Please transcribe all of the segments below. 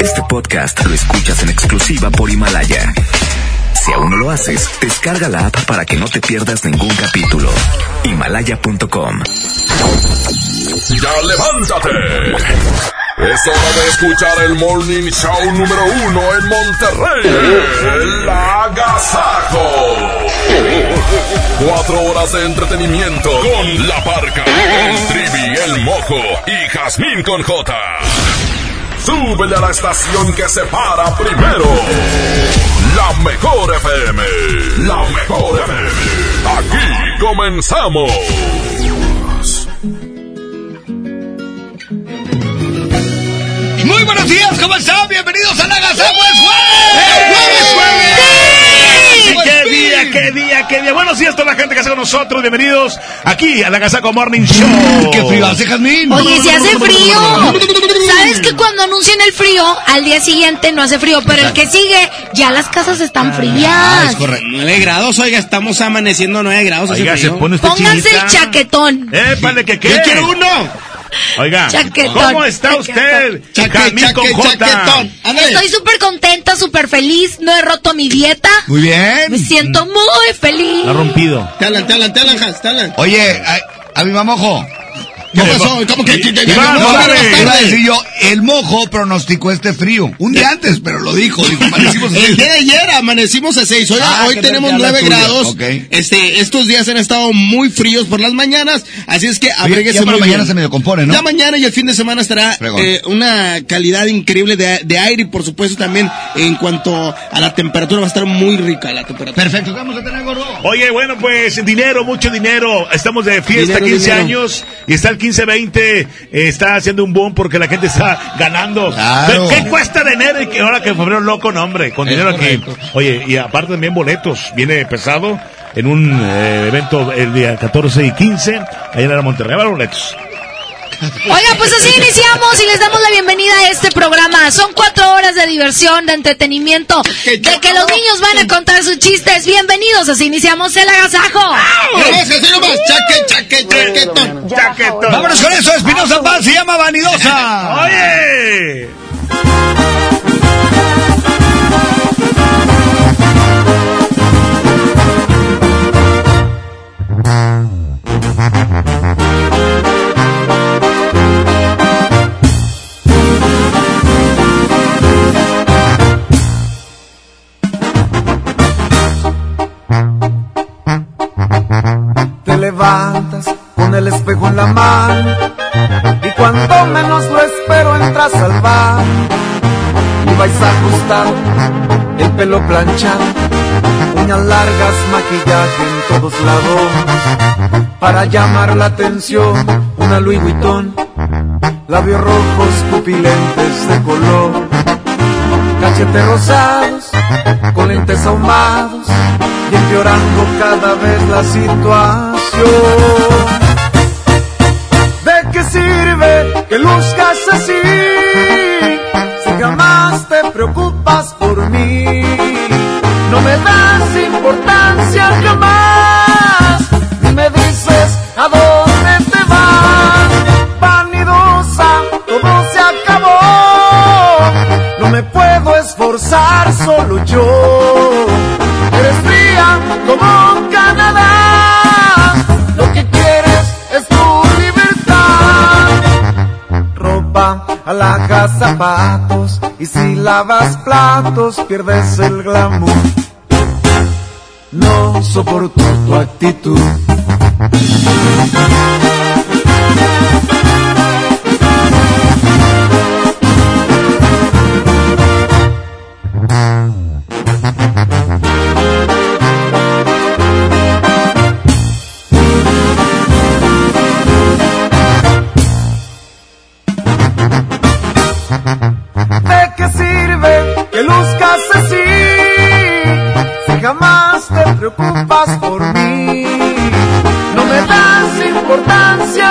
Este podcast lo escuchas en exclusiva por Himalaya. Si aún no lo haces, descarga la app para que no te pierdas ningún capítulo. Himalaya.com. ¡Ya levántate! Es hora de escuchar el Morning Show número uno en Monterrey. El Agasajo. Cuatro horas de entretenimiento con La Parca, el Trivi, el Mojo y Jazmín con J. Súbele a la estación que se para primero. La mejor FM. La mejor FM. Aquí comenzamos. Muy buenos días, ¿cómo están? Bienvenidos a la Gaza Sí, ¡Qué día, qué día, qué día! Buenos días a toda la gente que está con nosotros. Bienvenidos aquí a la Gazaco Morning Show. ¡Qué frío hace, Jazmín! Oye, si hace frío. ¿Sabes que cuando anuncian el frío, al día siguiente no hace frío, pero el que sigue, ya las casas están Ah, frías? es correcto. 9 grados, oiga, estamos amaneciendo 9 grados. Oiga, se pone usted Pónganse chinita. el chaquetón. ¡Épale, que qué! ¡Yo quiero uno! Oiga, Chaquetón, ¿cómo está usted? Chaque, chaquetón. Estoy súper contenta, súper feliz. No he roto mi dieta. Muy bien. Me siento muy feliz. Ha rompido. Te hablan, te hablan, te hablan, Has, te hablan. Oye, a, a mi mamojo. ¿Qué pasó? ¿Cómo que? que- que- Iván, no, tardes. Iba a decir yo, el mojo pronosticó este frío. Un día antes, pero lo dijo. Dijo, amanecimos El así. día de ayer amanecimos a 6, hoy, Ah, hoy tenemos ya la 9 tuya. grados. Ok. Este, estos días han estado muy fríos por las mañanas, así es que abríguese ya para muy mañana bien. se medio compone, ¿no? Ya mañana y el fin de semana estará eh, una calidad increíble de, de aire y por supuesto también en cuanto a la temperatura va a estar muy rica la temperatura. Perfecto, ¿qué vamos a tener, gordo? Oye, bueno, pues dinero, mucho dinero. Estamos de fiesta, Dinero, 15 dinero. años, y está el 15-20, eh, está haciendo un boom porque la gente está ganando. Claro. ¿Qué, cuesta de enero y que ahora que febrero loco, no, hombre? Con dinero aquí. Oye, y aparte también boletos, viene pesado en un eh, evento el día 14 y 15, allá en la Monterrey, boletos. Oiga, pues así iniciamos y les damos la bienvenida a este programa. Son cuatro horas de diversión, de entretenimiento, de que los niños van a contar sus chistes. Bienvenidos, así iniciamos el agasajo. Nomás, así nomás, chaque, chaque, chaquetón. Chaquetón. Vámonos con eso, Espinosa Paz se llama Vanidosa. Oye. Te levantas con el espejo en la mano y cuando menos lo espero entras al bar y vais ajustado, el pelo planchado, uñas largas, maquillaje en todos lados. Para llamar la atención, una Louis Vuitton, labios rojos, pupilentes de color, cachetes rosados, con lentes ahumados y empeorando cada vez la situación. ¿De qué sirve que luzcas así si jamás te preocupas por mí? No me das importancia jamás ni me dices a dónde te vas. Vanidosa, todo se acabó. No me puedo esforzar solo yo. Eres fría como Canadá. Lo que quieres es tu libertad. Ropa, alhajas, zapatos. Y si lavas platos, pierdes el glamour. No soporto tu actitud. Preocupas por mí. No me das importancia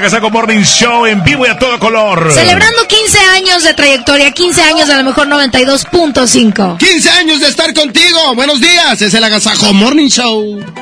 la Morning Show en vivo y a todo color. Celebrando 15 años de trayectoria, 15 años de a lo mejor 92.5. 15 años de estar contigo. Buenos días, es el Agasajo Morning Show.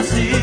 así.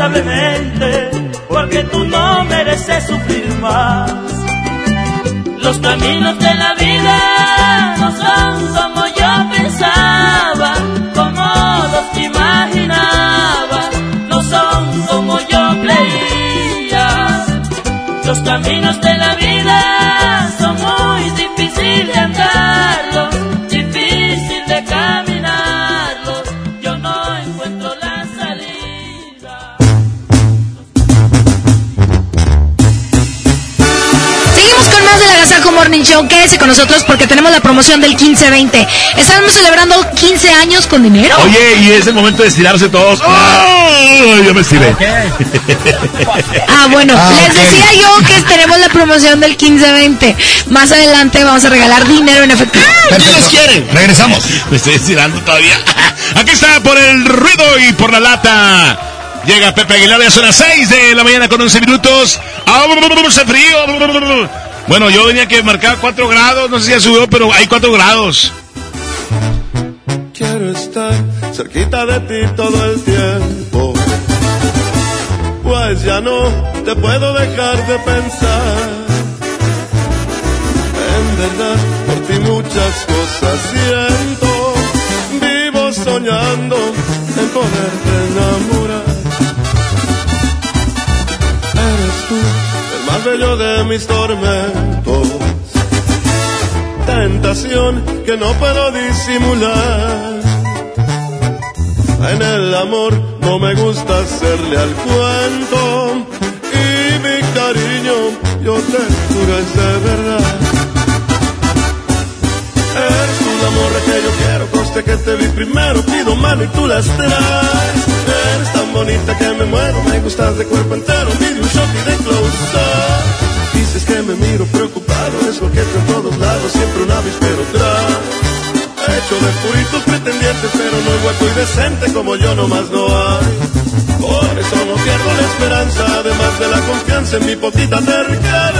responsablemente. Quédese con nosotros porque tenemos la promoción del 15-20. Estamos celebrando 15 años con dinero. Oye, y es el momento de estirarse todos. ¡Oh! Yo me estiré. Ah, bueno, Ah, les decía yo que tenemos la promoción del 15-20. Más adelante vamos a regalar dinero en efectivo. Perfecto. Regresamos. Me estoy estirando todavía. Aquí está por el ruido y por la lata. Llega Pepe Aguilar, ya son las 6 de la mañana con 11 minutos. ¡Ah, ¡Se frío! Bueno, yo venía que marcar 4 grados, no sé si ya subió, pero hay 4 grados. Quiero estar cerquita de ti todo el tiempo. Pues ya no te puedo dejar de pensar. Mis tormentos tentación que no puedo disimular. En el amor no me gusta hacerle al cuento y mi cariño yo te juro es de verdad. Eres tú la morra que yo quiero, coste que te vi primero, pido mano y tú las traes. Eres tan bonita que me muero, me gustas de cuerpo entero, video un shot y de close up. Que me miro preocupado, es coqueto en todos lados, siempre un avispero tras. Hecho de puritos pretendientes, pero no es guapo y decente como yo nomás no hay. Por eso no pierdo la esperanza, además de la confianza en mi poquita terquedad.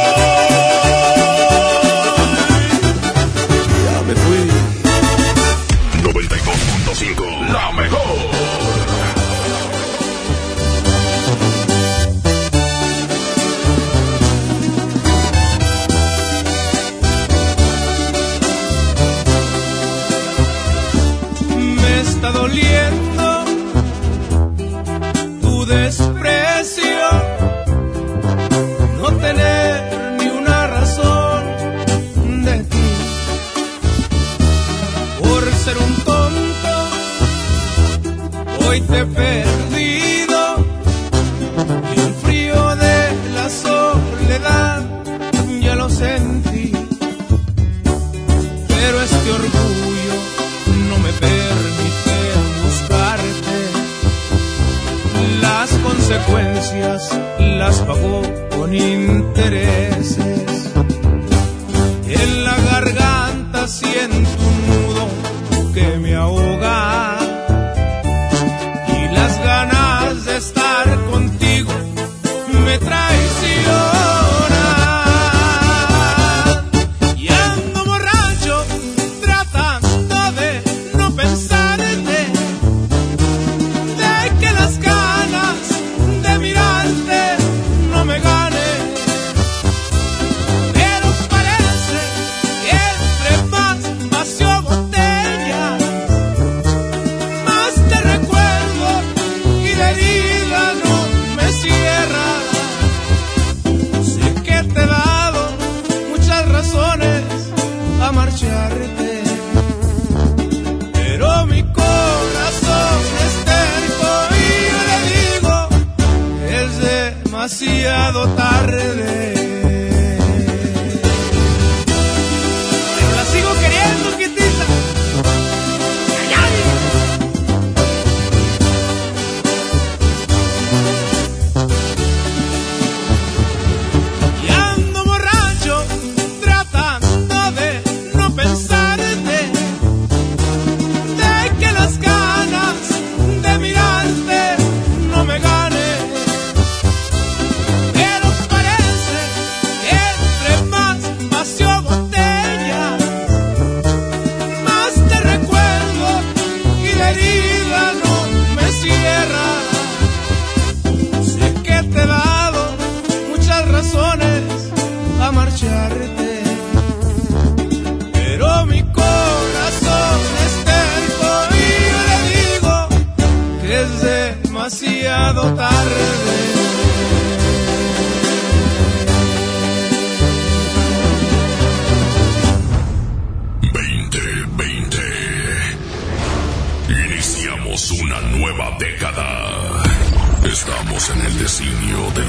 tarde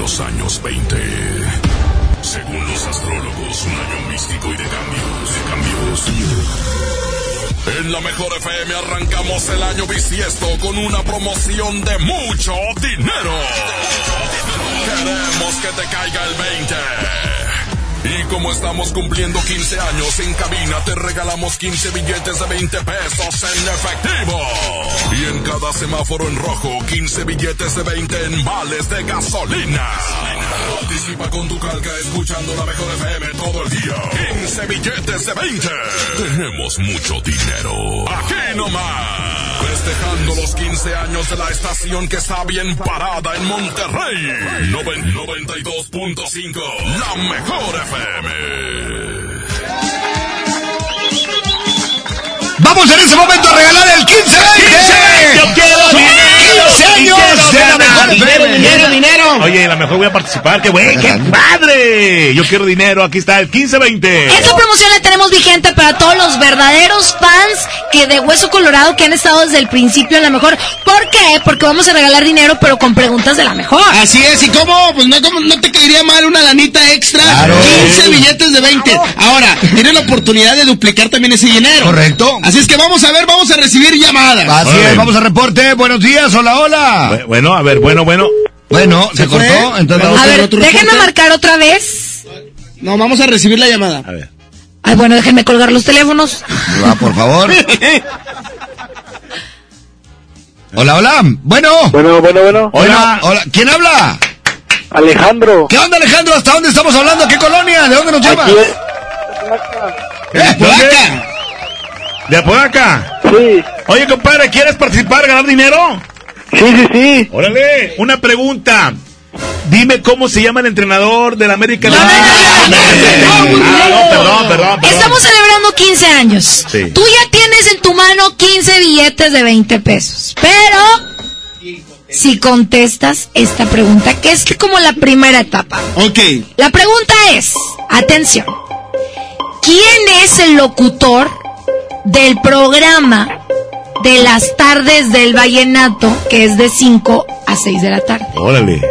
los años 20. Según los astrólogos, un año místico y de cambios, de cambios. En la mejor FM arrancamos el año bisiesto con una promoción de mucho dinero. Queremos que te caiga el 20. Y como estamos cumpliendo 15 años en cabina, te regalamos 15 billetes de 20 pesos en efectivo. Y en cada semáforo en rojo, 15 billetes de 20 en vales de gasolina. Participa con tu calca escuchando la mejor FM todo el día. 15 billetes de 20. Tenemos mucho dinero. Aquí nomás. Festejando los 15 años de la estación que está bien parada en Monterrey. Noven- 92.5. La mejor FM. Vamos en ese momento a regalar el 15 Yo quiero Dinero, 15 años quiero de la ganar mejor dinero, dinero, dinero. Oye, a lo mejor voy a participar. ¡Qué güey! ¡Qué padre! Yo quiero dinero. Aquí está el 1520. Esta promoción la tenemos vigente para todos los verdaderos fans que de Hueso Colorado que han estado desde el principio en la mejor. ¿Por qué? Porque vamos a regalar dinero, pero con preguntas de la mejor. Así es, ¿y cómo? Pues no, cómo- no te caería mal una lanita extra. 15 billetes de 20. Ahora, tienes la oportunidad de duplicar también ese dinero. Correcto. Así es que vamos a ver, vamos a recibir llamadas. Así es, vamos a reporte. Buenos días, hola, hola. Bu- Bueno, a ver, bueno, bueno. Bueno, se, cortó, entonces Vamos A a ver, otro déjenme reporte. marcar otra vez. No, vamos a recibir la llamada. A ver. Ay, bueno, déjenme colgar los teléfonos. Va, por favor. Hola, hola. Bueno. Bueno, bueno, bueno. Hola. Hola. ¿Quién habla? Alejandro. ¿Qué onda, Alejandro? ¿Hasta dónde estamos hablando? ¿Qué colonia? ¿De dónde nos llamas? Aquí ¿Eh? ¡Placa! ¿De Apodaca? Sí, Oye, compadre, ¿quieres participar, ganar dinero? Sí, sí, sí. Órale, una pregunta. Dime cómo se llama el entrenador del América. No, no, no, no, no, Ah, no, perdón, perdón, perdón. Estamos celebrando 15 años. Sí. Tú ya tienes en tu mano 15 billetes de 20 pesos. Pero si contestas esta pregunta, que es como la primera etapa. Ok. La pregunta es, atención, ¿quién es el locutor del programa de las tardes del vallenato, que es de 5 a 6 de la tarde? Órale.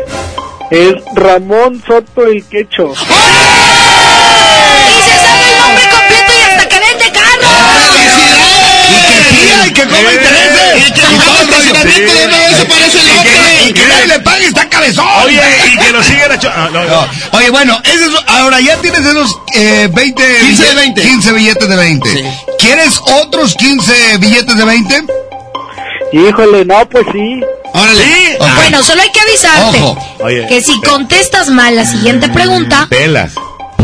Es Ramón Soto el Quecho. Y Y que pida y que Eh, intereses. Y que el estacionamiento de una vez se parece el Y que- otro. Y que nadie le pague, está cabezón. Oye, y que lo sigue la cho- ah, no, no. No. Oye, bueno, ese es- ahora ya tienes esos eh, 20, 15 de 20. 15 billetes de 20. ¿Quieres otros 15 billetes de 20? Híjole, no, pues sí. Órale. ¿Sí? Ok. Bueno, solo hay que avisarte Ojo. Oye. que si contestas mal la siguiente pregunta, Pelas.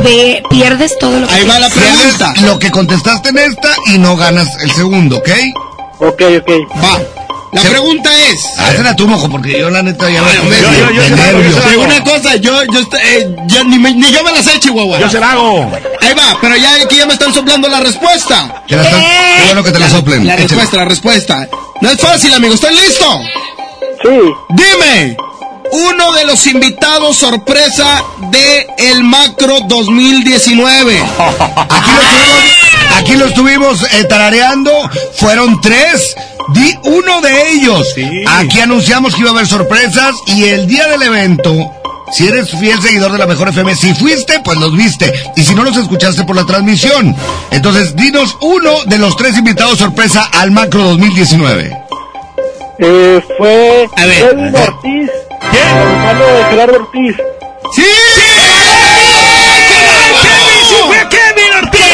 Ve- pierdes todo lo que Ahí va la pregunta. Lo que contestaste en esta y no ganas el segundo, ¿ok? Ok, ok. Va. La pregunta es. Hazla tú, mojo, porque yo la neta ya puse yo- yo- yo yo hago. una cosa, yo, yo, eh, ya ni, me- ni yo me la sé, Chihuahua. Yo se la hago. Ahí va, pero ya aquí ya me están soplando la respuesta. La están- Qué bueno que te la soplen. La Échale. respuesta, la respuesta. No es fácil, amigo. ¿Estás listo? Sí. Dime, uno de los invitados sorpresa de el Macro 2019. Aquí lo estuvimos, aquí lo estuvimos eh, tarareando. Fueron tres. Di uno de ellos. Sí. Aquí anunciamos que iba a haber sorpresas y el día del evento. Si eres fiel seguidor de la Mejor FM, si fuiste, pues los viste. Y si no los escuchaste por la transmisión. Entonces, dinos uno de los tres invitados sorpresa al Macro 2019. Eh, fue A ver, Kevin a ver. Ortiz, ¿Quién? hermano de Gerardo Ortiz. ¡Sí! ¡Kevin!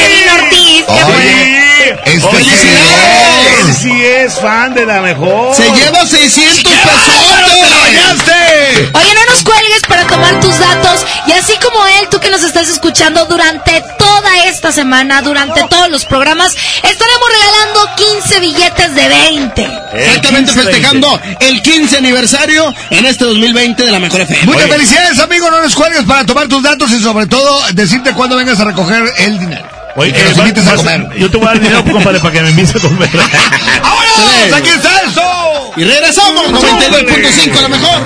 Kevin Ortiz! Kevin Ortiz, qué Oye, este Oye, sí sí es. sí es fan de la mejor. Se lleva 600 ¡Te la pesos. bañaste! Oye, no nos cuelgues para tomar tus datos y así como él, tú que nos estás escuchando durante toda esta semana, durante todos los programas, estaremos regalando 15 billetes de 20. Exactamente, festejando el 15 aniversario en este 2020 de la Mejor FM. Muchas felicidades, amigo. No nos cuelgues para tomar tus datos y sobre todo decirte cuándo vengas a recoger el dinero. Oye, que nos eh, invites a vas- comer. Yo te voy a dar dinero, compadre, para que me invites a comer. ¡Vámonos! ¡Aquí está el show! Y regresamos, 92.5 a lo mejor.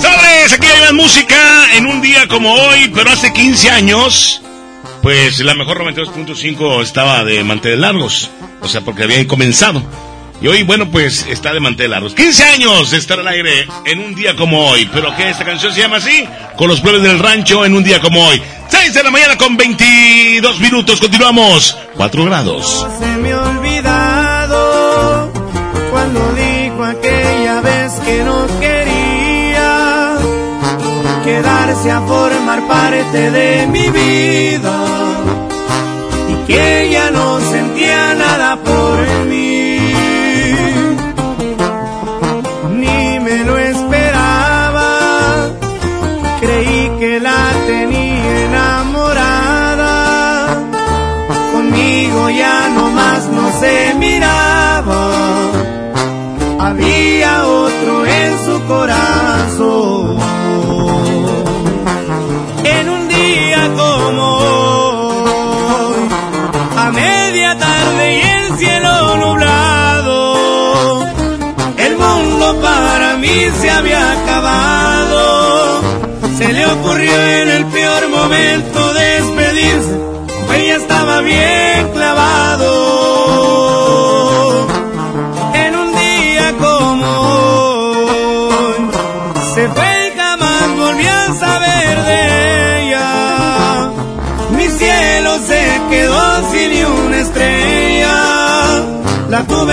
¡Sobres! Aquí hay más música en un día como hoy, pero hace 15 años, pues la mejor 92.5 estaba de manteles largos. O sea, porque habían comenzado. Y hoy, bueno, pues está de manteles largos. 15 años de estar al aire en un día como hoy. ¿Pero que esta canción se llama así? Con los plebes del rancho en un día como hoy. 6 de la mañana con 22 minutos. Continuamos. 4 grados. se me ha olvidado cuando dijo aquella vez que no quería quedarse a formar parte de mi vida y que ella no sentía nada por mí. Otro en su corazón. En un día como hoy, a media tarde y el cielo nublado, el mundo para mí se había acabado. Se le ocurrió en el peor momento despedirse, pues ella estaba bien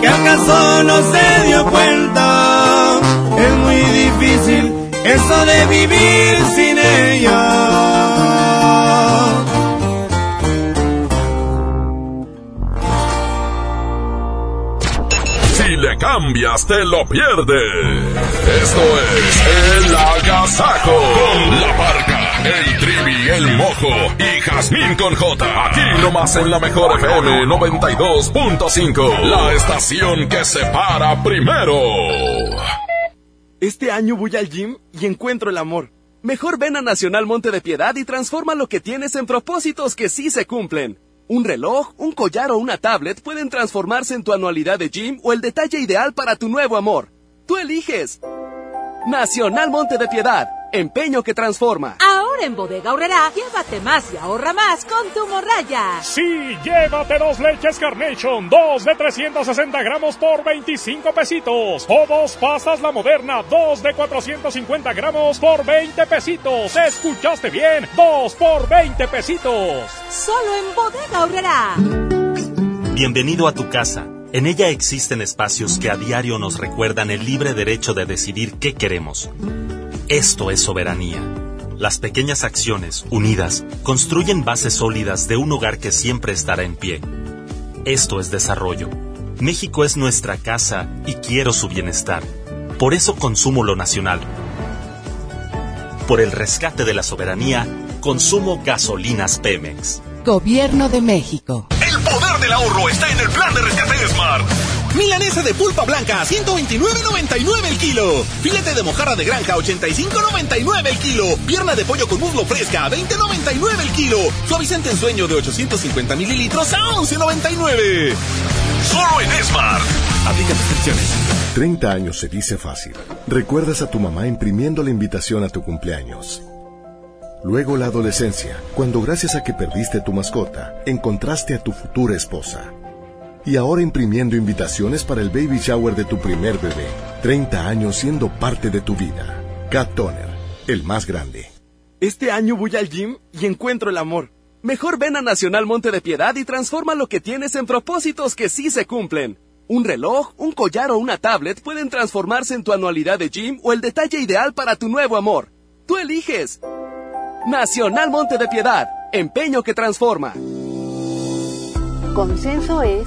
que acaso no se dio cuenta. Es muy difícil eso de vivir sin ella. Si le cambias, te lo pierdes. Esto es El Agasajo. Con la barca, el trivi, el mojo y Jazmín con J. Aquí nomás en la mejor FM 92.5. La estación que se para primero. Este año voy al gym y encuentro el amor. Mejor ven a Nacional Monte de Piedad y transforma lo que tienes en propósitos que sí se cumplen. Un reloj, un collar o una tablet pueden transformarse en tu anualidad de gym o el detalle ideal para tu nuevo amor. Tú eliges. Nacional Monte de Piedad, empeño que transforma. Ahora en Bodega Horrera, llévate más y ahorra más con tu morraya. Sí, llévate dos leches Carnation, dos de 360 gramos por 25 pesitos. O dos pastas La Moderna, dos de 450 gramos por 20 pesitos. ¿Escuchaste bien? Dos por 20 pesitos. Solo en Bodega Horrera. Bienvenido a tu casa. En ella existen espacios que a diario nos recuerdan el libre derecho de decidir qué queremos. Esto es soberanía. Las pequeñas acciones, unidas, construyen bases sólidas de un hogar que siempre estará en pie. Esto es desarrollo. México es nuestra casa y quiero su bienestar. Por eso consumo lo nacional. Por el rescate de la soberanía, consumo gasolinas Pemex. Gobierno de México. El poder del ahorro está en el plan de rescate de Smart. Milanesa de pulpa blanca a 129.99 el kilo. Filete de mojarra de granja a 85.99 el kilo. Pierna de pollo con muslo fresca a 20.99 el kilo. Suavicente en sueño de 850 mililitros a 11.99. Solo en Smart. Aplica restricciones. 30 años se dice fácil. Recuerdas a tu mamá imprimiendo la invitación a tu cumpleaños. Luego la adolescencia, cuando gracias a que perdiste tu mascota, encontraste a tu futura esposa. Y ahora imprimiendo invitaciones para el baby shower de tu primer bebé. 30 años siendo parte de tu vida. Cat Toner, el más grande. Este año voy al gym y encuentro el amor. Mejor ven a Nacional Monte de Piedad y transforma lo que tienes en propósitos que sí se cumplen. Un reloj, un collar o una tablet pueden transformarse en tu anualidad de gym o el detalle ideal para tu nuevo amor. Tú eliges. Nacional Monte de Piedad, empeño que transforma. Consenso es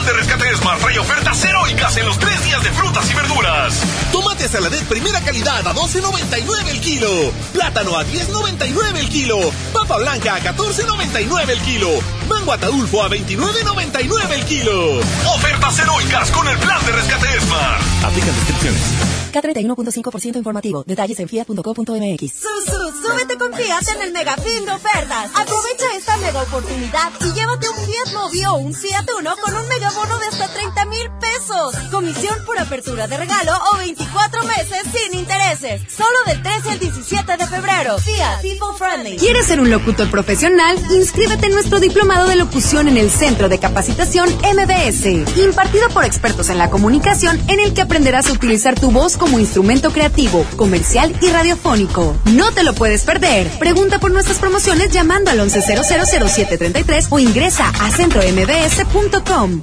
Plan de rescate Smart trae ofertas heroicas en los tres días de frutas y verduras. Tomate saladet primera calidad a 12.99 el kilo. Plátano a 10.99 el kilo. Papa blanca a 14.99 el kilo. Mango ataulfo a 29.99 el kilo. Ofertas heroicas con el plan de rescate Smart. Aplican descripciones. K31.5% informativo. Detalles en fiat.com.mx. Sus, súbete con Fiat en el mega fin de ofertas. Aprovecha esta mega oportunidad y llévate un Fiat Mobi o un Fiat Uno con un mega bono de hasta 30 mil pesos. Comisión por apertura de regalo o 24 meses sin intereses. Solo del 13 al 17 de febrero. Fiat People Friendly. ¿Quieres ser un locutor profesional? Inscríbete en nuestro diplomado de locución en el Centro de Capacitación MBS, impartido por expertos en la comunicación, en el que aprenderás a utilizar tu voz como instrumento creativo, comercial y radiofónico. No te lo puedes perder. Pregunta por nuestras promociones llamando al 11000733 o ingresa a centrombs.com.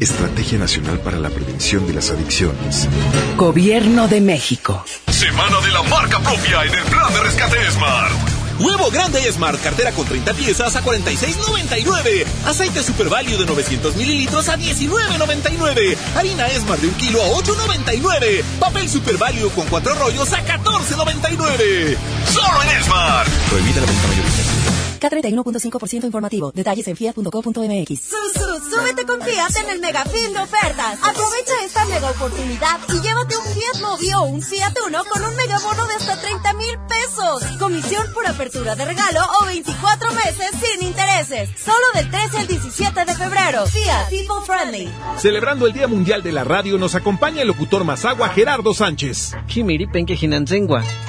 Estrategia Nacional para la Prevención de las Adicciones. Gobierno de México. Semana de la marca propia en el plan de rescate Smart. Huevo grande Smart, cartera con 30 piezas a 46.99. Aceite Super Value de 900 mililitros a 19.99. Harina Smart de un kilo a 8.99. Papel Super Value con cuatro rollos a 14.99. Solo en Smart. Prohibida la venta mayorista. K31.5% informativo. Detalles en fiat.com.mx. Sus, súbete con Fiat en el mega fin de ofertas. Aprovecha esta mega oportunidad y llévate un Fiat Mobi o un Fiat Uno con un mega bono de hasta 30 mil pesos. Comisión por apertura de regalo o 24 meses sin intereses. Solo del 13 al 17 de febrero. Fiat People Friendly. Celebrando el Día Mundial de la Radio nos acompaña el locutor Mazagua Gerardo Sánchez.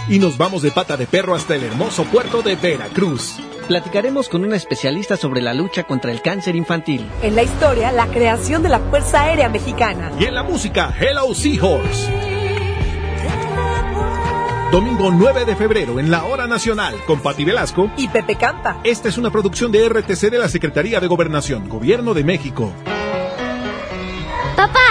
Y nos vamos de pata de perro hasta el hermoso puerto de Veracruz. Platicaremos con una especialista sobre la lucha contra el cáncer infantil. En la historia, la creación de la Fuerza Aérea Mexicana. Y en la música, Hello Seahorse. Domingo 9 de febrero en la Hora Nacional con Pati Velasco y Pepe Campa. Esta es una producción de RTC de la Secretaría de Gobernación, Gobierno de México. Papá,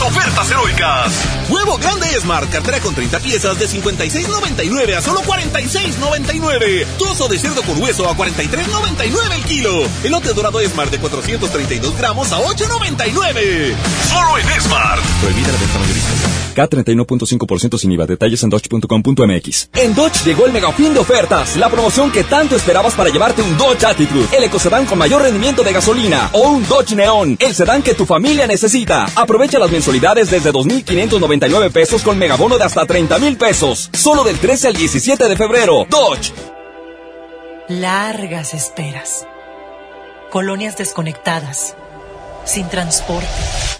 Las ofertas heroicas. Huevo grande Smart, cartera con 30 piezas de 56.99 a solo 46.99. Trozo de cerdo con hueso a 43.99 el kilo. Elote dorado Smart de 432 gramos a 8.99. Solo en Smart. Prohibida la venta mayorista. K31.5% sin IVA. Detalles en dodge.com.mx. En Dodge llegó el mega fin de ofertas. La promoción que tanto esperabas para llevarte un Dodge Attitude, el ecocedán con mayor rendimiento de gasolina, o un Dodge Neon, el sedán que tu familia necesita. Aprovecha las mensualidades desde 2.599 pesos con megabono de hasta 30.000 pesos. Solo del 13 al 17 de febrero. Dodge. Largas esperas. Colonias desconectadas. Sin transporte.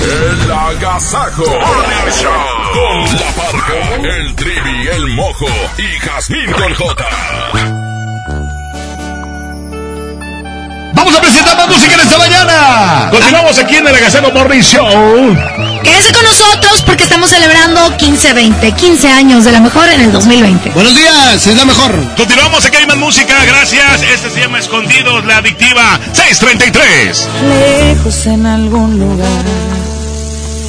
El Agasajo Morning Show con La Parca, el Trivi, el Mojo y Jazmín con J. Vamos a presentar más música en esta mañana. Continuamos aquí en el Agasajo Morning Show. Quédese con nosotros porque estamos celebrando 15-20, 15 años de la mejor en el 2020. Buenos días, es la mejor. Continuamos, aquí hay más música, gracias. Este se llama Escondidos, la adictiva 633. Lejos en algún lugar,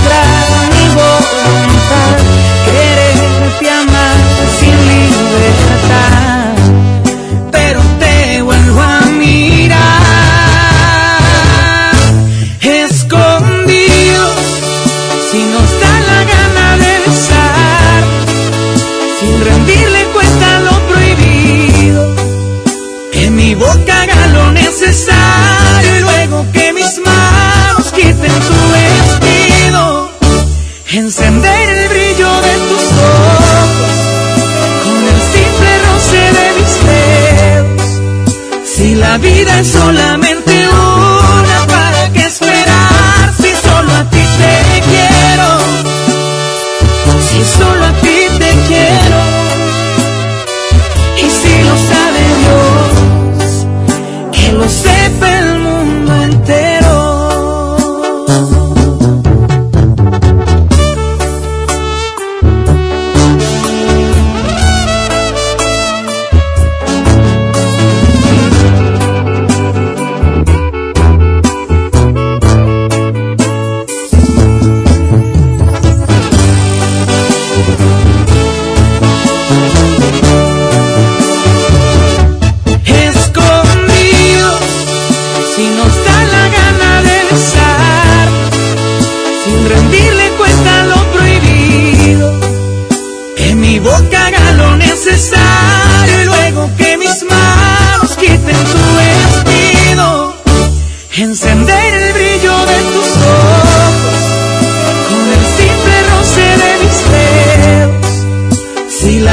contra mi voluntad, la vida es solamente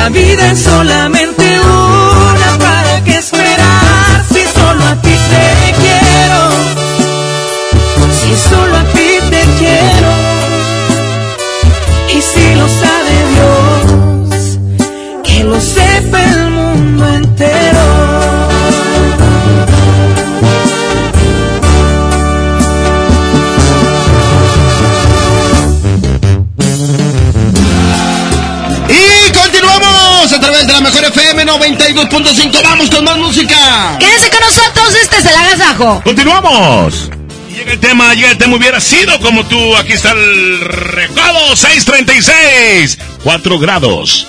vida es solamente 92.5. Vamos con más música. Quédese con nosotros, este es el agasajo. Continuamos. Y Llega el tema, llega el tema, hubiera sido como tú. Aquí está el recado 636. 4 grados.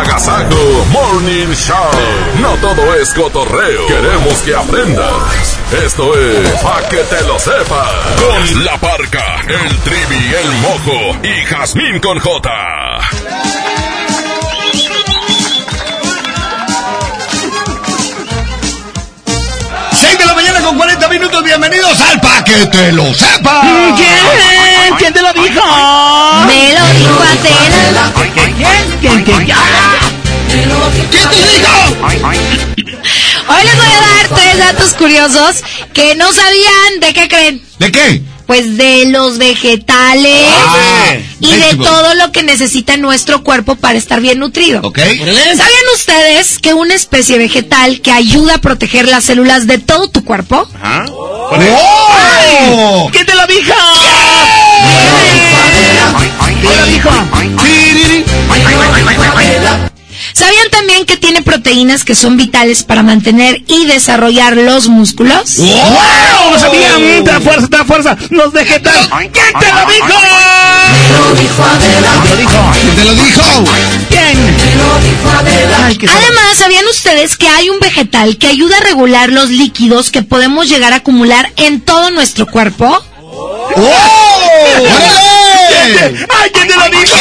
Agasajo Morning Show. No todo es cotorreo. Queremos que aprendas. Esto es Pa' que te lo sepas. Con la parca, el trivi, el mojo y Jazmín con J. 6 de la mañana con 40 minutos. Bienvenidos al Pa' que te lo sepas. ¿Quién? ¿Quién te lo dijo? Me lo dijo Atena. ¿Quién? ¿Quién? ¿Quién? ¿Quién te dijo? Hoy les voy a dar tres datos curiosos que no sabían de qué creen. ¿De qué? Pues de los vegetales Ah, y de todo lo que necesita nuestro cuerpo para estar bien nutrido. ¿Ok? ¿Sabían ustedes que una especie vegetal que ayuda a proteger las células de todo tu cuerpo? ¡Oh! ¿Quién te lo dijo? ¿Quién te lo dijo? ¿Sabían también que tiene proteínas que son vitales para mantener y desarrollar los músculos? ¡Wow! ¡No sabía! ¡Te da fuerza, te da fuerza! ¡Los vegetales! ¿Quién te lo dijo? ¿Quién te lo dijo? ¿Quién? Ay, qué Además, ¿sabían ustedes que hay un vegetal que ayuda a regular los líquidos que podemos llegar a acumular en todo nuestro cuerpo? ¡Oh! ¡Órale! ¡Ay, quién te lo dijo!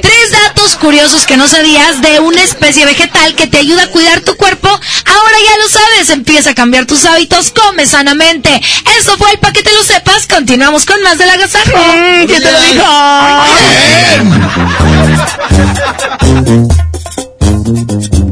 Tres datos curiosos que no sabías de una especie vegetal que te ayuda a cuidar tu cuerpo. Ahora ya lo sabes, empieza a cambiar tus hábitos, come sanamente. Eso fue el para que te lo sepas. Continuamos con más del agasajo. Mm, ¿Quién te lo dijo? Qué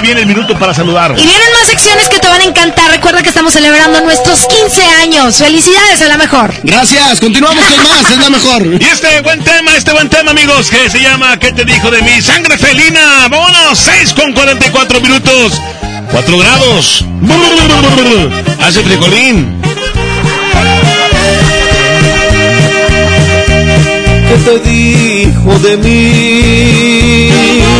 Ya viene el minuto para saludar. Y vienen más secciones que te van a encantar. Recuerda que estamos celebrando nuestros 15 años. Felicidades a la mejor. Gracias, continuamos con más, es la mejor. Y este buen tema, este buen tema, amigos, que se llama ¿Qué te dijo de mí? Sangre felina. Vámonos, 6 con 44 minutos. 4 grados. Hace fricolín. ¿Qué te dijo de mí?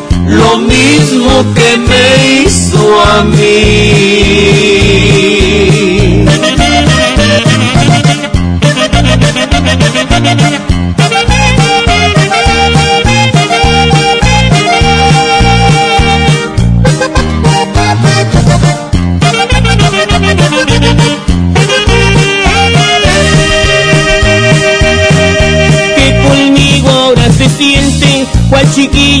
lo mismo que me hizo a mí. que conmigo ahora se siente, cual chiquilla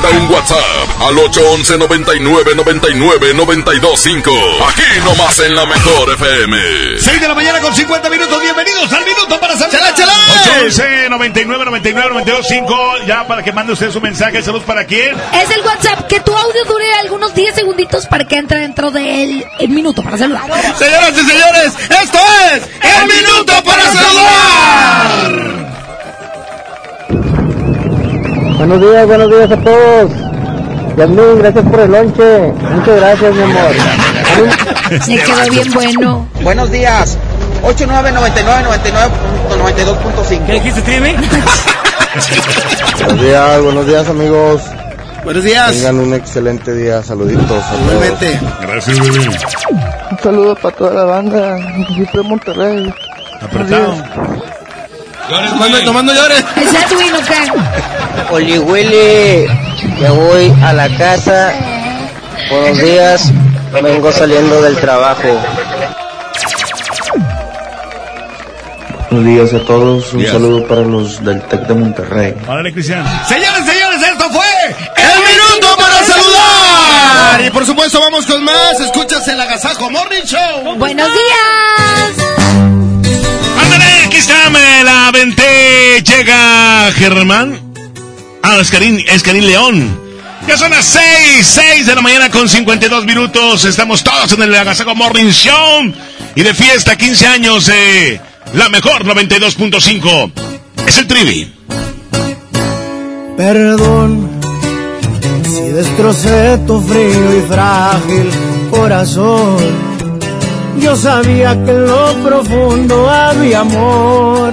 Manda un WhatsApp al 811 99 99 925. Aquí nomás en la mejor FM. 6 de la mañana con 50 minutos. Bienvenidos al minuto para saludar. ¡Chala, chala! 811 99 99 925 Ya para que mande usted su mensaje. Saludos para quién. Es el WhatsApp, que tu audio dure algunos 10 segunditos para que entre dentro del el minuto para saludar. Señoras y señores, esto es Buenos días, buenos días a todos. Yasmin, gracias por el lonche. Muchas gracias, mi amor. Se quedó bien bueno. Buenos días. 899999.92.5. ¿Qué dijiste, Trivi? Buenos días, buenos días, amigos. Buenos días. Tengan un excelente día. Saluditos. Igualmente. Gracias. Un saludo para toda la banda. Siempre Monterrey. Apretado. Cuando tomando llores. ¿Es Edwin o qué? Oli Willy, ya voy a la casa. Buenos días. Vengo saliendo del trabajo. Buenos días a todos. Un Días. saludo para los del TEC de Monterrey. Órale, Cristian. Señores, señores, esto fue el minuto para saludar. Y por supuesto, vamos con más. Escuchas el Agasajo Morning Show. Buenos días. Ándale, aquí está, me la aventé. Llega Germán. Ah, es Karim, es Karim León. Ya son las 6, 6 de la mañana con 52 minutos. Estamos todos en el Agasago Morning Show. Y de fiesta, 15 años de la mejor 92.5. Es el Trivi. Perdón si destrocé tu frío y frágil corazón. Yo sabía que en lo profundo había amor,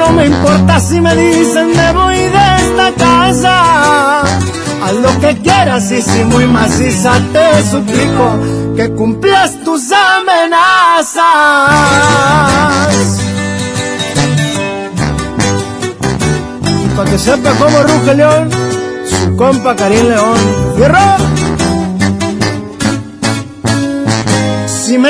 No me importa si me dicen me voy de esta casa. Haz lo que quieras y si muy maciza te suplico que cumplas tus amenazas. Para que sepa cómo ruge León, su compa Karim León. ¡Fierro!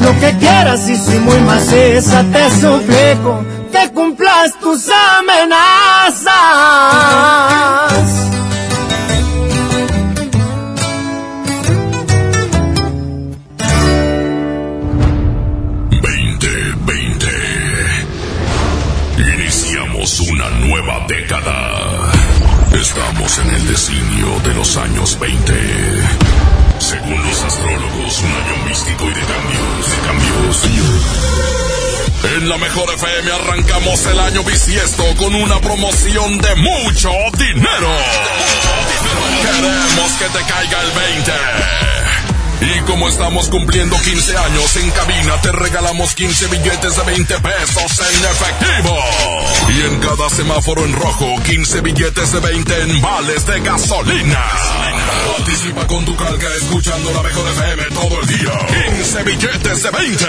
Lo que quieras y si muy maciza te suplico que cumplas tus amenazas. 2020. Iniciamos una nueva década. Estamos en el designio de los años 20. Según los astrólogos, un año místico y de cambios, de En la mejor FM arrancamos el año bisiesto con una promoción de mucho dinero. Queremos que te caiga el 20. Y como estamos cumpliendo 15 años en cabina, te regalamos 15 billetes de 20 pesos en efectivo. Y en cada semáforo en rojo, 15 billetes de 20 en vales de gasolina. Participa con tu calca escuchando la mejor FM todo el día. 15 billetes de 20.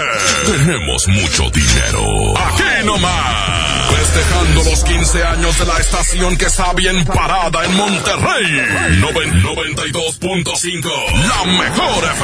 Tenemos mucho dinero. Aquí nomás. Festejando los 15 años de la estación que está bien parada en Monterrey. Noven- 92.5. La mejor FM.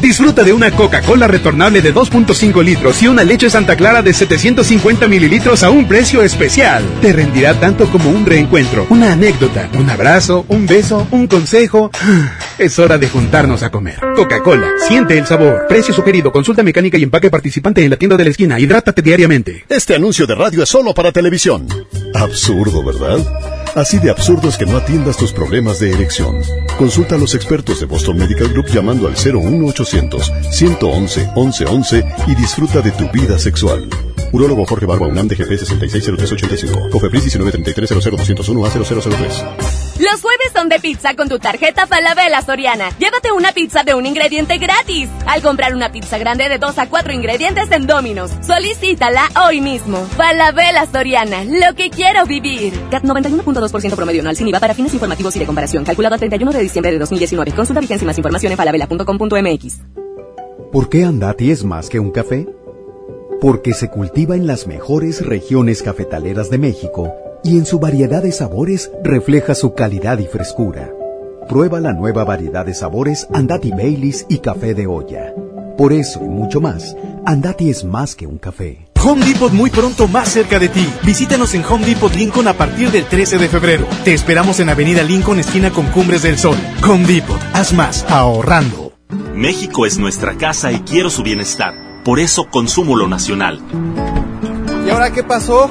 Disfruta de una Coca-Cola retornable de 2.5 litros y una leche Santa Clara de 750 mililitros a un precio especial. Te rendirá tanto como un reencuentro, una anécdota, un abrazo, un beso, un consejo. Es hora de juntarnos a comer. Coca-Cola, siente el sabor. Precio sugerido, consulta mecánica y empaque participante en la tienda de la esquina. Hidrátate diariamente. Este anuncio de radio es solo para televisión. Absurdo, ¿verdad? Así de absurdo es que no atiendas tus problemas de erección. Consulta a los expertos de Boston Medical Group llamando al 01800 111 1111 y disfruta de tu vida sexual. Urólogo Jorge Barba UNAM DGP 660385. Cofepris 1933 00201 a 0003. De pizza con tu tarjeta Falabella Soriana. Llévate una pizza de un ingrediente gratis al comprar una pizza grande de 2 a 4 ingredientes en Domino's. Solicítala hoy mismo. Falabella Soriana, lo que quiero vivir. CAT 91.2% promedio anual sin IVA para fines informativos y de comparación. Calculado a 31 de diciembre de 2019. Consulta vigencia y más información en falabella.com.mx. ¿Por qué Andati es más que un café? Porque se cultiva en las mejores regiones cafetaleras de México y en su variedad de sabores refleja su calidad y frescura. Prueba la nueva variedad de sabores Andati Baileys y café de olla. Por eso y mucho más, Andati es más que un café. Home Depot muy pronto más cerca de ti. Visítanos en Home Depot Lincoln a partir del 13 de febrero. Te esperamos en Avenida Lincoln, esquina con Cumbres del Sol. Home Depot, haz más ahorrando. México es nuestra casa y quiero su bienestar. Por eso consumo lo nacional. ¿Y ahora qué pasó?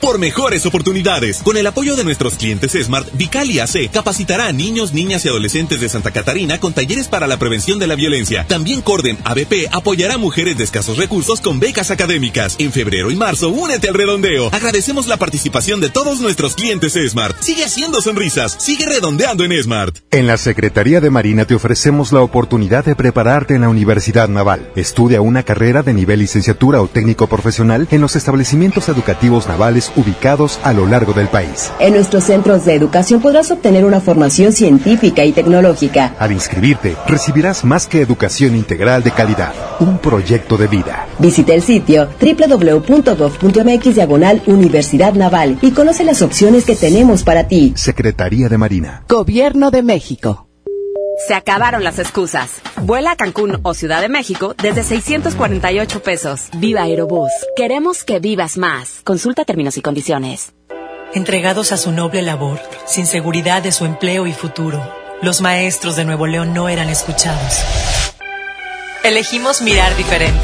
Por mejores oportunidades. Con el apoyo de nuestros clientes Smart, Vicali AC capacitará a niños, niñas y adolescentes de Santa Catarina con talleres para la prevención de la violencia. También Corden ABP apoyará a mujeres de escasos recursos con becas académicas. En febrero y marzo, únete al redondeo. Agradecemos la participación de todos nuestros clientes Smart. Sigue haciendo sonrisas, sigue redondeando en Smart. En la Secretaría de Marina te ofrecemos la oportunidad de prepararte en la Universidad Naval. Estudia una carrera de nivel licenciatura o técnico profesional en los establecimientos educativos navales ubicados a lo largo del país. En nuestros centros de educación podrás obtener una formación científica y tecnológica. Al inscribirte, recibirás más que educación integral de calidad, un proyecto de vida. Visita el sitio www.gov.mx diagonal Universidad Naval y conoce las opciones que tenemos para ti. Secretaría de Marina. Gobierno de México. Se acabaron las excusas. Vuela a Cancún o Ciudad de México desde 648 pesos. Viva Aerobús. Queremos que vivas más. Consulta términos y condiciones. Entregados a su noble labor, sin seguridad de su empleo y futuro, los maestros de Nuevo León no eran escuchados. Elegimos mirar diferente.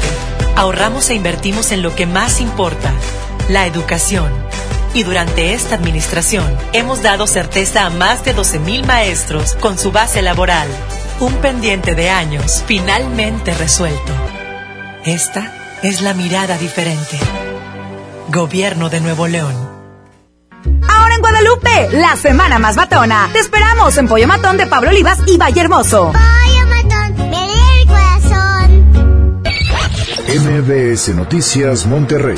Ahorramos e invertimos en lo que más importa, la educación. Y durante esta administración hemos dado certeza a más de 12.000 maestros con su base laboral. Un pendiente de años finalmente resuelto. Esta es la mirada diferente. Gobierno de Nuevo León. Ahora en Guadalupe, la semana más matona. Te esperamos en Pollo Matón de Pablo Olivas y Valle Hermoso. Pollo matón, me el corazón. MBS Noticias Monterrey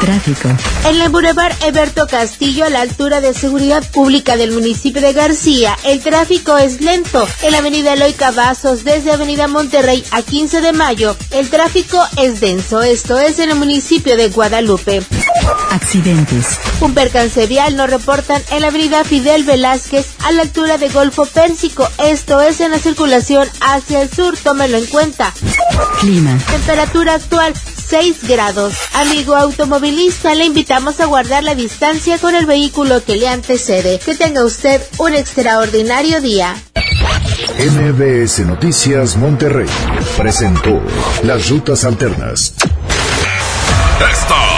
Tráfico. En el Boulevard Eberto Castillo, a la altura de Seguridad Pública del municipio de García, el tráfico es lento. En la avenida Eloy Cavazos, desde avenida Monterrey a 15 de mayo, el tráfico es denso. Esto es en el municipio de Guadalupe. Accidentes. Un percance vial no reportan en la avenida Fidel Velázquez a la altura de Golfo Pérsico. Esto es en la circulación hacia el sur, tómelo en cuenta. Clima. Temperatura actual 6 grados. Amigo automovilista, le invitamos a guardar la distancia con el vehículo que le antecede. Que tenga usted un extraordinario día. MBS Noticias Monterrey presentó Las Rutas Alternas. Esta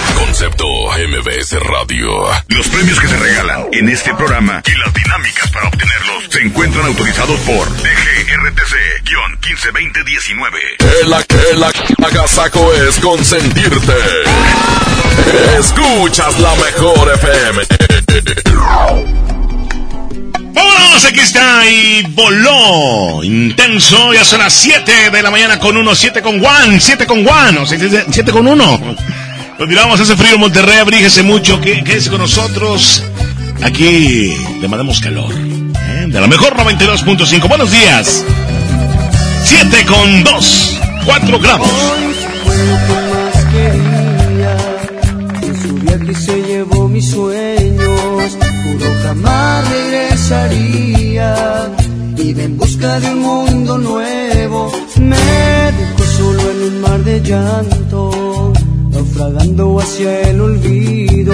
Concepto MBS Radio. Los premios que se regalan en este programa y las dinámicas para obtenerlos se encuentran autorizados por DGRTC-152019. El, el agasaco es consentirte. Escuchas la mejor FM. ¡Vámonos! Aquí está y voló. Intenso. Ya son las 7 de la mañana con 1, 7 con 1, 7 con 1, 7 con 1. Continuamos, hace frío en Monterrey, abríguese mucho, qué- quédese con nosotros. Aquí le mandamos calor. ¿eh? De la mejor 92.5. Buenos días. 7 con 2, 4 grados. fue lo que su se llevó mis sueños, en busca de un mundo nuevo, me dejó solo en un mar de llanto, naufragando hacia el olvido.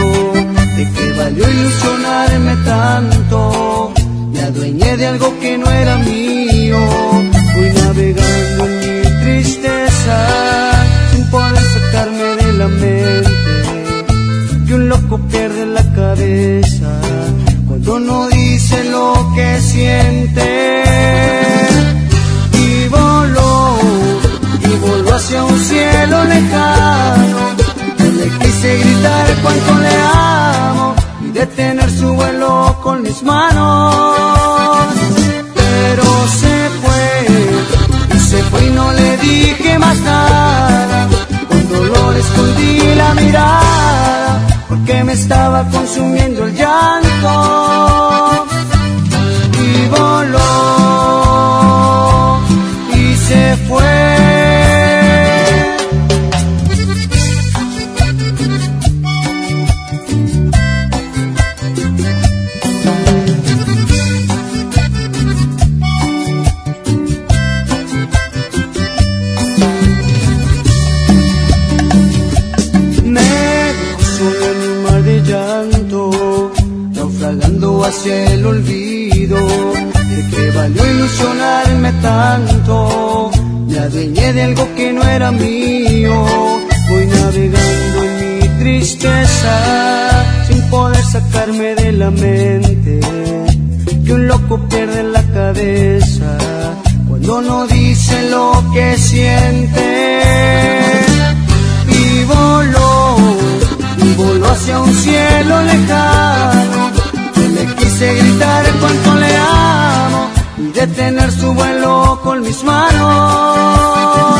¿De qué valió ilusionarme tanto? Me adueñé de algo que no era mío. Fui navegando detener su vuelo con mis manos. Pero se fue y se fue y no le dije más nada. Con dolor escondí la mirada porque me estaba consumiendo el llanto adueñé de algo que no era mío. Voy navegando en mi tristeza sin poder sacarme de la mente que un loco pierde la cabeza cuando no dice lo que siente. Y voló, y voló hacia un cielo lejano. Yo le quise gritar cuánto le amo detener su vuelo con mis manos.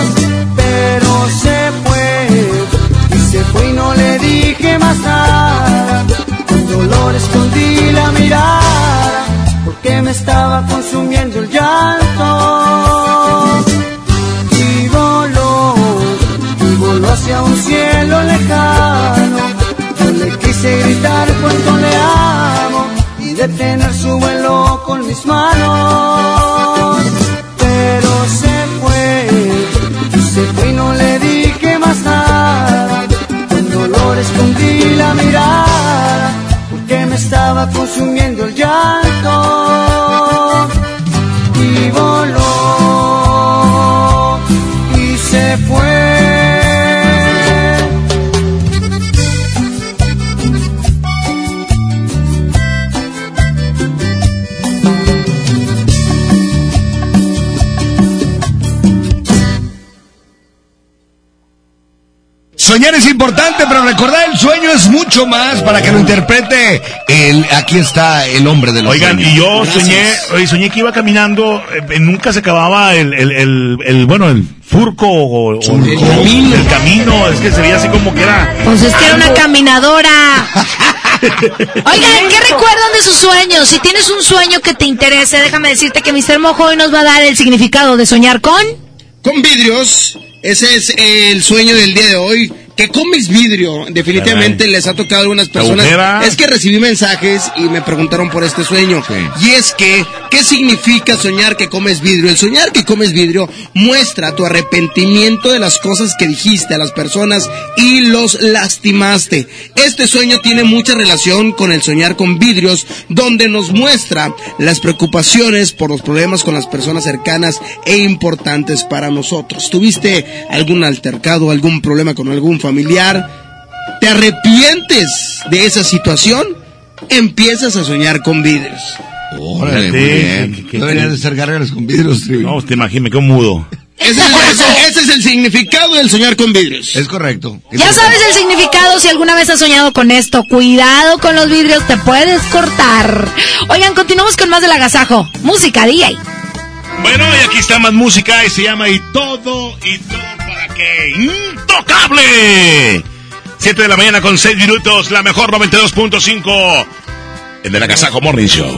Pero se fue, y se fue y no le dije más nada. Con dolor escondí la mirada, porque me estaba consumiendo el llanto. Y voló, y voló hacia un cielo lejano. Yo le quise gritar cuánto le amo detener su vuelo con mis manos. Pero se fue, se fue y no le dije más nada. Con dolor escondí la mirada, porque me estaba consumiendo el llanto. Y voló, Soñar es importante, pero recordar el sueño es mucho más para que lo interprete el, aquí está el hombre de los Oigan, sueños. y yo Gracias. soñé, oye, soñé que iba caminando, eh, nunca se acababa el, el, el, el, bueno, el furco o, o- o- camino. el camino, es que se veía así como que era... Pues es que era una caminadora. Oigan, ¿qué recuerdan de sus sueños? Si tienes un sueño que te interese, déjame decirte que Mr. Mojo hoy nos va a dar el significado de soñar con. Con vidrios, ese es el sueño del día de hoy. Que comes vidrio, definitivamente Caray. les ha tocado a algunas personas. agujera. Es que recibí mensajes y me preguntaron por este sueño. Y es que, ¿qué significa soñar que comes vidrio? El soñar que comes vidrio muestra tu arrepentimiento de las cosas que dijiste a las personas y los lastimaste. Este sueño tiene mucha relación con el soñar con vidrios, donde nos muestra las preocupaciones por los problemas con las personas cercanas e importantes para nosotros. ¿Tuviste algún altercado, algún problema con algún familiar? ¿Te arrepientes de esa situación? Empiezas a soñar con vidrios. Órale, muy bien. Deberían de ser gárgaras con vidrios. No, te imaginas, me quedo mudo. Ese es, ese- ese es el significado del soñar con vidrios. Es correcto. Ya sabes el significado si alguna vez has soñado con esto. Cuidado con los vidrios, te puedes cortar. Oigan, continuamos con más del agasajo. Música, DJ. Bueno, y aquí está más música y se llama Y todo, y todo para que intocable. 7 de la mañana con 6 minutos, la mejor 92.5. El de la Casaco Morning Show.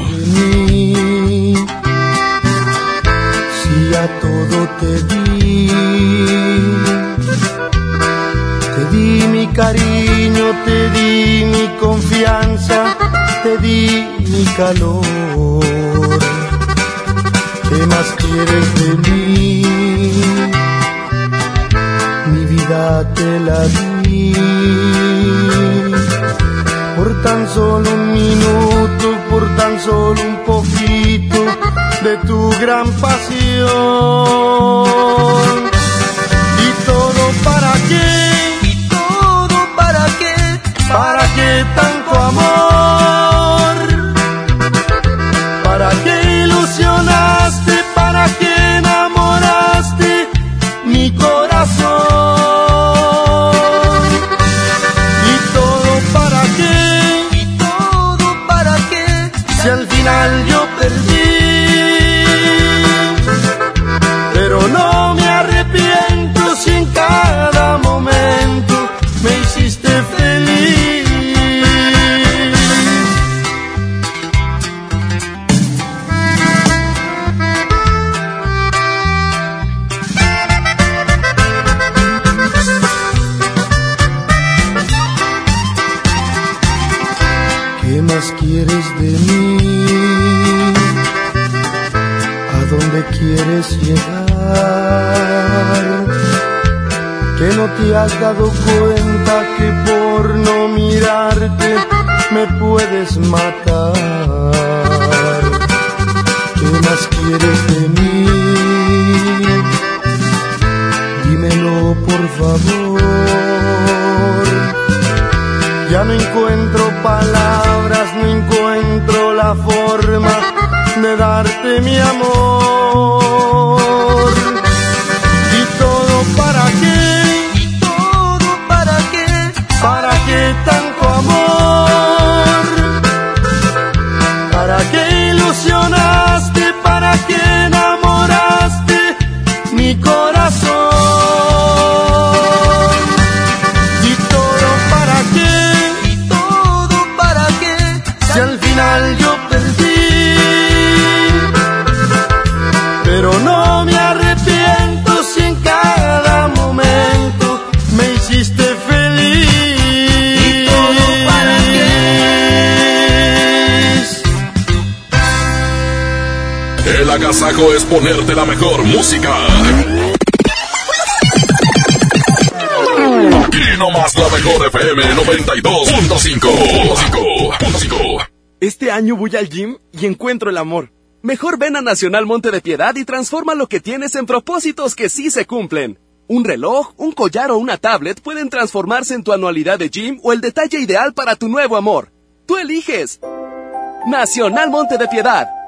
si a todo te di. Te di mi cariño, te di mi confianza, te di mi calor. ¿Qué más quieres de mí? Vida te la di. Por tan solo un minuto, por tan solo un poquito de tu gran pasión. ¿Y todo para qué? ¿Y todo para qué? ¿Para qué tanto amor? ¿Para qué ilusionaste? ¿Para qué enamoraste mi corazón? Final quieres llegar? Que no te has dado cuenta que por no mirarte me puedes matar. ¿Qué más quieres de mí? por favor. Ya no encuentro palabras, no encuentro la forma de darte mi amor. Es ponerte la mejor música. Aquí nomás la mejor FM 92.5. Este año voy al gym y encuentro el amor. Mejor ven a Nacional Monte de Piedad y transforma lo que tienes en propósitos que sí se cumplen. Un reloj, un collar o una tablet pueden transformarse en tu anualidad de gym o el detalle ideal para tu nuevo amor. Tú eliges. Nacional Monte de Piedad.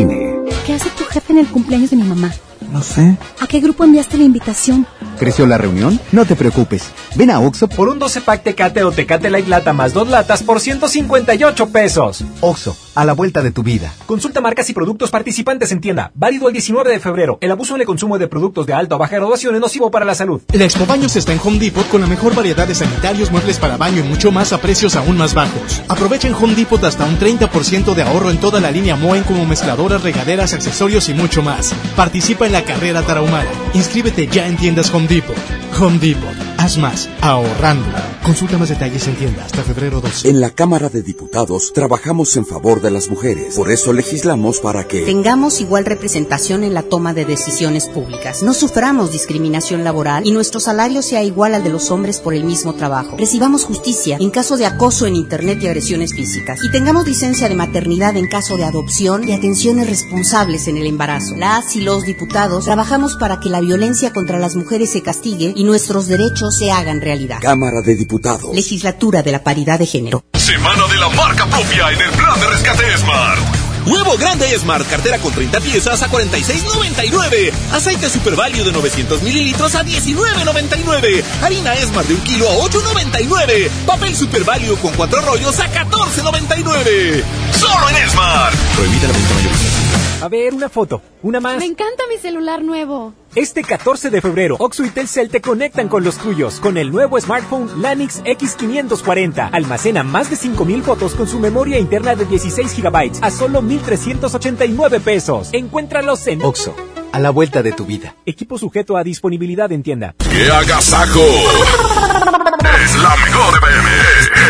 INE. ¿Qué hace tu jefe en el cumpleaños de mi mamá? No sé. ¿A qué grupo enviaste la invitación? ¿Creció la reunión? No te preocupes. Ven a Oxo por un 12 pack Tecate o Tecate Light Lata más dos latas por 158 pesos. Oxo, a la vuelta de tu vida. Consulta marcas y productos participantes en tienda. Válido el 19 de febrero. El abuso en el consumo de productos de alta o baja graduación es nocivo para la salud. La Expo Baños está en Home Depot con la mejor variedad de sanitarios, muebles para baño y mucho más a precios aún más bajos. Aprovecha en Home Depot hasta un 30% de ahorro en toda la línea Moen como mezcladoras, regaderas, accesorios y mucho más. Participa en la carrera Tarahumara. Inscríbete ya en tiendas Home Depot. Home Depot. Haz más, ahorrando. Consulta más detalles en tienda hasta febrero 12. En la Cámara de Diputados trabajamos en favor de las mujeres. Por eso legislamos para que tengamos igual representación en la toma de decisiones públicas. No suframos discriminación laboral y nuestro salario sea igual al de los hombres por el mismo trabajo. Recibamos justicia en caso de acoso en Internet y agresiones físicas. Y tengamos licencia de maternidad en caso de adopción y atenciones responsables en el embarazo. Las y los diputados trabajamos para que la violencia contra las mujeres se castigue y nuestros derechos se hagan realidad. Cámara de Diputados. Legislatura de la Paridad de Género. Semana de la marca propia en el plan de rescate Smart. Huevo grande Smart, cartera con 30 piezas a 46.99. Aceite Super Value de 900 mililitros a 19.99. Harina Smart de un kilo a 8.99. Papel Super Value con cuatro rollos a 14.99. Solo en Smart. Prohibida la venta mayorista. A ver, una foto. Una más. Me encanta mi celular nuevo. Este 14 de febrero, Oxo y Telcel te conectan con los tuyos con el nuevo smartphone Lanix X540. Almacena más de 5000 fotos con su memoria interna de 16 GB a solo 1389 pesos. Encuéntralos en Oxo, a la vuelta de tu vida. Equipo sujeto a disponibilidad en tienda. ¡Qué agasajo! es la mejor.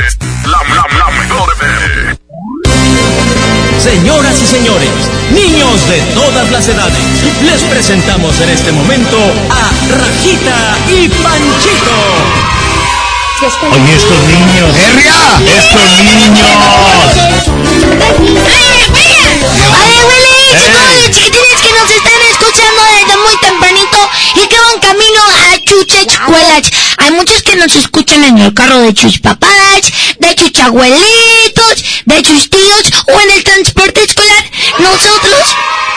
Es la, la, la mejor FM. Señoras y señores, niños de todas las edades, les presentamos en este momento a Rajita y Panchito. Oye, estos niños. ¡Herria! ¡Estos niños! Oye, Willy, chicos, chiquitines que nos están escuchando desde muy tempranito y que van camino a Chucha Escuelas. Hay muchos que nos escuchan en el carro de sus papás, de sus abuelitos, de sus tíos o en el transporte escolar. Nosotros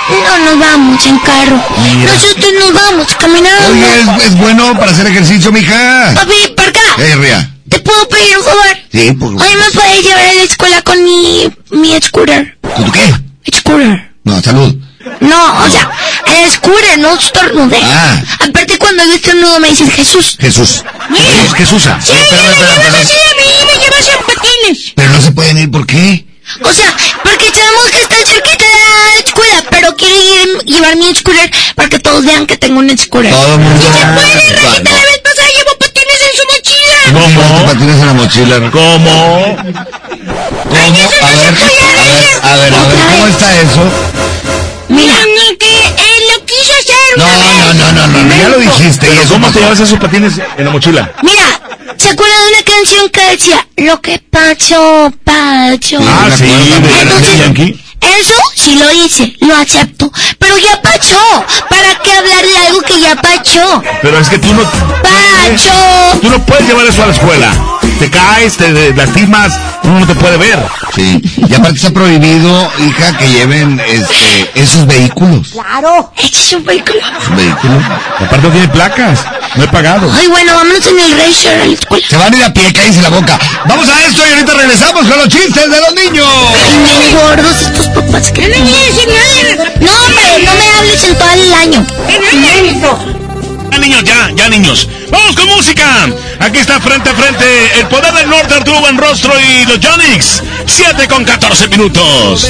no nos vamos en carro. Mira. Nosotros nos vamos caminando. Oye, es, es bueno para hacer ejercicio, mija. Papi, para acá. ¿Te puedo pedir un favor? Sí, por Oye, ¿me puedes llevar a la escuela con mi, mi scooter? ¿Con tu qué? Scooter. No, salud. No, o sea, el scooter, no estornude. Ah. Aparte, cuando yo estornudo me dices Jesús. Jesús. Jesús, Jesús. Sí, me llevas así a mí, me llevas en patines. Pero no se pueden ir, ¿por qué? O sea, porque sabemos que está cerquita de la escuela, pero quiero ir- llevar mi scooter para que todos vean que tengo un scooter. Todo el mundo. Sí se puede, Ah, Rajita, no. la vez tus patines en la mochila? ¿Cómo? ¿Cómo? A ver, a ver, a ver, a ver, ¿cómo está eso? Mira, que eh, lo quiso hacer No, no, no, no, no, ya lo dijiste. ¿Pero ¿Cómo te llevas esos patines en la mochila? Mira, ¿se acuerdan de una canción que decía Lo que pasó, pasó? Ah, sí, de Entonces, Yankee. Eso sí lo hice, lo acepto. Pero ya pasó. ¿Para qué hablar de algo que ya pasó? Pero es que tú no... ¡Pacho! Tú no puedes llevar eso a la escuela. Te caes, te lastimas, uno no te puede ver. Sí, y aparte está prohibido, hija, que lleven este, esos vehículos. Claro. Este es un vehículo. ¿Vehículos? Aparte no tiene placas, no he pagado. Ay, bueno, vámonos en el racer a la escuela. Se van a ir a pie, cállese la boca. Vamos a esto y ahorita regresamos con los chistes de los niños. Ay, gordos estos papás que... No me No, hombre, no me hables en todo el año. Niños, ya, ya niños. Vamos con música. Aquí está frente a frente el poder del norte, Arturo Buenrostro y los Jonix. 7 con 14 minutos.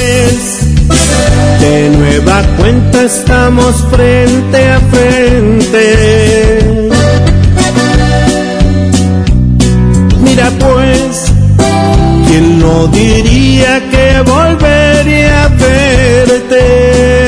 De nueva cuenta estamos frente a frente. Mira pues, ¿quién no diría que volvería a verte?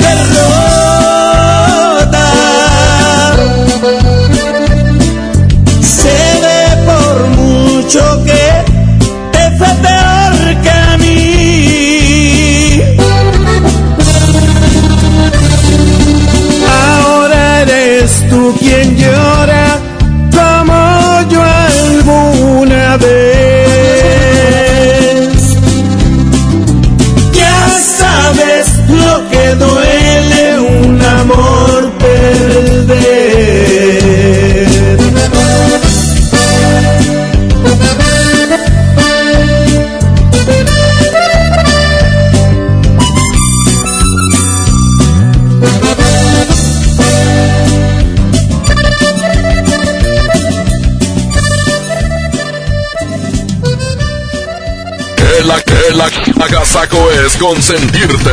consentirte.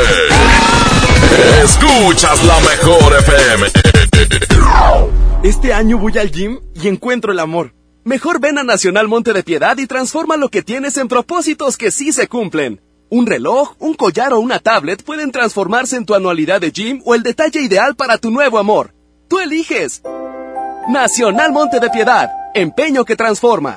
Escuchas la mejor FM. Este año voy al gym y encuentro el amor. Mejor ven a Nacional Monte de Piedad y transforma lo que tienes en propósitos que sí se cumplen. Un reloj, un collar o una tablet pueden transformarse en tu anualidad de gym o el detalle ideal para tu nuevo amor. Tú eliges. Nacional Monte de Piedad, empeño que transforma.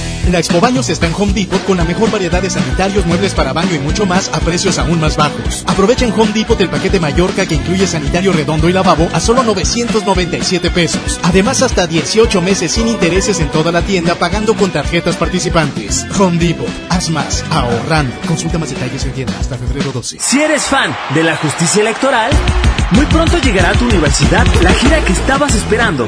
La Expo Baños está en Home Depot con la mejor variedad de sanitarios, muebles para baño y mucho más a precios aún más bajos. Aprovecha en Home Depot el paquete Mallorca que incluye sanitario redondo y lavabo a solo 997 pesos. Además, hasta 18 meses sin intereses en toda la tienda pagando con tarjetas participantes. Home Depot, haz más, ahorrando. Consulta más detalles en tienda hasta febrero 12. Si eres fan de la justicia electoral, muy pronto llegará a tu universidad la gira que estabas esperando.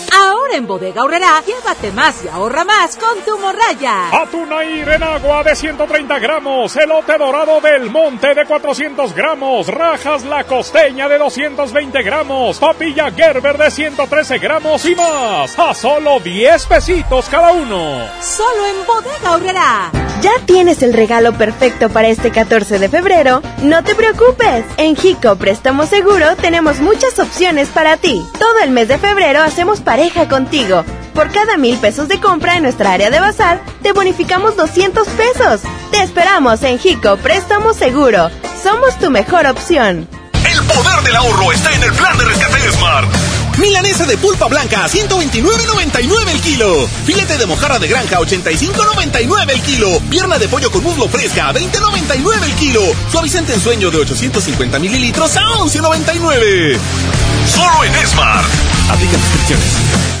Ahora en Bodega Horrera, llévate más y ahorra más con tu morraya. Atún Air en agua de 130 gramos, elote dorado del monte de 400 gramos, rajas la costeña de 220 gramos, papilla Gerber de 113 gramos y más, a solo 10 pesitos cada uno. Solo en Bodega Horrera. ¿Ya tienes el regalo perfecto para este 14 de febrero? No te preocupes. En Jico Préstamo Seguro tenemos muchas opciones para ti. Todo el mes de febrero hacemos pareja contigo. Por cada mil pesos de compra en nuestra área de bazar, te bonificamos 200 pesos. Te esperamos en Jico Préstamo Seguro. Somos tu mejor opción. El poder del ahorro está en el plan de rescate de Smart. Milanesa de pulpa blanca a 129.99 el kilo. Filete de mojarra de granja a 85.99 el kilo. Pierna de pollo con muslo fresca a 20.99 el kilo. Suavizante en sueño de 850 mililitros a 11.99. Solo en Smart. Aplica restricciones.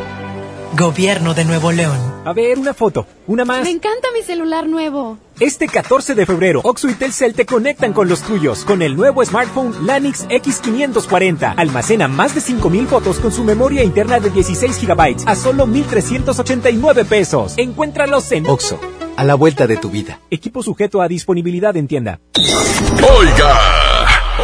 Gobierno de Nuevo León. A ver, una foto, una más. Me encanta mi celular nuevo. Este 14 de febrero, Oxo y Telcel te conectan con los tuyos con el nuevo smartphone Lanix X540. Almacena más de 5000 fotos con su memoria interna de 16 GB a solo 1389 pesos. Encuéntralos en Oxo, a la vuelta de tu vida. Equipo sujeto a disponibilidad en tienda. Oiga,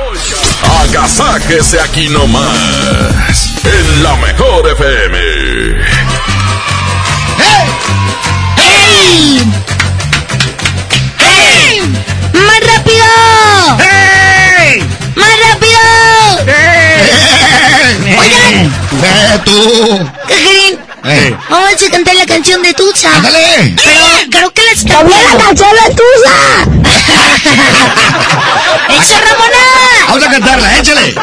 oiga, agasáquese aquí nomás, en la mejor FM. ¡Ey! ¡Ey! ¡Más rápido! ¡Ey! ¡Más rápido! Oigan, Ve tú. Cajerín, Eh. vamos a cantar la canción de Tusa. ¡Ándale! Pero creo que la está ¡También la canción de Tusa! ¡Eso, Ramona! Vamos a cantarla, échale.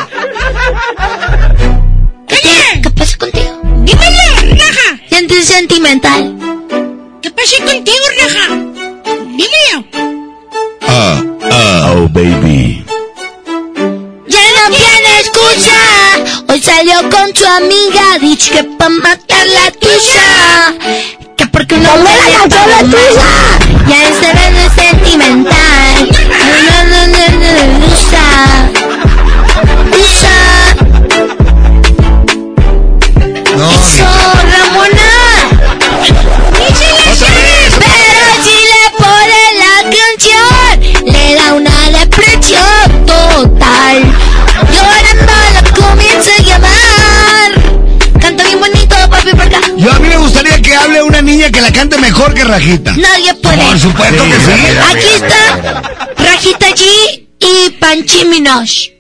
¿Qué, ¿Qué pasa contigo? Dímelo, raja. Sientes sentimental. ¿Qué pasa contigo, raja? Dímelo. Ah, ah, oh, baby. Ya no tiene excusa. Hoy salió con su amiga. Dicho que pa' matar la tuya. Que porque no me la cantó la tuya. Ya este vez es sentimental. No, no, no, no, no, niña que la cante mejor que Rajita. Nadie puede. Por supuesto que sí. Aquí está Rajita G y Panchiminos.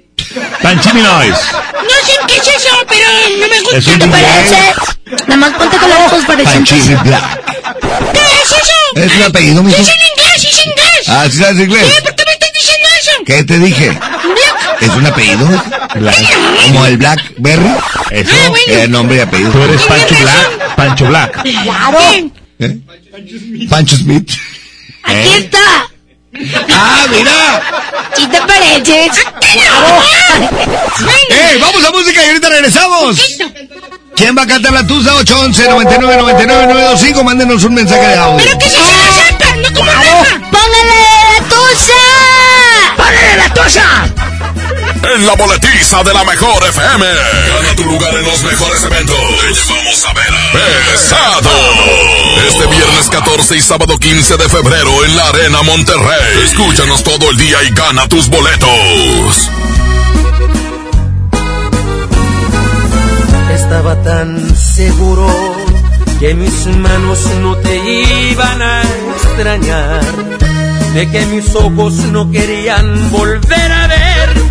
Panchiminois. No sé qué es eso, pero no me gusta. Un ¿Te parece? Nada más ponte con los ojos parecientes. Black. ¿Qué es eso? Es un apellido, mijo. Es en inglés, es en inglés. Ah, ¿sí sabes inglés? ¿Qué? ¿Por qué me estás diciendo eso? ¿Qué te dije? ¿Es un apellido? ¿Como el Blackberry? Eso. Ah, bueno. Eh, nombre y apellido. Tú eres Pancho Black. Pancho Black. Claro. ¿Eh? Pancho Smith. Aquí ¿Eh? está. ¡Ah, mira! ¿Sí te parece? ¡Eh, vamos a música y ahorita regresamos! ¿Quién va a cantar la tusa? 811 99 99 925 Mándenos un mensaje de audio. ¿Pero qué se llama ¡No como ¡Póngale la tusa! ¡Póngale la tusa! En la boletiza de la mejor FM. Gana tu lugar en los mejores eventos. Te llevamos a ver Pesado. Este viernes 14 y sábado 15 de febrero en la Arena Monterrey. Escúchanos todo el día y gana tus boletos. Estaba tan seguro que mis manos no te iban a extrañar, de que mis ojos no querían volver a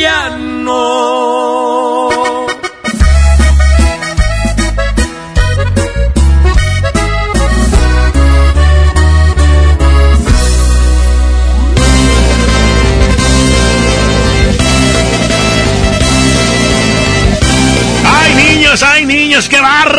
Mí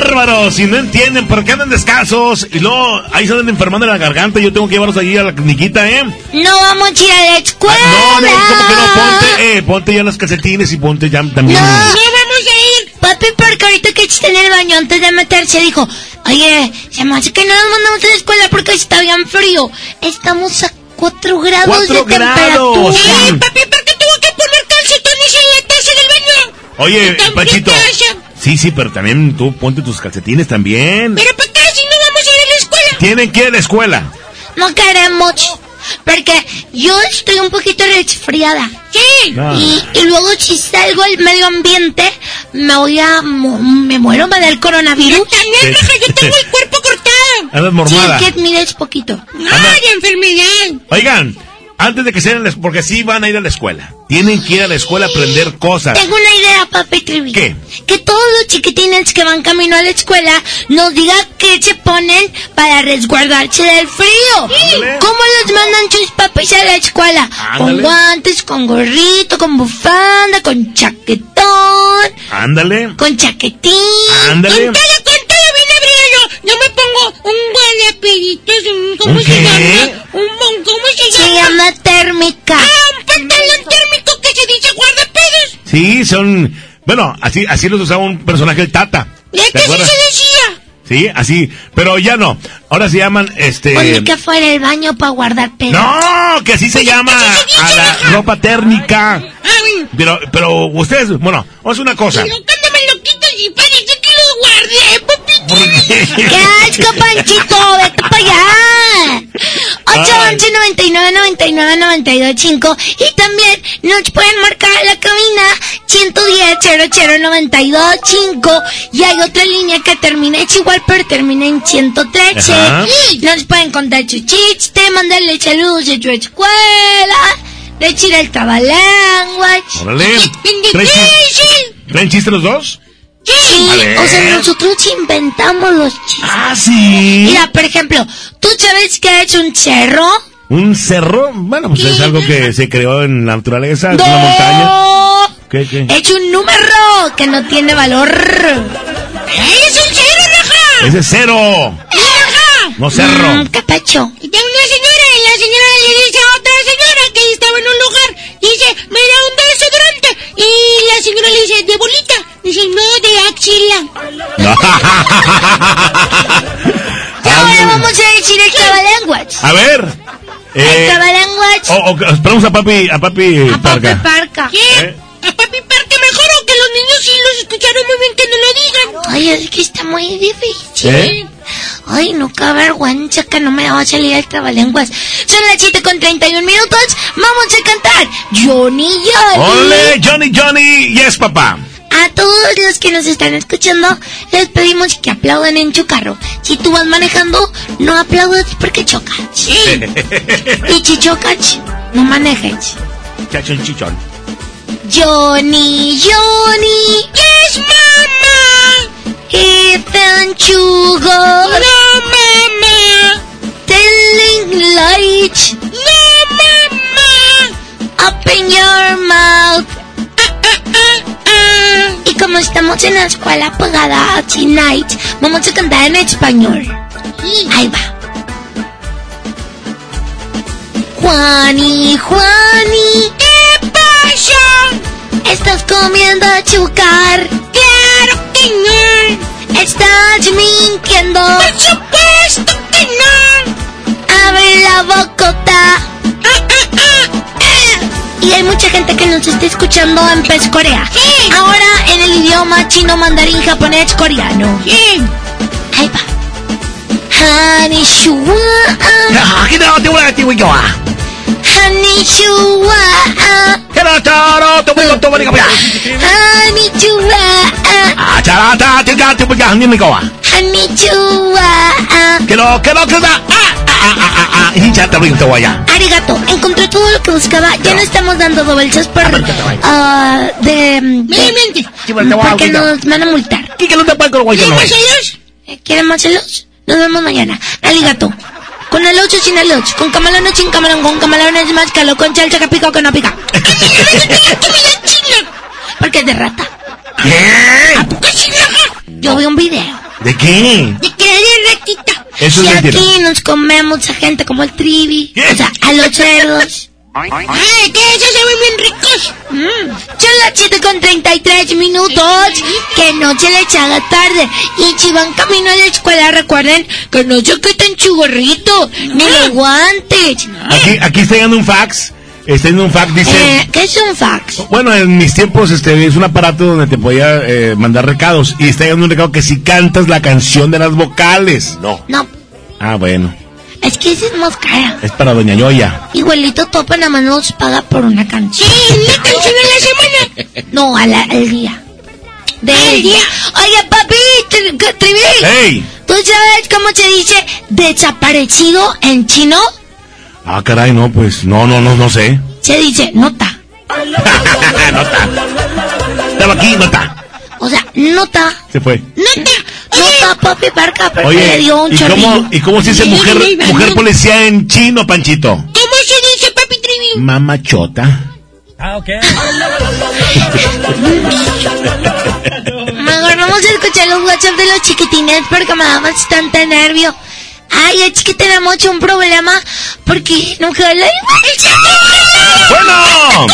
bárbaros! Si no entienden por qué andan descalzos y luego ahí se andan enfermando la garganta, yo tengo que llevarlos allí a la cliniquita, ¿eh? No vamos a ir a la escuela. No, no, ¿cómo que no? Ponte, eh, ponte ya los calcetines y ponte ya también. No, vamos a ir. Papi, porque ahorita que está en el baño antes de meterse dijo, oye, se me hace que no nos mandamos a la escuela porque está bien frío. Estamos a 4 grados ¡Cuatro de grados! temperatura. Sí. papi, ¿por qué tuvo que poner calcetones en la taza del baño? Oye, Pachito. taza. Sí, sí, pero también tú ponte tus calcetines también. Pero ¿para qué si no vamos a ir a la escuela? Tienen que ir a la escuela. No queremos. Porque yo estoy un poquito resfriada. Sí. Ah. Y, y luego si salgo al medio ambiente, me voy a... mu- me muero, me da el coronavirus. Yo también, Sí. yo tengo el cuerpo cortado. Andas mormada. Sí, que poquito. Anda. Ay, enfermedad. Oigan, antes de que sean, porque sí van a ir a la escuela. Tienen que ir a la escuela a aprender cosas. Tengo una idea, papi Trivi. ¿Qué? Que todos los chiquitines que van camino a la escuela nos digan qué se ponen para resguardarse del frío. Ándale. ¿Cómo los mandan sus papis a la escuela? Con Ándale. guantes, con gorrito, con bufanda, con chaquetón, Ándale. con chaquetín. Ándale. Con Yo me pongo un guardapellitos, un, ¿cómo ¿Un se qué? llama? Un, ¿cómo se llama? Se llama térmica. Ah, un pantalón térmico que se dice guardapedos. Sí, son. Bueno, así, así los usaba un personaje el Tata. ¿De ¿Te qué se decía? Sí, así, pero ya no. Ahora se llaman, este... Ponle que fuera el baño para guardar pedo. No, que así se llama a la ropa térmica. Pero, pero ustedes, bueno, vamos a hacer una cosa. Cántame lo quitas y lo guardé, papito. ¡Qué asco, Panchito! ¡Vete para allá! 811 99 99 92 5 y también nos pueden marcar la cabina 110 00 92 5 y hay otra línea que termina es igual pero termina en 113 Ajá. nos pueden contar su chiste mandarle saludos de tu escuela el. Bien ¿Traen chis- difícil. ¿Traen chiste los dos? Sí, o sea, nosotros inventamos los chistes. Ah, sí. Mira, por ejemplo, ¿tú sabes qué es un cerro? ¿Un cerro? Bueno, pues es algo que se creó en la naturaleza, es una montaña. ¡No! ¿Qué, qué? Es un número que no tiene valor. ¡Es un cero, raja! Ese es cero. ¡Raja! No cerro. Mm, capacho. Y tiene una señora y la señora le dice a otra señora que estaba en un lugar. Dice, me da un desodorante. Y la señora le dice, ¿de bolita? Dice, no, de axila. Ahora vamos a decir el cabalenguas. A ver. El Eh, cabalenguas. o- o- esperamos a papi, a papi Parca. Parca. ¿Eh? A papi Parca mejor o que los niños sí los escucharon muy bien que no lo digan. Ay, es que está muy difícil. ¿Eh? Ay, no, qué vergüenza que no me va a salir el trabalenguas. Son las 7 con 31 minutos. Vamos a cantar Johnny Johnny. ¡Ole, Johnny, Johnny! ¡Yes, papá! A todos los que nos están escuchando, les pedimos que aplaudan en su carro. Si tú vas manejando, no aplaudas porque chocas. Y si chocas, no manejes. Chachón chichón. Johnny, Johnny, yes, mama. Ethan Chugo, no, mama. Telling light, no, mama. Open your mouth. Y como estamos en la escuela pagada tonight, vamos a cantar en español. Ahí va. Juani, Juani, ¿qué pasa? ¿Estás comiendo azúcar? Claro que no. ¿Estás mintiendo? Por supuesto que no. Abre la bocota. Y hay mucha gente que nos está escuchando en Pez Corea. Ahora en el idioma chino, mandarín, japonés, coreano. Ahí va. Honey Shua. Honey Shua. Honey Shua. Honey Shua. Arigato, encontré todo lo que buscaba. Ya no estamos dando dobles por ah, de mm, porque nos van a multar. ¿Quieren más celos? Eh, ¿Quieren más celos? Nos vemos mañana. Arigato. Con el 8 sin el 8, con camarón o sin camarón, con camarones más calo, con chalcha que pica o que no pica. Porque es de rata. ¿A poco sí? Yo vi un video. ¿De qué? De que es rectita. Eso es y mentira. aquí nos comemos a gente como el trivi. O sea, a los cerdos. Ay, que esos se ven bien ricos. Mm. Son las 7 con 33 minutos. Que no se les haga tarde. Y si van camino a la escuela, recuerden que no se quiten su gorrito, ni los guantes. Aquí, aquí está llegando un fax. Está llegando un fax, dice... Eh, ¿Qué es un fax? Bueno, en mis tiempos este es un aparato donde te podía eh, mandar recados. Y está llegando un recado que si cantas la canción de las vocales. No. No, Ah, bueno. Es que esa es más cara. Es para Doña Yoya. Igualito Topa nada más nos paga por una canción. Sí, una canción a la semana. No, a la- al día. Del día. Oye, papi, tri- Trivi. ¡Ey! ¿Tú sabes cómo se dice desaparecido en chino? Ah, caray, no, pues no, no, no, no sé. Se dice nota. nota. Estaba aquí, nota. O sea, nota. Se fue. Nota. Nota, papi, parca, porque le Oye, dio un ¿y cómo, ¿y cómo se dice mujer, mujer policía en chino, Panchito? ¿Cómo se dice, papi Trivi? Mamachota. Ah, ok. Mejor vamos a escuchar los WhatsApp de los chiquitines porque me da bastante nervio. Ay, es que tenemos un problema porque no jala el ¡Bueno!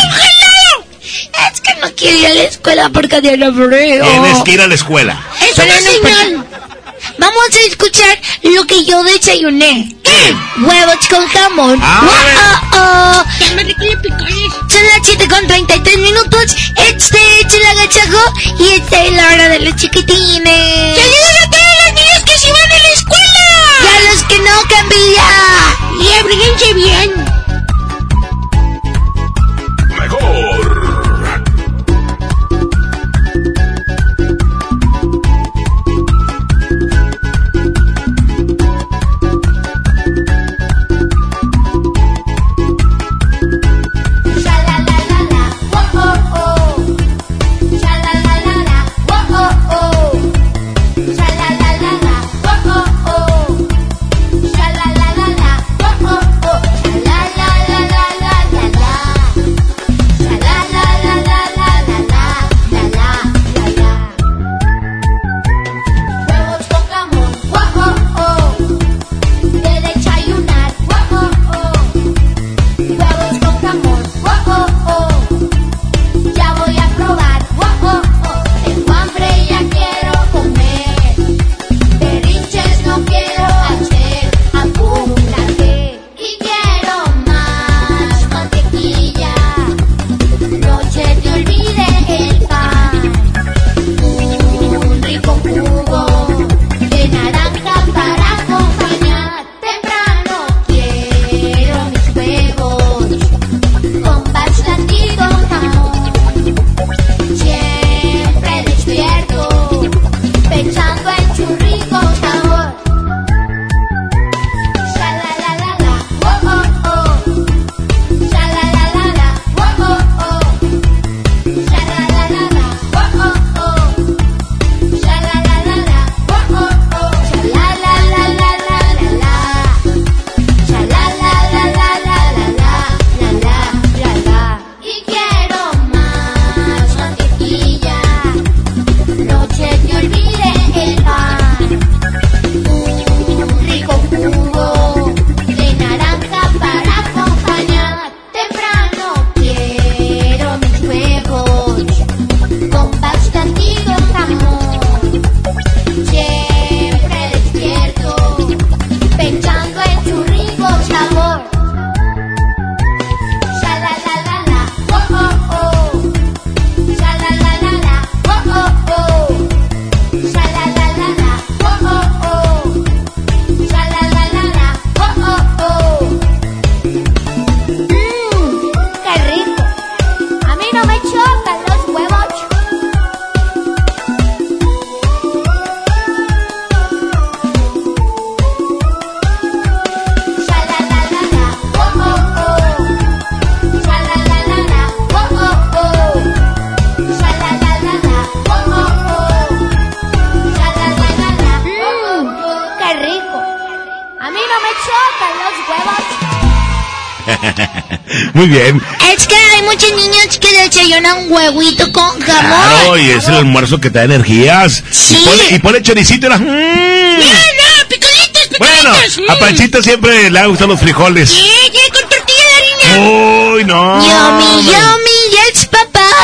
Es que no quiero ir a la escuela porque tiene frío. Tienes que ir a la escuela. Es señal. vamos a escuchar lo que yo desayuné. Huevos con jamón. Ah, Oh, oh. Son las 7 con 33 minutos. Este es el agachajo y esta es la hora de los chiquitines. ¡Saludos a todos los niños que se van a la escuela! Y a los que no, cambia. Y abríguense bien. Desayunan huevito con jamón. Claro, y es el almuerzo que te da energías. Y pone, y pone choricito las... ¡Mm! no, picolitos, Bueno, picolitos. a Panchita siempre le han gustado los frijoles. Sí, sí, con tortilla de harina. Uy, no. Yummy, yummy,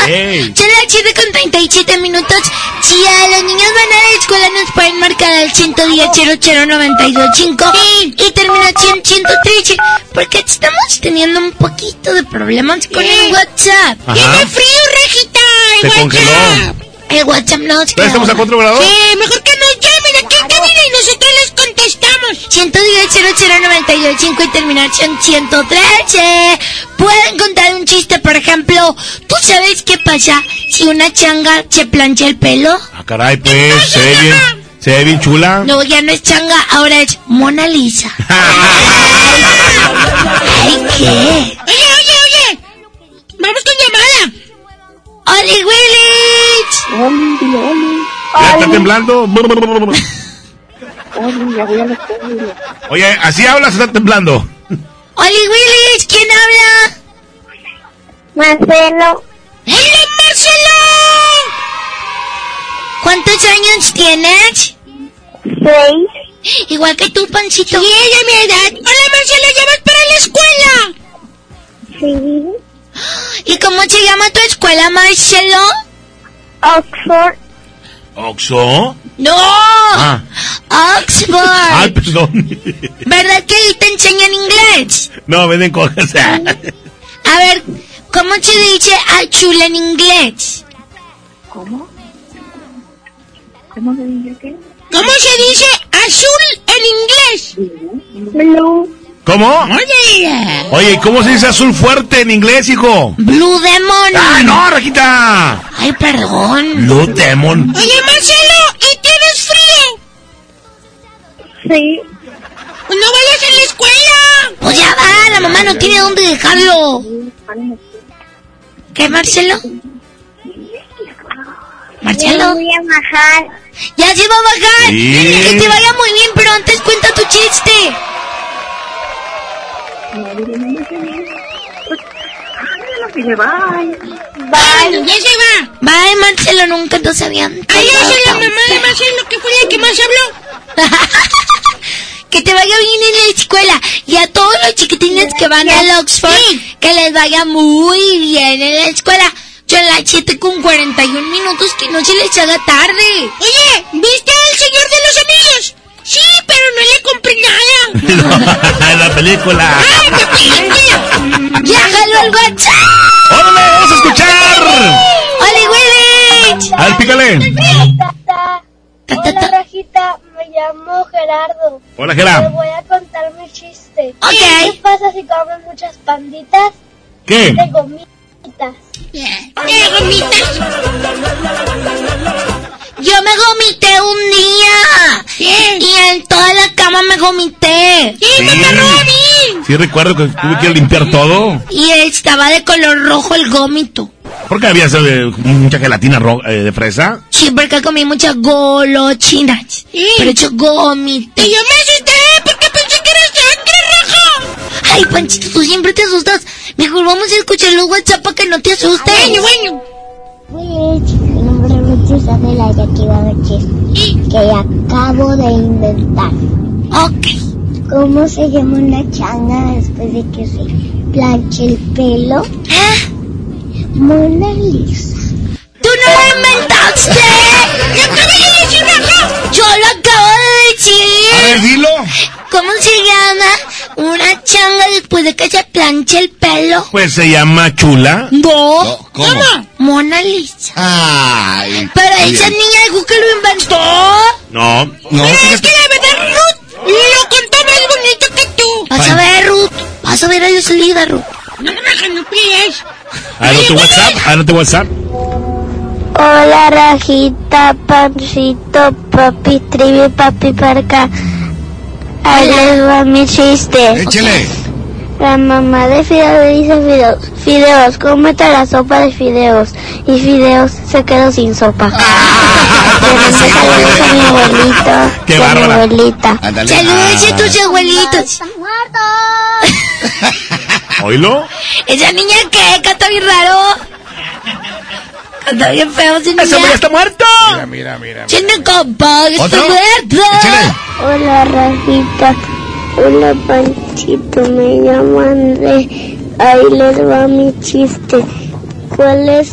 yes, papá. Ey. Son las 7 con 37 minutos. Si a los niños van a la escuela, nos pueden marcar al 110 00925 y terminación 113. Porque estamos teniendo un poquito de problemas con el WhatsApp. Ajá. Tiene frío, Rejita. El Se WhatsApp. congeló. El WhatsApp no ¿Ya estamos a cuatro grados? Sí, mejor que nos llamen aquí en cabina y nosotros les contestamos. 110 00925 y terminación 113. Pueden contar un chiste, por ejemplo. ¿Tú sabes qué pasa si una changa se plancha el pelo? Ah, caray, pues, se ve bien, se ve bien chula. No, ya no es changa, ahora es Mona Lisa. Ay, ¿qué? Oye, oye, oye. Vamos con llamada. ¡Oli Willis! Ya está temblando. Oye, así hablas, está temblando. ¡Oli Willis! ¿Quién habla? Marcelo. ¡Hola, Marcelo! ¿Cuántos años tienes? Seis. Igual que tú, Pancito. Sí, ella mi edad. Hola, Marcelo, ¿ya vas para la escuela? Sí. ¿Y cómo se llama tu escuela, Marcelo? Oxford. ¿Oxo? ¡No! Ah. Oxford. Ay, perdón. ¿Verdad que ahí te enseñan inglés? No, venden cosas. A ver, ¿cómo se dice azul en inglés? ¿Cómo? ¿Cómo se dice qué? ¿Cómo se dice azul en inglés? Blue. ¿Cómo? Oye. Oye, ¿cómo se dice azul fuerte en inglés, hijo? Blue Demon. ¡Ay, no, Rajita! Ay, perdón. Blue Demon. Oye, Marcelo, ¿y tienes frío? Sí. Pues no vayas a la escuela. Pues ya va, la mamá no tiene dónde dejarlo. ¿Qué, Marcelo? Marcelo. voy a bajar. Ya se va a bajar. Sí. Que te vaya muy bien, pero antes cuenta tu chiste. Bye. Ya se va. Bye, Marcelo, nunca nos habían. Ay, esa es la mamá de Marcelo, que fue la que más habló. que te vaya bien en la escuela. Y a todos los chiquitines que van al Oxford, que les vaya muy bien en la escuela. Son las 7 con 41 minutos, que no se les haga tarde. Oye, ¿viste al Señor de los Anillos? Sí, pero no le compré nada. En la película. ¡Ya jaló el WhatsApp! ¡Órale, vamos a escuchar! ¡Ole, Willich! A ver, pícale. Hola, Rajita, me llamo Gerardo. Hola, Gerardo. Te voy a contar mi chiste. Ok. ¿Qué pasa si comes muchas panditas ¿Qué? de gomitas? ¿Qué gomitas? Yo me gomité un día. Y en toda la cama me gomité. Sí, Sí. me Robin. Sí, recuerdo que tuve que limpiar todo. Y estaba de color rojo el gómito. ¿Por qué había eh, mucha gelatina ro- eh, de fresa? Sí, porque comí muchas golochinas. Pero hecho gómito. Y yo me asusté porque pensé que era sangre. Ay, Panchito, tú siempre te asustas. Mejor vamos a escuchar los WhatsApp para que no te asustes. Bueno, bueno. Willich, mi nombre es Isabela y aquí va mi chiste que acabo de inventar. Ok. ¿Cómo se llama una changa después de que se planche el pelo? ¿Ah? Mona Lisa. ¡Tú no lo inventaste! ¡Lo acabo de decir, Rafa! ¡Yo lo acabo de decir! A ver, dilo. ¿Cómo se llama una changa después de que se planche el pelo? Pues se llama Chula. No. ¿cómo? Mona Lisa. Ay. Pero bien. esa niña dijo que lo inventó. No. No, Pero es que la verdad, Ruth lo contó más bonito que tú. Vas a ver, Ruth. Vas a ver a Dios salida, Ruth. No me dejan, no pies. Anote WhatsApp, anote WhatsApp. Hola Rajita, Pancito, Papi Trivi, Papi Parca. Ahí les va mi chiste. Échele. La mamá de Fideo le dice a Fideos, Fideos, cómete la sopa de Fideos. Y Fideos se quedó sin sopa. Saludos a mi abuelito, Qué a mi abuelita. Saludos a tus abuelitos. ¿Oílo? ¿Esa niña qué? Canta bien raro. Canta bien feo niña. ¡Ese hombre ya está muerto! Mira, mira, mira. Tiene compa, está muerto. Échale. Hola Rajita, hola Panchito, me llaman de... Ahí les va mi chiste. ¿Cuál es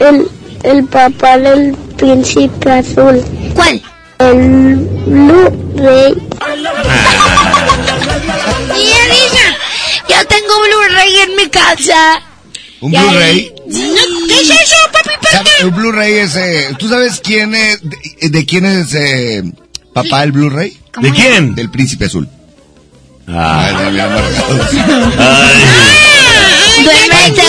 el, el papá del príncipe azul? ¿Cuál? El Blu-ray. Mira, Lisa, yo tengo Blu-ray en mi casa. Un Blu-ray. No, ¿Qué es eso, papi? ¿Sabe? El Blu-ray es. eh, ¿Tú sabes quién es. De, de quién es eh, papá el Blu-ray? ¿De quién? Del príncipe azul. Ah. Ay, amargados. Duérmete.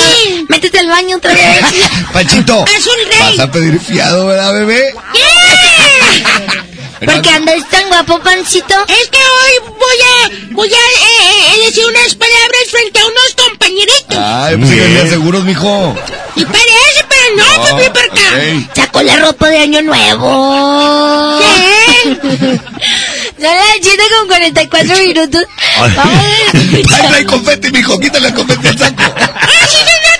Métete al baño otra vez. Panchito, Azul Rey. vas a pedir fiado, ¿verdad, bebé? Porque andas tan guapo, pancito. Es que hoy voy a, voy a eh, eh, decir unas palabras frente a unos compañeritos. Ay, pues vendían seguros, mijo. Y parece, pero no, No, papi, por acá. Sacó la ropa de año nuevo. ¿Qué? Son las 7 con 44 minutos. Ay. Vamos a Ay, escuchar. no hay confeti, mijo. Quítale el confeti al saco. ¡Ah, sí se notó!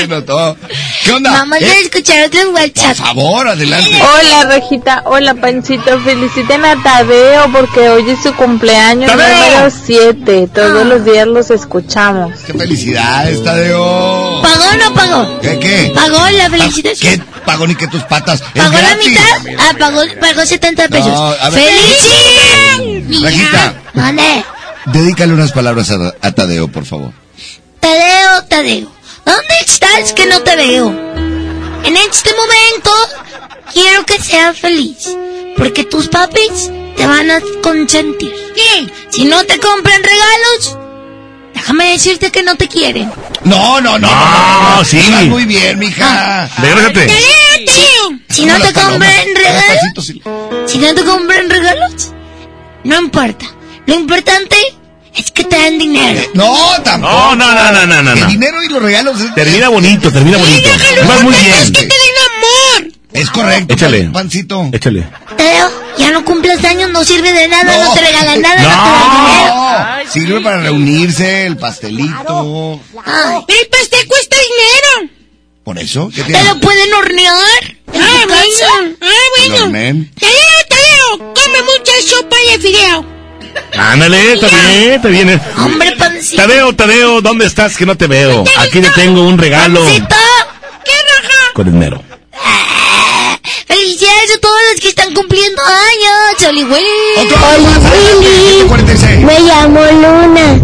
Se notó. ¿Qué onda? Vamos a ¿Eh? escuchar otros Por WhatsApp. favor, adelante. Hola, Rejita. Hola, Panchito. Feliciten a Tadeo porque hoy es su cumpleaños ¡Tadeo! número 7. Todos los días los escuchamos. ¡Qué felicidades, Tadeo! ¿Pagó o no pagó? ¿Qué, qué? ¿Pagó la felicitación? ¿Qué? Pagó ni que tus patas. ¿Pagó la mitad? Ah, pagó, pagó 70 pesos. No, a. ¡Feliz! Rajita, ¿Dónde? dedícale unas palabras a, a Tadeo, por favor. Tadeo, Tadeo, ¿dónde estás que no te veo? En este momento quiero que seas feliz, porque tus papis te van a consentir. Si no te compran regalos, déjame decirte que no te quieren. No, no, no. No, sí. Ibas muy bien, mija. Regrésate. Si no te compran regalos, sí. si no te compran regalos, no importa. Lo importante es que te den dinero. No, tampoco. No, no, no, no, no, no, El no. dinero y los regalos es, Termina bonito, termina bonito. Vas muy bien. den amor. es correcto. Échale. pan- Pancito. Échale. Tadeo, ya no cumples años, no sirve de nada, no, te regalan nada, no, te dan dinero. No, sirve para reunirse, el pastelito. Ay, el pastel cuesta dinero. ¿Por eso? ¿Qué ¿Te tiene? lo pueden hornear? ¿En Ah, tu casa? ¿El hornén? Tadeo, Tadeo, come mucha sopa de fideo. Ándale, está bien, está bien. Hombre, pancito. Tadeo, Tadeo, ¿dónde estás que no te veo? Aquí te tengo un regalo Pancito. ¿Qué raja? con dinero. Felicidades a todos los que están cumpliendo años, Oli Willy. Hola Willy, me llamo Luna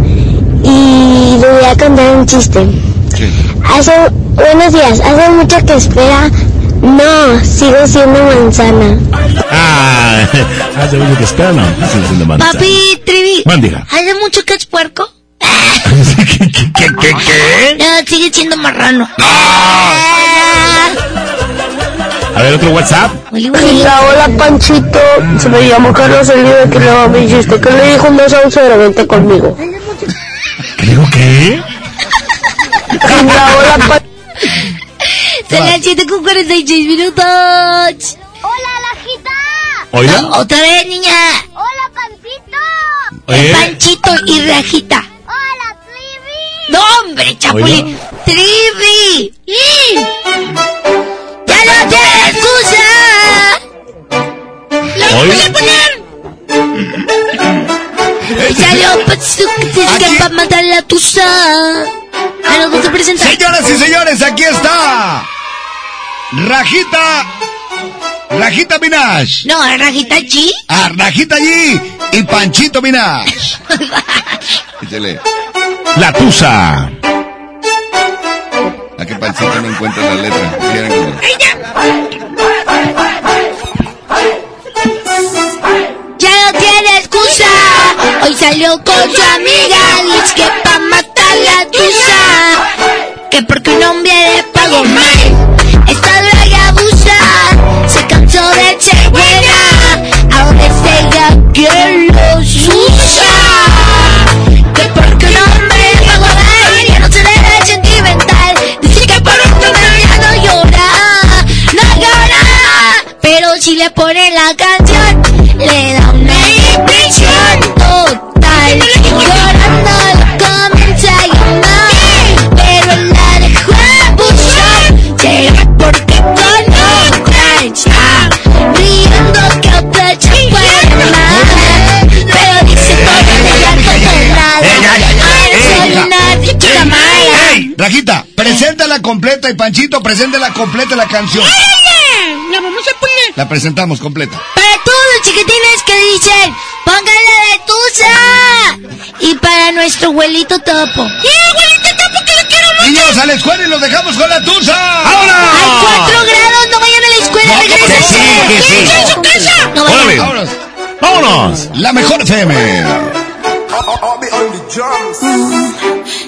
y le voy a contar un chiste. Hace, buenos días, hace mucho que espera, no, sigo siendo manzana. Ah, hace mucho que espera, no. Sigue siendo manzana. Papi, Trivi. Mándiga. ¿Hace mucho que es puerco? ¿Qué, qué, qué? No, sigue siendo marrano. A ver, otro WhatsApp. Hola, hola Panchito, se me llama Carlos Oliva que le me chiste, que le dijo un beso a un cero, vente conmigo. ¿Qué digo qué? Hola, hola Pan- Son las 7 con 46 minutos. ¡Hola, Lajita! Oiga. No, otra vez, niña. ¡Hola, Pancito! Oye. Panchito y Rajita. ¡Hola, Trivi! No, hombre, Chapulín. Trivi. ¡Ya no tienes excusa! ¡Lo voy a poner! Salió Panchito que te escapa a matar la tusa. Ah, nos vas a presentar. Señoras y señores, aquí está. Rajita. Rajita Minaj. No, Rajita Chi. Ah, Rajita allí y Panchito Minaj. La Tusa. A que Panchito no encuentra la letra. Ya no tiene excusa. Hoy salió con su amiga. Dice que pa' matar la tusa. Que porque un hombre le pagó mal. Mala. ¡Ey! Rajita, preséntala completa y Panchito, preséntala completa la canción. La vamos a poner. La presentamos completa. Para todos los chiquitines que dicen, póngale de tusa. Y para nuestro abuelito topo. ¡Sí, abuelito topo, que lo quiero mucho! Niños, a la escuela y los dejamos con la tusa. Hay cuatro grados, no vayan a la escuela, No, regresen. sí, que sí. ¡Quédense en su casa! No vayan. Órale. Vámonos. Vámonos. La mejor FM.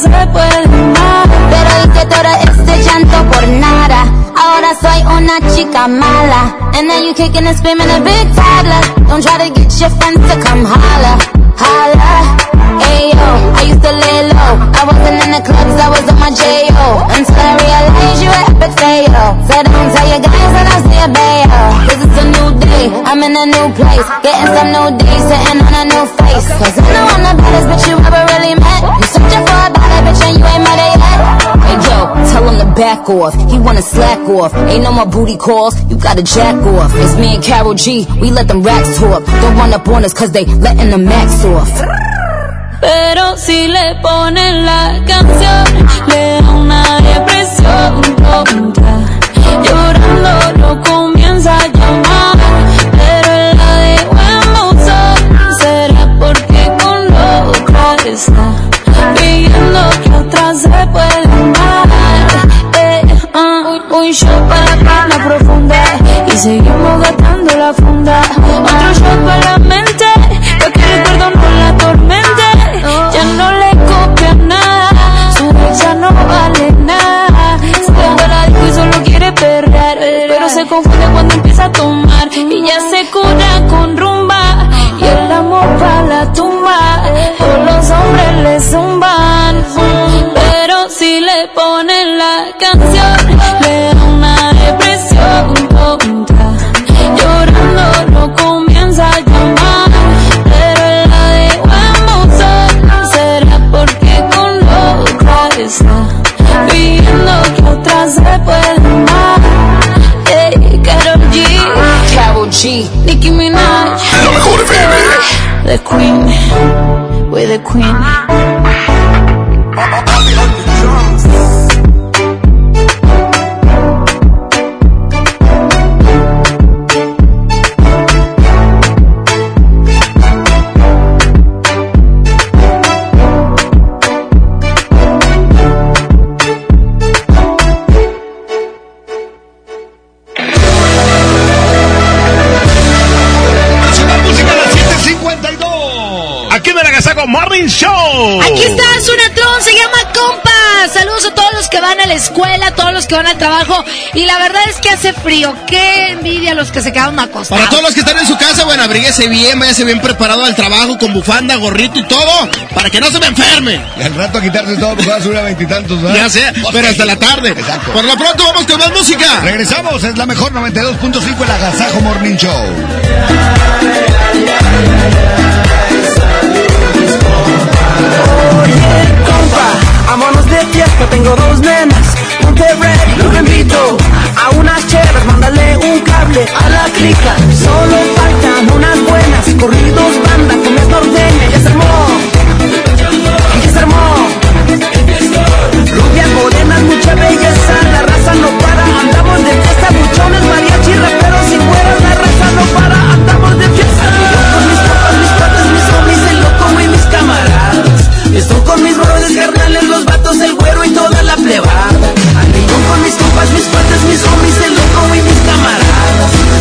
se puede amar. Pero dice todo este llanto por nada. una chica mala. And then you kicking and screaming a big toddler. Don't try to get your friends to come holla, holla. Ayo, I used to lay low. I wasn't in the clubs, I was on my J.O. Until I realized you were epic fail. So don't tell your guys when I a bail. Cause it's a new day, I'm in a new place. Getting some new days, sitting on a new face. Cause I know I'm the baddest bitch you ever really met. You searching for a bad bitch and you ain't met it yet. Hey yo, tell him to back off. He wanna slack off. Ain't no more booty calls, you gotta jack off. It's me and Carol G, we let them racks talk. Don't run up on us cause they letting the max off. Pero si le ponen la canción, le da una depresión Llorando lo comienza a llamar, pero la dejó en buzón. Será porque con loca está pidiendo que otra se puede amar. Eh, ah, un- un shot para la pena profunda y seguimos gastando la funda. Otro shot para la mente, para que el recuerdo no la atormente. Ya no le copia nada, su ya no vale confunde cuando empieza a tomar y ya se cura con rumba y el amor para la tumba. Todos los hombres le zumban, pero si le ponen la canción le da una depresión tonta. Llorando no comienza a llamar, pero la dejó en buzón. Será porque con loca está pidiendo que otra se pueda G, Nicki Minaj, La mejor FM. the Queen, we're the Queen. Show. Aquí está Sunatrón, se llama Compa. Saludos a todos los que van a la escuela, a todos los que van al trabajo. Y la verdad es que hace frío. Qué envidia los que se quedaron acostados. Para todos los que están en su casa, bueno, abríguese bien, váyase bien preparado al trabajo con bufanda, gorrito y todo, para que no se me enferme. Y al rato a quitarse todo porque va a subir a veintitantos, ¿verdad? Ya sé, pero hasta la tarde. Exacto. Por lo pronto vamos con más música. Regresamos, es la mejor 92.5 el Agasajo Morning Show. Compa, vámonos de fiesta, tengo dos nenas, un ready, los invito a unas chelas, mándale un cable a la clica, solo faltan unas buenas, corridos, banda, con es norteña, ya se armó, ya se armó, rubias, morenas, mucha belleza, la raza no para, andamos de fiesta, buchones,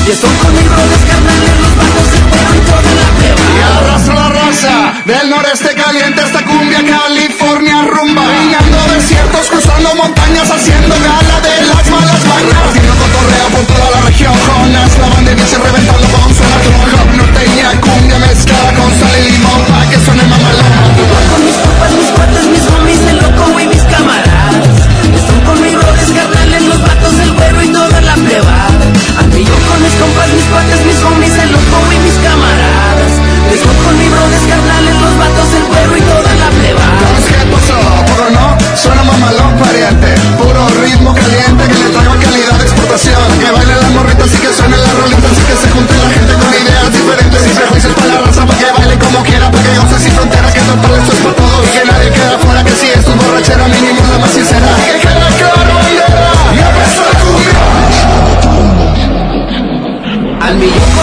Y eso con mis brothers carnales los bajos se fueron toda la pleba. Y abrazo la raza del noreste caliente hasta cumbia California rumba. Vinando desiertos, cruzando montañas, haciendo gala de las malas bañas. Vino cotorrea por toda la región con la banda y dice reventando con su tronco. Norteña, cumbia mezclada con sal y limón pa' que suene mamalón. Con mis copas, mis cuates, mis homies, el loco y mis camaradas. Están con mis brothers carnales, los vatos, el güero y toda la pleba. A mí Con mi brothers, carnales, los vatos, el pueblo y toda la pleba. Conciertos o puro no, suena mamalón pariente. Puro ritmo caliente que le traigo calidad de exportación. Que bailen las morritas y que suene las rolitas y que se junte la gente con ideas diferentes y prejuicios para la raza. Para que baile como quiera, para que goce sin fronteras, que total esto es para todos. Y que nadie queda fuera, que si es tu borrachera, mínimo la más sincera. Que claro y abraza la cumbia. Al millón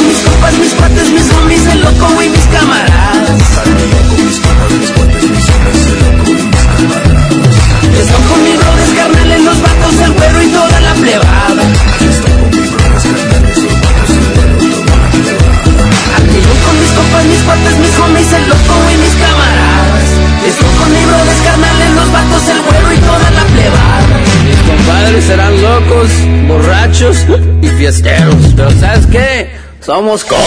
fiesteros. Pero ¿sabes qué? Somos compas.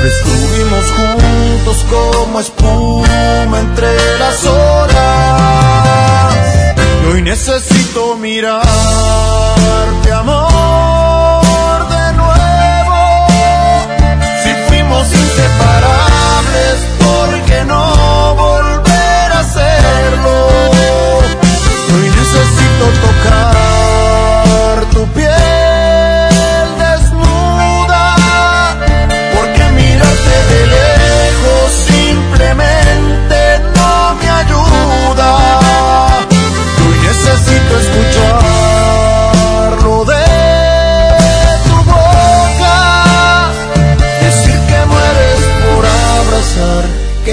Siempre estuvimos juntos como espuma entre las horas. Y hoy necesito mirarte, amor, de nuevo. Si fuimos inseparables, ¿por qué no volver a hacerlo? Hoy necesito tocar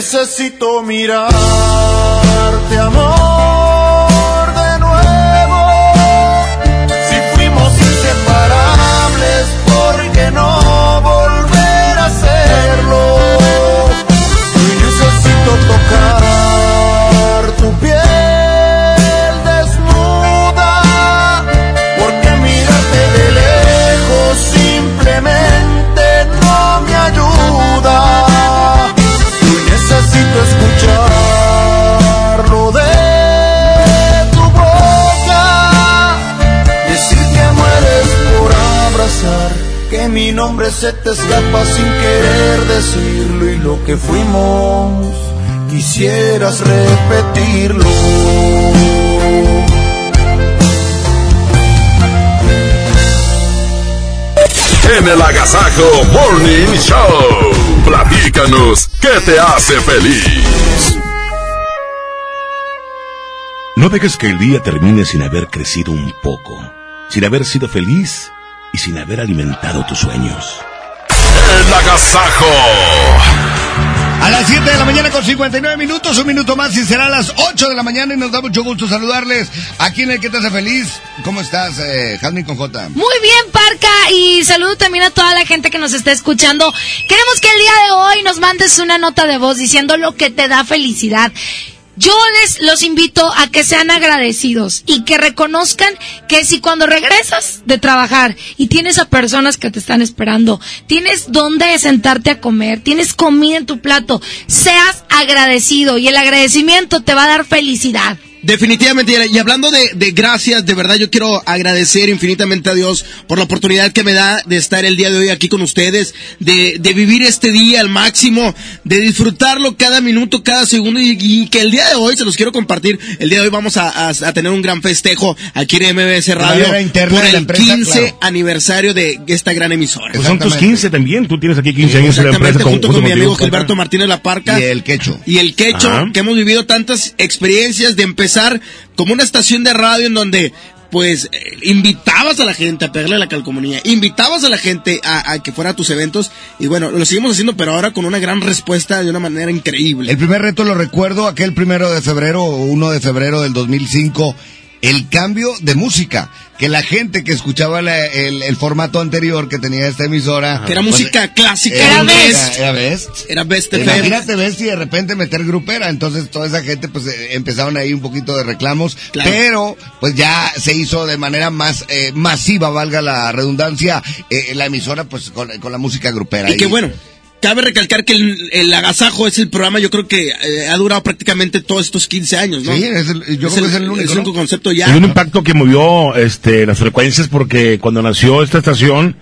Necesito mirarte, amor, nombre se te escapa sin querer decirlo y lo que fuimos quisieras repetirlo. En el Agasajo Morning Show. Platícanos qué te hace feliz. No dejes que el día termine sin haber crecido un poco, sin haber sido feliz y sin haber alimentado tus sueños. El Agasajo. A las 7 de la mañana con 59 minutos, un minuto más y será a las 8 de la mañana y nos da mucho gusto saludarles aquí en el que te hace feliz. ¿Cómo estás, eh, Jasmine con J? Muy bien, Parca, y saludo también a toda la gente que nos está escuchando. Queremos que el día de hoy nos mandes una nota de voz diciendo lo que te da felicidad. Yo les los invito a que sean agradecidos y que reconozcan que si cuando regresas de trabajar y tienes a personas que te están esperando, tienes dónde sentarte a comer, tienes comida en tu plato, seas agradecido y el agradecimiento te va a dar felicidad. Definitivamente, y hablando de, de, gracias, de verdad yo quiero agradecer infinitamente a Dios por la oportunidad que me da de estar el día de hoy aquí con ustedes, de, de vivir este día al máximo, de disfrutarlo cada minuto, cada segundo y, y, que el día de hoy se los quiero compartir. El día de hoy vamos a, a, a tener un gran festejo aquí en MBS Radio por el empresa, 15 claro. aniversario de esta gran emisora. Pues son tus 15 también, tú tienes aquí 15 años en la empresa. Junto, con, mi amigo Gilberto Martínez La Parca. Y el Quecho. Y el Quecho, Ajá. que hemos vivido tantas experiencias de empezar como una estación de radio en donde pues eh, invitabas a la gente a pegarle a la calcomanía, invitabas a la gente a, que fuera a tus eventos y bueno, lo seguimos haciendo pero ahora con una gran respuesta de una manera increíble. El primer reto lo recuerdo aquel primero de febrero o 1 de febrero del 2005 el cambio de música. Que la gente que escuchaba la, el, el, formato anterior que tenía esta emisora. Que era pues, música clásica. Era, best. Era, best. Era best. Imagínate best y de repente meter grupera. Entonces toda esa gente pues eh, empezaron ahí un poquito de reclamos. Claro. Pero pues ya se hizo de manera más eh, masiva, valga la redundancia, eh, la emisora pues con, con, la música grupera. Y, y que bueno. Cabe recalcar que el, el, agasajo es el programa, yo creo que eh, ha durado prácticamente todos estos 15 años, ¿no? Sí, es el, yo es creo el, que es el único, es el único ¿no? concepto ya. Hay un impacto que movió este, las frecuencias porque cuando nació esta estación,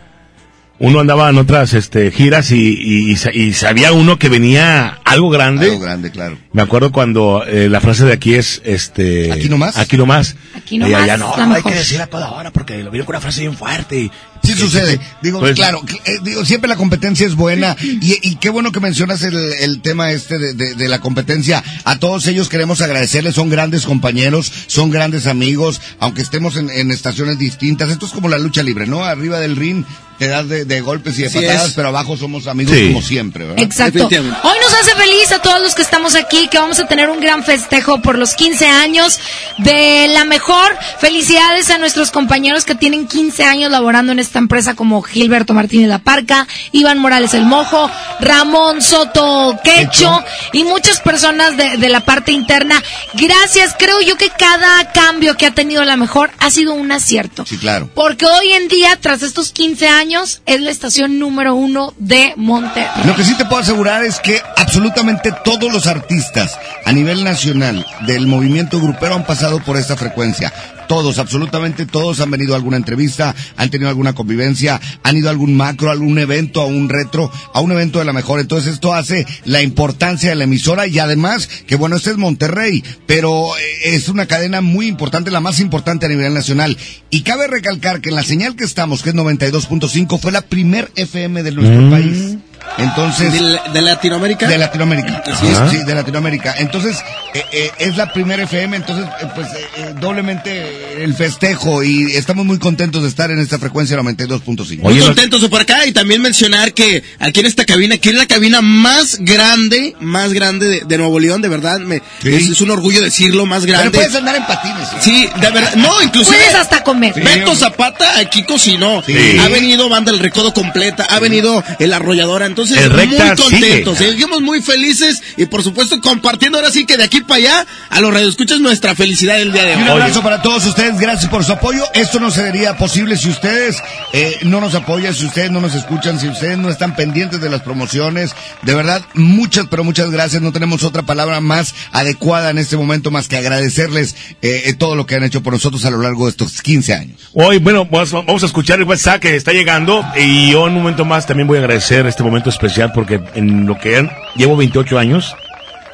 uno andaba en otras este, giras y, y, y, sabía uno que venía algo grande. Algo grande, claro. Me acuerdo cuando eh, la frase de aquí es, este... ¿Aquí nomás? Aquí nomás. Aquí nomás. Y allá no, hay que decir a toda hora porque lo vieron con una frase bien fuerte y... Sí sucede. Digo, pues, claro, eh, digo, siempre la competencia es buena y, y qué bueno que mencionas el, el tema este de, de, de, la competencia. A todos ellos queremos agradecerles, son grandes compañeros, son grandes amigos, aunque estemos en, en estaciones distintas. Esto es como la lucha libre, ¿no? Arriba del ring te das de, de, golpes y de Así patadas, es. pero abajo somos amigos Sí. como siempre, ¿verdad? Exacto. Hoy nos hace feliz a todos los que estamos aquí, que vamos a tener un gran festejo por los 15 años de la mejor. Felicidades a nuestros compañeros que tienen 15 años laborando en esta empresa como Gilberto Martínez La Parca, Iván Morales El Mojo, Ramón Soto Quecho y muchas personas de, de la parte interna. Gracias, creo yo que cada cambio que ha tenido la mejor ha sido un acierto. Sí, claro. Porque hoy en día, tras estos 15 años, es la estación número uno de Monterrey. Lo que sí te puedo asegurar es que absolutamente todos los artistas a nivel nacional del movimiento grupero han pasado por esta frecuencia. Todos, absolutamente todos han venido a alguna entrevista, han tenido alguna convivencia, han ido a algún macro, a algún evento, a un retro, a un evento de la mejor. Entonces esto hace la importancia de la emisora y además que bueno, este es Monterrey, pero eh, es una cadena muy importante, la más importante a nivel nacional. Y cabe recalcar que en la señal que estamos, que es 92.5, fue la primer FM de nuestro Mm. país. Entonces, ¿De, de Latinoamérica? de Latinoamérica. Sí, de Latinoamérica. Entonces, eh, eh, es la primera FM, entonces, eh, pues, eh, doblemente el festejo y estamos muy contentos de estar en esta frecuencia 92.5. Muy contentos de por acá y también mencionar que aquí en esta cabina, aquí es la cabina más grande, más grande de, de Nuevo León, de verdad, me, es, es un orgullo decirlo, más Pero grande. puedes andar en patines. ¿eh? Sí, de verdad, no, inclusive Puedes hasta comer. Beto Zapata aquí cocinó. Sí. Ha venido Banda El Recodo completa, ha venido el Arrolladora, entonces El muy contentos, sigue. seguimos muy felices y por supuesto compartiendo ahora sí que de aquí para allá a los radioescuchas nuestra felicidad del día de Y hoy. un abrazo para todos ustedes, gracias por su apoyo. Esto no sería posible si ustedes eh, no nos apoyan, si ustedes no nos escuchan, si ustedes no están pendientes de las promociones. De verdad, muchas, pero muchas gracias. No tenemos otra palabra más adecuada en este momento más que agradecerles eh, eh, todo lo que han hecho por nosotros a lo largo de estos 15 años. Hoy, bueno, vamos, vamos a escuchar el WhatsApp que está llegando y yo en un momento más también voy a agradecer este momento especial porque en lo que llevo 28 años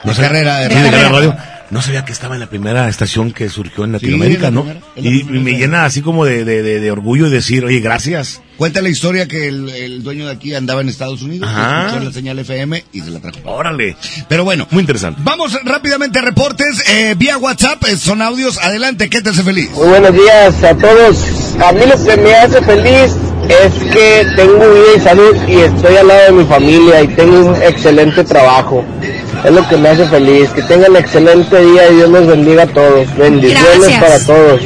De carrera de radio. carrera de radio, no sabía que estaba en la primera estación que surgió en Latinoamérica, la ¿no? primera, es la Y, primera me llena así como de, de, de, de orgullo y decir, oye, gracias. Cuenta la historia que el, el dueño de aquí andaba en Estados Unidos, Ajá. escuchó la señal FM y se la trajo. Órale. Pero bueno, Muy interesante. vamos rápidamente a reportes eh, vía WhatsApp, eh, son audios. Adelante, ¿qué te hace feliz? Muy buenos días a todos. A mí lo que me hace feliz es que tengo vida y salud y estoy al lado de mi familia y tengo un excelente trabajo. Es lo que me hace feliz. Que tengan excelente día y Dios los bendiga a todos. Bendiciones Gracias. para todos.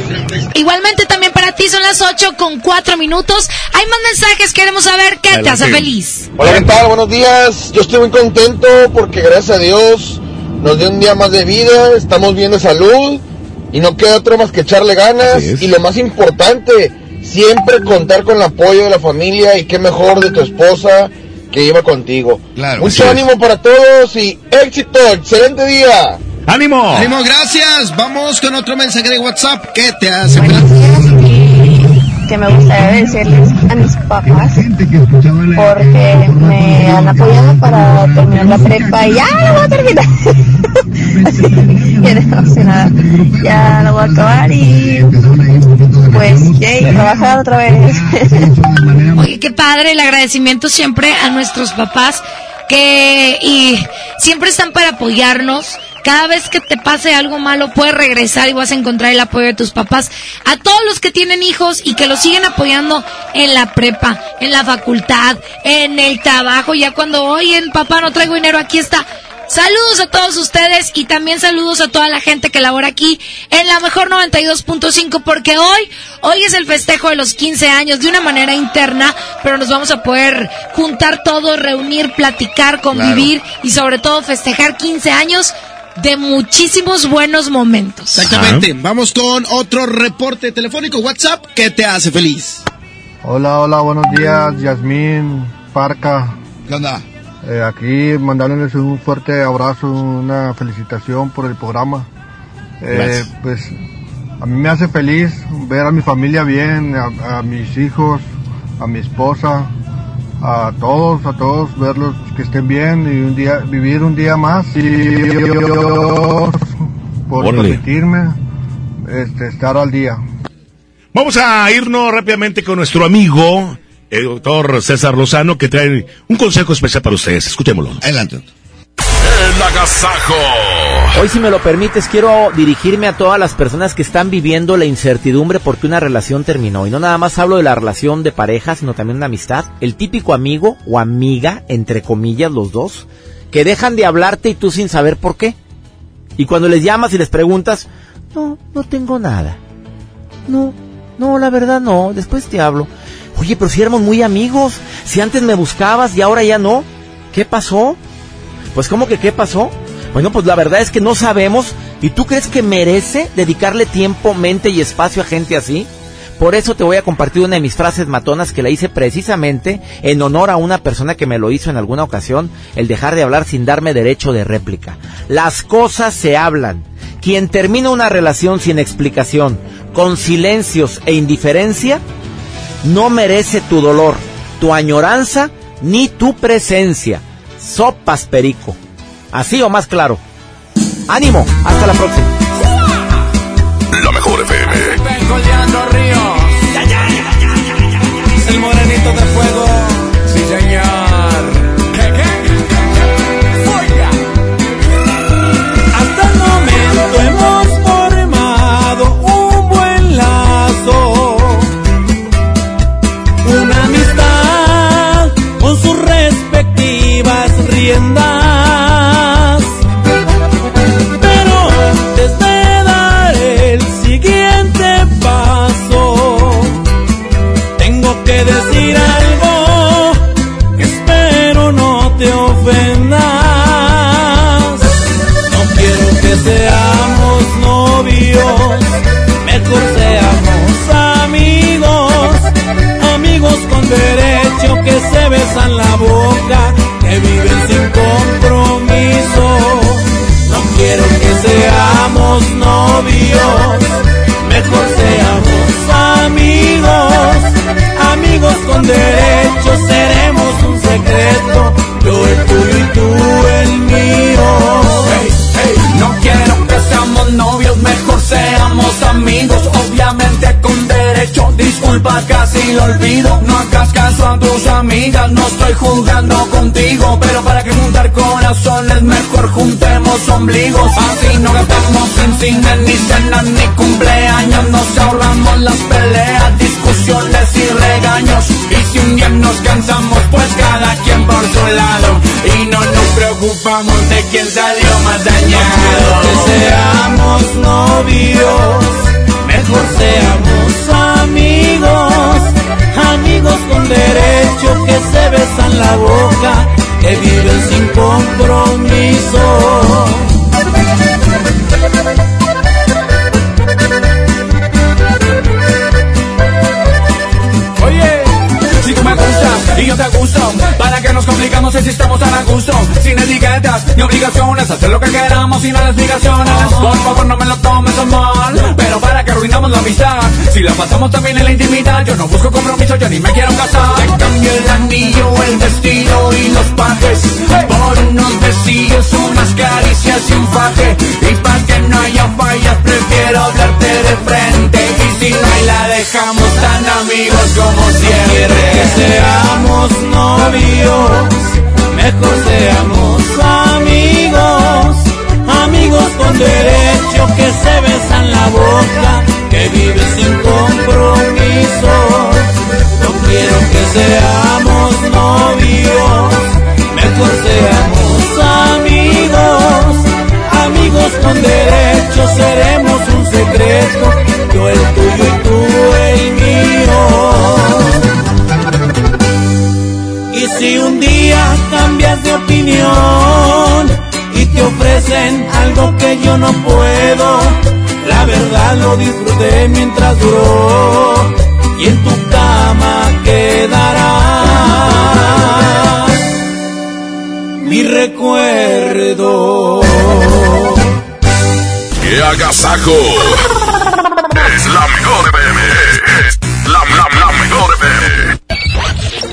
Igualmente también para ti son las 8 con 4 minutos. Hay más mensajes, queremos saber qué te hace feliz. Hola, ¿qué tal? Buenos días. Yo estoy muy contento porque gracias a Dios nos dio un día más de vida, estamos bien de salud y no queda otro más que echarle ganas y lo más importante, siempre contar con el apoyo de la familia y qué mejor de tu esposa que lleva contigo. Claro, Mucho es. ánimo para todos y éxito, excelente día. ¡Ánimo! ¡Ánimo, gracias! Vamos con otro mensaje de WhatsApp. ¿Qué te hace? Que me gustaría decirles a mis papás porque me han apoyado para terminar la prepa y ya lo voy a terminar. Así, emocionada. Ya lo voy a acabar y pues, yay, trabajar otra vez. Oye, qué padre el agradecimiento siempre a nuestros papás que y siempre están para apoyarnos. Cada vez que te pase algo malo, puedes regresar y vas a encontrar el apoyo de tus papás. A todos los que tienen hijos y que los siguen apoyando en la prepa, en la facultad, en el trabajo, ya cuando, oye, papá, no traigo dinero, aquí está. Saludos a todos ustedes y también saludos a toda la gente que labora aquí en la mejor 92.5 porque hoy, hoy es el festejo de los 15 años de una manera interna, pero nos vamos a poder juntar todos, reunir, platicar, convivir y sobre todo festejar 15 años de muchísimos buenos momentos. Exactamente. Vamos con otro reporte telefónico WhatsApp. ¿Qué te hace feliz? Hola, hola, buenos días, Yasmín, Parca. ¿Qué onda? Eh, aquí mandándoles un fuerte abrazo, una felicitación por el programa. Eh, Gracias. pues a mí me hace feliz ver a mi familia bien, a, a mis hijos, a mi esposa, a todos, a todos, verlos que estén bien y un día, vivir un día más. Y Dios por Órale. permitirme este, estar al día. Vamos a irnos rápidamente con nuestro amigo, el doctor César Lozano, que trae un consejo especial para ustedes. Escuchémoslo. Adelante. El agasajo. Hoy, si me lo permites, quiero dirigirme a todas las personas que están viviendo la incertidumbre porque una relación terminó. Y no nada más hablo de la relación de pareja, sino también de amistad. El típico amigo o amiga, entre comillas, los dos, que dejan de hablarte y tú sin saber por qué. Y cuando les llamas y les preguntas, no, no tengo nada. No, no, la verdad no, después te hablo. Oye, pero si éramos muy amigos, si antes me buscabas y ahora ya no, ¿qué pasó? Pues ¿cómo que qué pasó? Bueno, pues la verdad es que no sabemos. ¿Y tú crees que merece dedicarle tiempo, mente y espacio a gente así? Por eso te voy a compartir una de mis frases matonas que la hice precisamente en honor a una persona que me lo hizo en alguna ocasión, el dejar de hablar sin darme derecho de réplica. Las cosas se hablan. Quien termina una relación sin explicación, con silencios e indiferencia, no merece tu dolor, tu añoranza, ni tu presencia. Sopas perico. Así o más claro. Ánimo, hasta la próxima. La mejor FM. Ríos. El morenito de fuego. Se besan la boca, que viven sin compromiso. No quiero que seamos novios, mejor seamos amigos, amigos con derecho, seremos un secreto, yo el tuyo y tú el mío. No quiero que seamos novios, mejor seamos amigos, obviamente con derecho, disculpa casi lo olvido, no hagas caso a tus amigas, no estoy jugando contigo, pero para que juntar corazones mejor juntemos ombligos, así no gastamos en cine ni cenas ni cumpleaños, nos ahorramos las peleas, discusiones y regaños, y si un día nos cansamos pues cada quien por su lado, y no nos preocupamos de quién salió más dañado. que seamos novios, mejor seamos amigos, amigos con derecho que se besan la boca, que viven sin compromiso. Y yo te gusto, ¿para que nos complicamos si estamos tan a gusto? Sin etiquetas ni obligaciones, hacer lo que queramos sin las obligaciones. Por favor, no me lo tomes a mal, pero para que arruinamos la amistad. Si la pasamos también en la intimidad, yo no busco compromiso, yo ni me quiero casar. Te cambio el anillo, el vestido y los pajes por unos besillos, unas caricias y un faje. Y para que no haya fallas, prefiero hablarte de frente. Seamos amigos, amigos con derecho que se besan la boca, que viven sin compromiso. No quiero que seamos novios, mejor seamos amigos, amigos con derecho seremos un secreto, yo el tuyo y tú el mío. Y si un día cambias de opinión y te ofrecen algo que yo no puedo, la verdad lo disfruté mientras duró y en tu cama quedará mi recuerdo. ¡Qué agasajo! Es la mejor FM.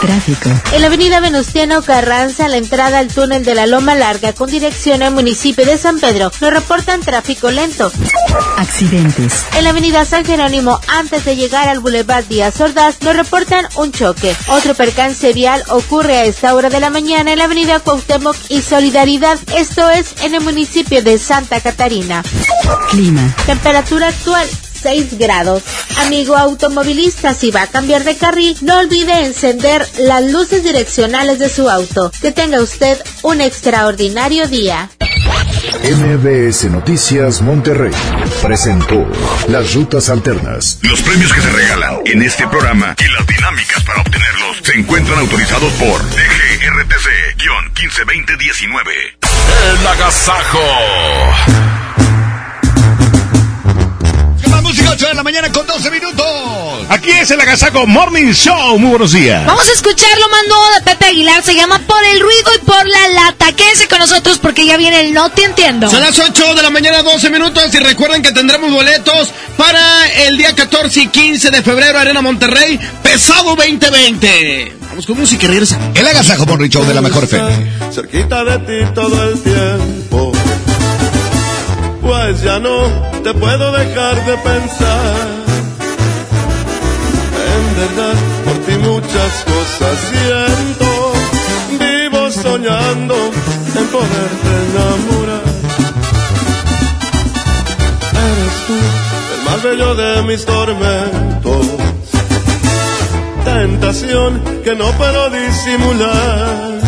Tráfico. En la avenida Venustiano Carranza, a la entrada al túnel de la Loma Larga con dirección al municipio de San Pedro, nos reportan tráfico lento. Accidentes. En la avenida San Jerónimo, antes de llegar al Boulevard Díaz Ordaz, nos reportan un choque. Otro percance vial ocurre a esta hora de la mañana en la avenida Cuauhtémoc y Solidaridad, esto es en el municipio de Santa Catarina. Clima. Temperatura actual 6 grados. Amigo automovilista, si va a cambiar de carril, no olvide encender las luces direccionales de su auto. Que tenga usted un extraordinario día. MBS Noticias Monterrey presentó Las Rutas Alternas. Los premios que se regalan en este programa y las dinámicas para obtenerlos se encuentran autorizados por DGRTC-152019. El agasajo. La música 8 de la mañana con 12 minutos. Aquí es el Agasaco Morning Show. Muy buenos días. Vamos a escuchar lo más nuevo de Pepe Aguilar. Se llama Por el ruido y por la lata. Quédense con nosotros porque ya viene el No Te Entiendo. Son las 8 de la mañana, 12 minutos. Y recuerden que tendremos boletos para el día 14 y 15 de febrero, Arena Monterrey, Pesado 2020. Vamos con música y regresa. El Agasajo Morning Show de la mejor FM. cerquita de ti todo el tiempo. Pues ya no te puedo dejar de pensar. En verdad, por ti muchas cosas siento. Vivo soñando en poderte enamorar. Eres tú el más bello de mis tormentos. Tentación que no puedo disimular.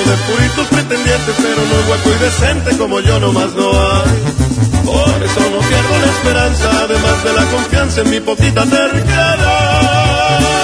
de puritos pretendientes, pero no es guapo y decente como yo nomás no hay. Por eso no pierdo la esperanza, además de la confianza en mi poquita terquedad.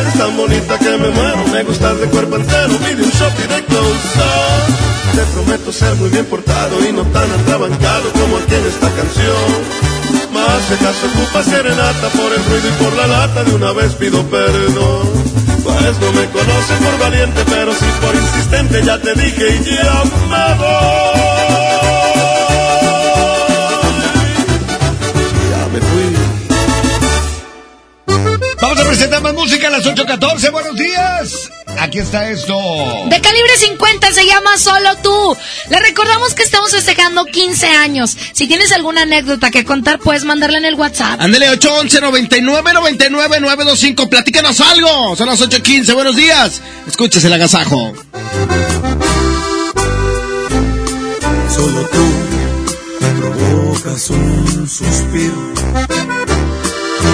Eres tan bonita que me muero, me gustas de cuerpo entero, pide un y de close te prometo ser muy bien portado y no tan atrabancado como aquí en esta canción. Más si acaso ocupa serenata por el ruido y por la lata, de una vez pido perdón. Pues no me conoces por valiente, pero sí por insistente, ya te dije y ya me voy. Vamos a presentar más música a las 8.14. Buenos días. Aquí está esto. De calibre 50 se llama Solo tú. Le recordamos que estamos festejando 15 años. Si tienes alguna anécdota que contar, puedes mandarla en el WhatsApp. Ándele 811 99 99 925. Platícanos algo. Son las 8.15. Buenos días. Escúchese el agasajo. Solo tú me provocas un suspiro.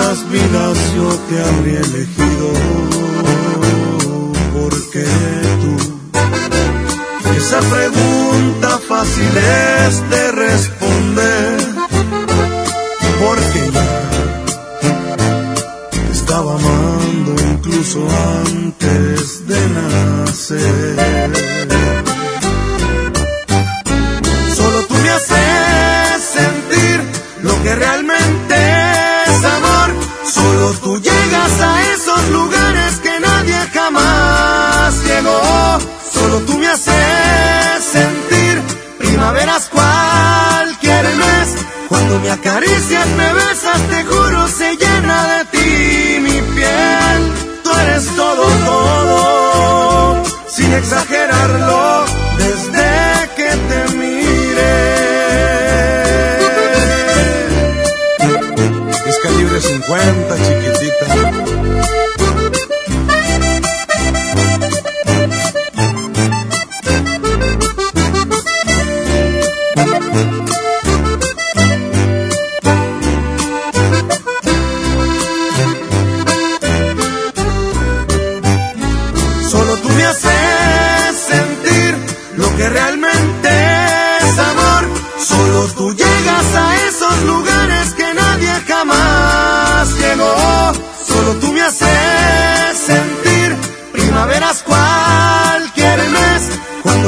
Cuántas vidas yo te habría elegido, porque tú, esa pregunta fácil es de responder,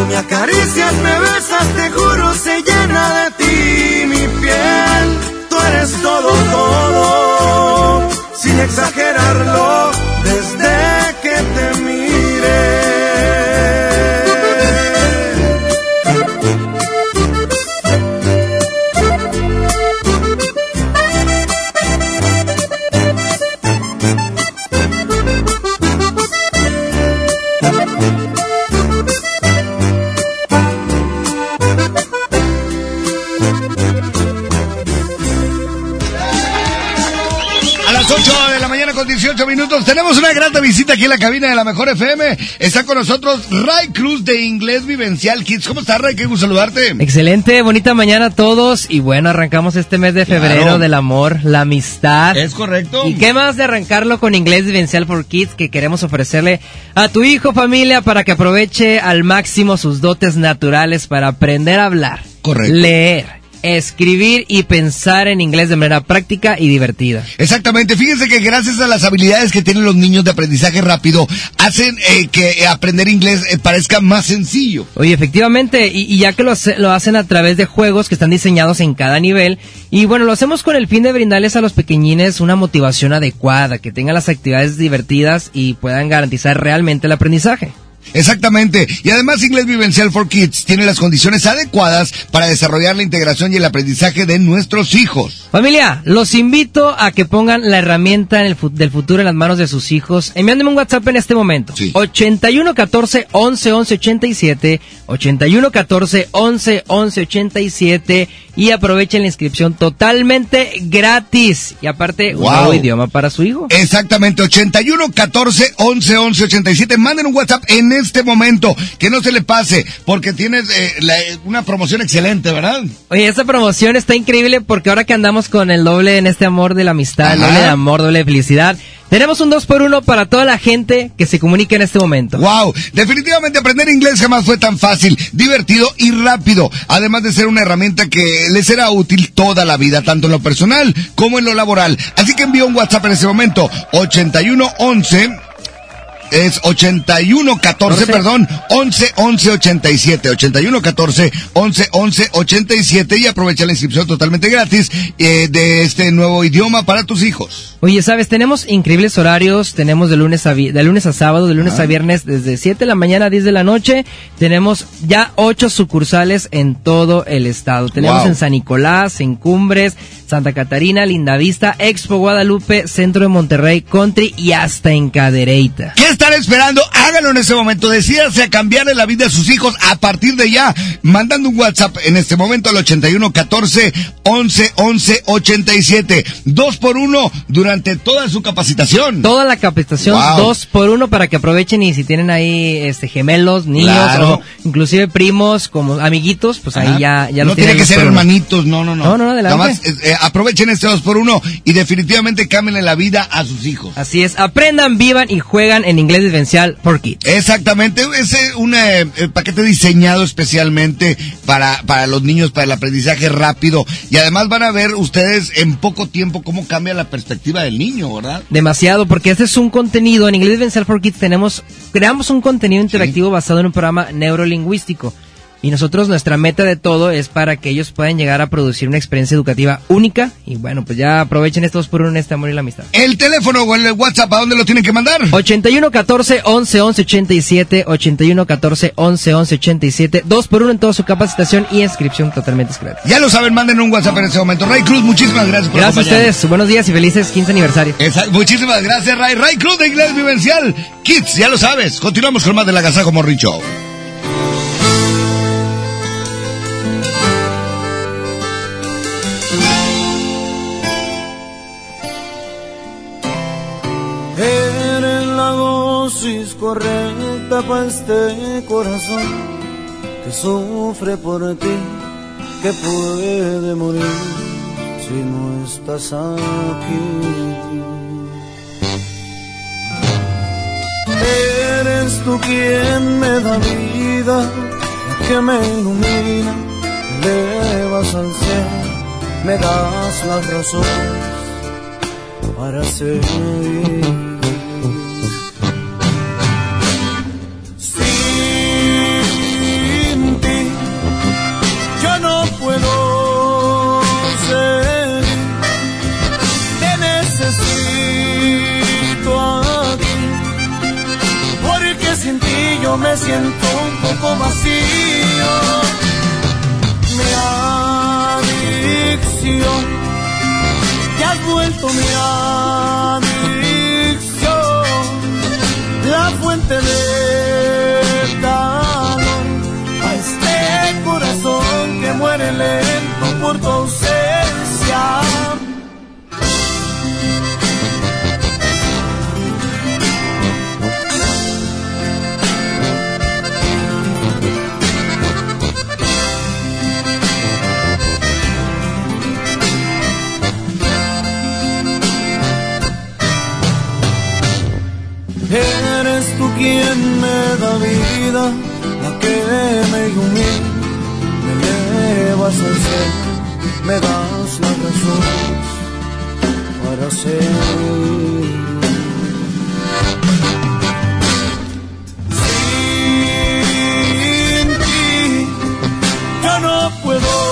Cuando me acaricias, me besas, te juro, mañana con 18 minutos tenemos una grata visita aquí en la cabina de la Mejor FM. Está con nosotros Ray Cruz de Inglés Vivencial Kids. ¿Cómo estás, Ray? Qué gusto saludarte. Excelente, bonita mañana a todos y bueno, arrancamos este mes de febrero Claro. del amor, la amistad. Es correcto. ¿Y qué más de arrancarlo con Inglés Vivencial for Kids que queremos ofrecerle a tu hijo, familia, para que aproveche al máximo sus dotes naturales para aprender a hablar, Correcto. leer, escribir y pensar en inglés de manera práctica y divertida. Exactamente, fíjense que gracias a las habilidades que tienen los niños de aprendizaje rápido, hacen eh, que aprender inglés eh, parezca más sencillo. Oye, efectivamente, y, y ya que lo, hace- lo hacen a través de juegos que están diseñados en cada nivel, y bueno, lo hacemos con el fin de brindarles a los pequeñines una motivación adecuada, que tengan las actividades divertidas y puedan garantizar realmente el aprendizaje. Exactamente. Y además Inglés Vivencial for Kids tiene las condiciones adecuadas para desarrollar la integración y el aprendizaje de nuestros hijos. Familia, los invito a que pongan la herramienta en el fu- del futuro en las manos de sus hijos, enviándome un WhatsApp en este momento. 81 14 11 11 87, 81 14 11 11 87 y aprovechen la inscripción totalmente gratis y aparte un Wow. nuevo idioma para su hijo. Exactamente, 81 14 11 11 87. Manden un WhatsApp en en este momento. Que no se le pase, porque tienes eh, la- una promoción excelente, ¿verdad? Oye, esta promoción está increíble porque ahora que andamos con el doble en este amor de la amistad, el doble de amor, doble de felicidad, tenemos un 2 por 1 para toda la gente que se comunica en este momento. Wow, definitivamente aprender inglés jamás fue tan fácil, divertido y rápido, además de ser una herramienta que le será útil toda la vida, tanto en lo personal como en lo laboral. Así que envía un WhatsApp en ese momento, 8111 es 8114, perdón, 11 11 87, 8114 11 11 87 y aprovecha la inscripción totalmente gratis eh, de este nuevo idioma para tus hijos. Oye, sabes, tenemos increíbles horarios, tenemos de lunes a vi- de lunes a sábado, de lunes Ah. a viernes desde 7 de la mañana a 10 de la noche. Tenemos ya 8 sucursales en todo el estado. Tenemos Wow. en San Nicolás, en Cumbres, Santa Catarina, Lindavista, Expo Guadalupe, Centro de Monterrey, Country y hasta en Cadereyta. ¿Qué están esperando? Háganlo en ese momento. Decídase a cambiarle la vida a sus hijos a partir de ya, mandando un WhatsApp en este momento al 8114 11 11 87. Dos por uno durante toda su capacitación. Toda la capacitación Wow. dos por uno para que aprovechen y si tienen ahí este gemelos, niños Claro. o inclusive primos como amiguitos, pues Ajá. ahí ya ya no tiene que ser hermanitos, no, no, no. No, no, no, adelante. Nada más, eh, eh, aprovechen este dos por uno y definitivamente cámbienle la vida a sus hijos. Así es, aprendan, vivan y juegan en inglés vivencial por Kids. Exactamente, es un eh, eh, paquete diseñado especialmente para, para los niños, para el aprendizaje rápido. Y además van a ver ustedes en poco tiempo cómo cambia la perspectiva del niño, ¿verdad? Demasiado, porque este es un contenido, en Inglés Vivencial for Kids tenemos, creamos un contenido interactivo basado en un programa neurolingüístico. Y nosotros, nuestra meta de todo es para que ellos puedan llegar a producir una experiencia educativa única. Y bueno, pues ya aprovechen estos por un este amor y la amistad. El teléfono o el WhatsApp, ¿a dónde lo tienen que mandar? 81 14 11 11 87, 81 14 11 11 87, 2 por 1 en toda su capacitación y inscripción totalmente gratis. Ya lo saben, manden un WhatsApp en este momento. Ray Cruz, muchísimas gracias por Gracias a ustedes, buenos días y felices 15 aniversario. Exacto, muchísimas gracias, Ray. Ray Cruz de Inglés Vivencial. Kids, ya lo sabes. Continuamos con más de la Gazajo dosis correcta para este corazón que sufre por ti, que puede morir si no estás aquí. Eres tú quien me da vida, que me ilumina, me elevas al cielo, me das las razones para seguir. Me siento un poco vacío. Mi adicción te has vuelto mi adicción, la que me ilumina, me elevas al cielo, me das las razones para seguir. Sin ti yo no puedo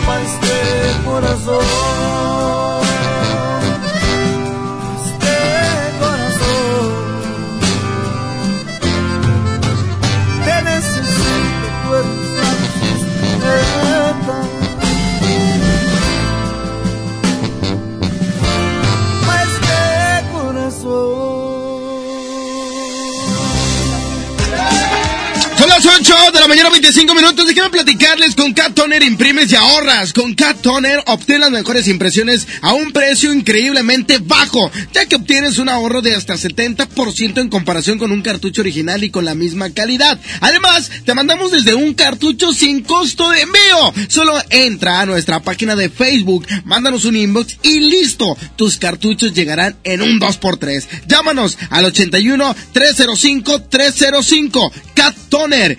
Para este corazón. Este 8 de la mañana, 25 minutos. Déjenme platicarles con Cat Toner imprimes y ahorras. Con Cat Toner obtén las mejores impresiones a un precio increíblemente bajo, ya que obtienes un ahorro de hasta 70% en comparación con un cartucho original y con la misma calidad. Además, te mandamos desde un cartucho sin costo de envío. Solo entra a nuestra página de Facebook, mándanos un inbox y listo. Tus cartuchos llegarán en un 2x3. Llámanos al 81 305 305. Cat Toner,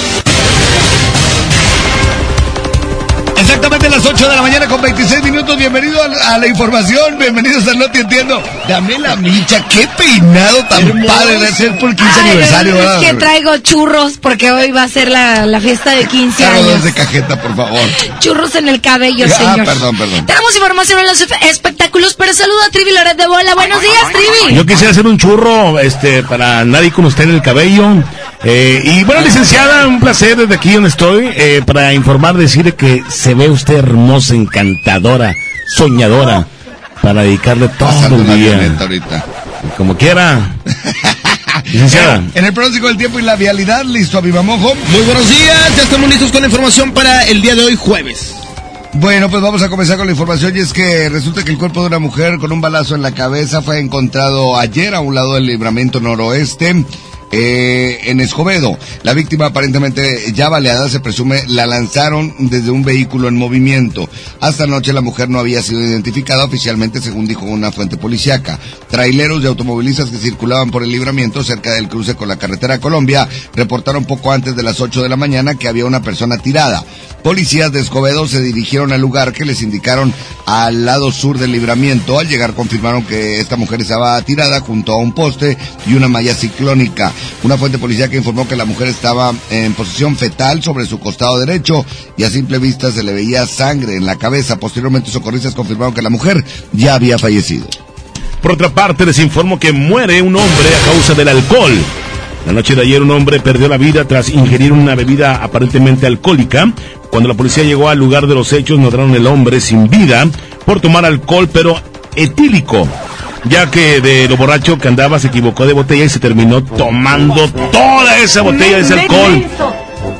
Exactamente las 8 de la mañana con 26 minutos. Bienvenido a, a la información. Bienvenidos a No Te Entiendo. Dame la micha. Qué peinado tan padre de hacer por el 15 Ay, aniversario. es que traigo churros porque hoy va a ser la, la fiesta de 15 Carlos años. de cajeta, por favor. Churros en el cabello, Ah, señor. perdón, perdón. Tenemos información en los espectáculos, pero saludo a Trivi Loret de Bola. Buenos días, Trivi. Yo quisiera hacer un churro este, para nadie con usted en el cabello. Eh, y bueno, licenciada, un placer desde aquí donde estoy eh, para informar, decirle que se ve usted hermosa, encantadora, soñadora, para dedicarle todo el día. ahorita. Como quiera. licenciada. En el pronóstico del tiempo y la vialidad, listo a Viva Mojo. Muy buenos días, ya estamos listos con la información para el día de hoy, jueves. Bueno, pues vamos a comenzar con la información y es que resulta que el cuerpo de una mujer con un balazo en la cabeza fue encontrado ayer a un lado del libramiento noroeste. Eh, en Escobedo. La víctima aparentemente ya baleada se presume la lanzaron desde un vehículo en movimiento. Hasta anoche la mujer no había sido identificada oficialmente según dijo una fuente policiaca. Traileros de automovilistas que circulaban por el libramiento cerca del cruce con la carretera Colombia reportaron poco antes de las 8 de la mañana que había una persona tirada. Policías de Escobedo se dirigieron al lugar que les indicaron al lado sur del libramiento. Al llegar confirmaron que esta mujer estaba tirada junto a un poste y una malla ciclónica. Una fuente policial que informó que la mujer estaba en posición fetal sobre su costado derecho y a simple vista se le veía sangre en la cabeza. Posteriormente socorristas confirmaron que la mujer ya había fallecido. Por otra parte, les informo que muere un hombre a causa del alcohol. La noche de ayer un hombre perdió la vida tras ingerir una bebida aparentemente alcohólica. Cuando la policía llegó al lugar de los hechos, notaron el hombre sin vida por tomar alcohol, pero etílico, ya que de lo borracho que andaba se equivocó de botella y se terminó tomando toda esa botella de ese alcohol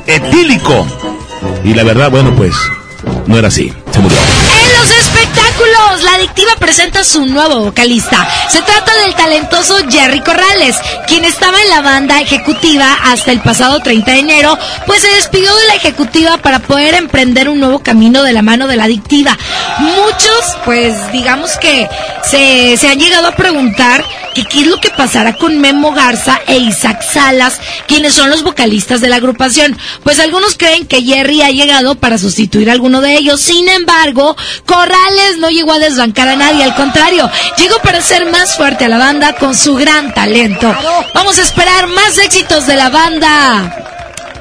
etílico. Y la verdad, bueno, pues no era así, se murió. La adictiva presenta su nuevo vocalista. Se trata del talentoso Jerry Corrales, quien estaba en la banda ejecutiva hasta el pasado 30 de enero, pues se despidió de la ejecutiva para poder emprender un nuevo camino de la mano de la adictiva. Muchos, pues digamos que se, se han llegado a preguntar que qué es lo que pasará con Memo Garza e Isaac Salas, quienes son los vocalistas de la agrupación. Pues algunos creen que Jerry ha llegado para sustituir a alguno de ellos. Sin embargo, Corrales no llegó a desbancar a nadie, al contrario, llegó para ser más fuerte a la banda con su gran talento. Vamos a esperar más éxitos de la banda.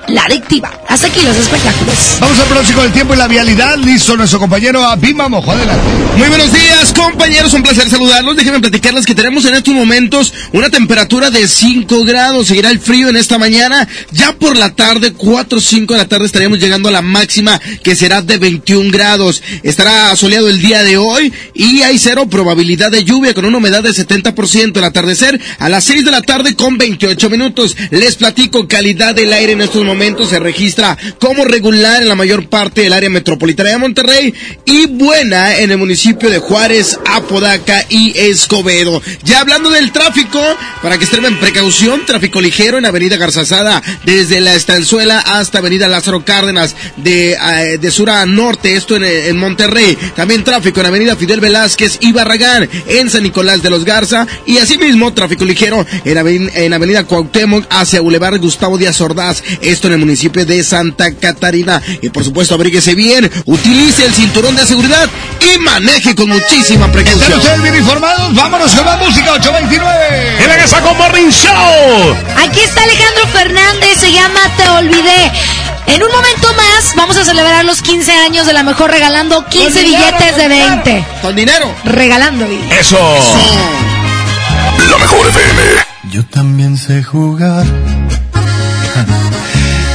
La adictiva. Hasta aquí los espectáculos. Vamos al pronóstico del tiempo y la vialidad. Listo nuestro compañero Abima Mojo. Adelante. Muy buenos días, compañeros. Un placer saludarlos. Déjenme platicarles que tenemos en estos momentos una temperatura de 5 grados. Seguirá el frío en esta mañana. Ya por la tarde, 4 o 5 de la tarde, estaremos llegando a la máxima que será de 21 grados. Estará soleado el día de hoy y hay cero probabilidad de lluvia con una humedad de 70%. El atardecer a las 6 de la tarde con 28 minutos. Les platico calidad del aire en estos momentos. Momentos se registra como regular en la mayor parte del área metropolitana de Monterrey y buena en el municipio de Juárez, Apodaca y Escobedo. Ya hablando del tráfico, para que estén en precaución, tráfico ligero en Avenida Garzazada desde la Estanzuela hasta Avenida Lázaro Cárdenas de, eh, de sur a norte, esto en, en Monterrey. También tráfico en Avenida Fidel Velázquez y Barragán en San Nicolás de los Garza y asimismo tráfico ligero en, aven- en Avenida Cuauhtémoc hacia Boulevard Gustavo Díaz Ordaz, en el municipio de Santa Catarina. Y por supuesto, abríguese bien, utilice el cinturón de seguridad y maneje con muchísima ¿Están precaución. ustedes bien informados? Vámonos con la música 829. ¡El Agasajo Morning Show! Aquí está Alejandro Fernández, se llama Te Olvidé. En un momento más vamos a celebrar los 15 años de la mejor regalando 15 Con dinero, billetes de con dinero. 20. Con dinero. Regalando billetes. Eso. La mejor FM. Yo también sé jugar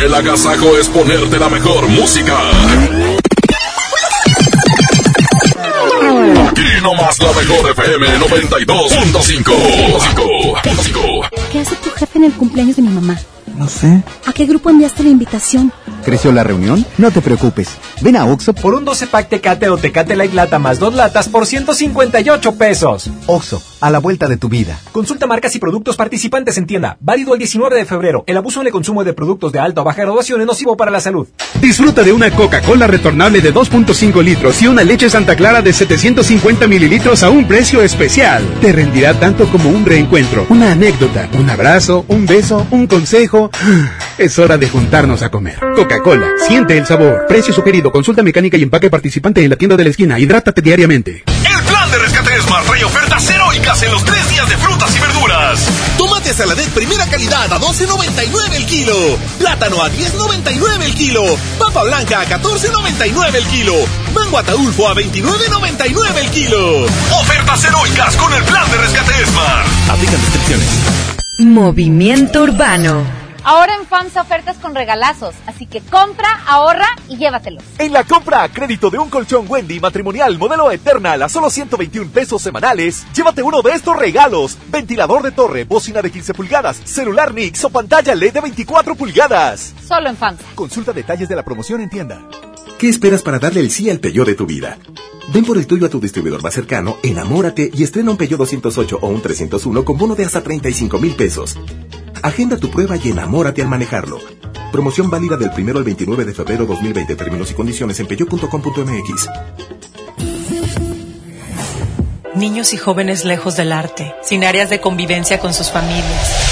El agasajo es ponerte la mejor música. Aquí nomás la mejor FM 92.5. ¿Qué hace tu jefe en el cumpleaños de mi mamá? No sé. ¿A qué grupo enviaste la invitación? ¿Creció la reunión? No te preocupes. Ven a Oxo Por un 12 pack Tecate o Tecate Light Lata más dos latas por 158 pesos. Oxo, a la vuelta de tu vida. Consulta marcas y productos participantes en tienda. Válido el 19 de febrero. El abuso en el consumo de productos de alta o baja graduación es nocivo para la salud. Disfruta de una Coca-Cola retornable de 2.5 litros y una leche Santa Clara de 750 mililitros a un precio especial. Te rendirá tanto como un reencuentro, una anécdota, un abrazo, un beso, un consejo. Es hora de juntarnos a comer. Coca-Cola, siente el sabor. Precio sugerido, consulta mecánica y empaque participante en la tienda de la esquina. Hidrátate diariamente. El plan de rescate Smart trae ofertas heroicas en los tres días de frutas y verduras. Tomate saladet primera calidad a 12.99 el kilo. Plátano a 10.99 el kilo. Papa blanca a 14.99 el kilo. Mango ataulfo a 29.99 el kilo. Ofertas heroicas con el plan de rescate Smart. Aplican restricciones. Movimiento Urbano. Ahora en FAMSA ofertas con regalazos, así que compra, ahorra y llévatelos. En la compra a crédito de un colchón Wendy matrimonial modelo Eternal a solo 121 pesos semanales, llévate uno de estos regalos: ventilador de torre, bocina de 15 pulgadas, celular Nix o pantalla LED de 24 pulgadas. Solo en FAMSA. Consulta detalles de la promoción en tienda. ¿Qué esperas para darle el sí al Peugeot de tu vida? Ven por el tuyo a tu distribuidor más cercano, enamórate y estrena un Peugeot 208 o un 301 con bono de hasta 35 mil pesos. Agenda tu prueba y enamórate al manejarlo. Promoción válida del 1 al 29 de febrero 2020. Términos y condiciones en peugeot.com.mx. Niños y jóvenes lejos del arte, sin áreas de convivencia con sus familias.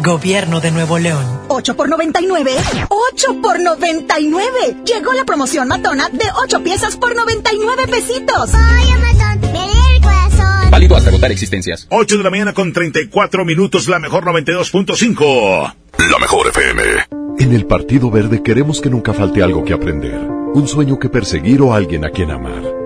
Gobierno de Nuevo León. 8 por 99. 8 por 99. Llegó la promoción matona de 8 piezas por 99 pesitos. Ay, Amazon, me lee el corazón. Válido hasta agotar existencias. 8 de la mañana con 34 minutos, la mejor 92.5. La mejor FM. En el Partido Verde queremos que nunca falte algo que aprender, un sueño que perseguir o alguien a quien amar.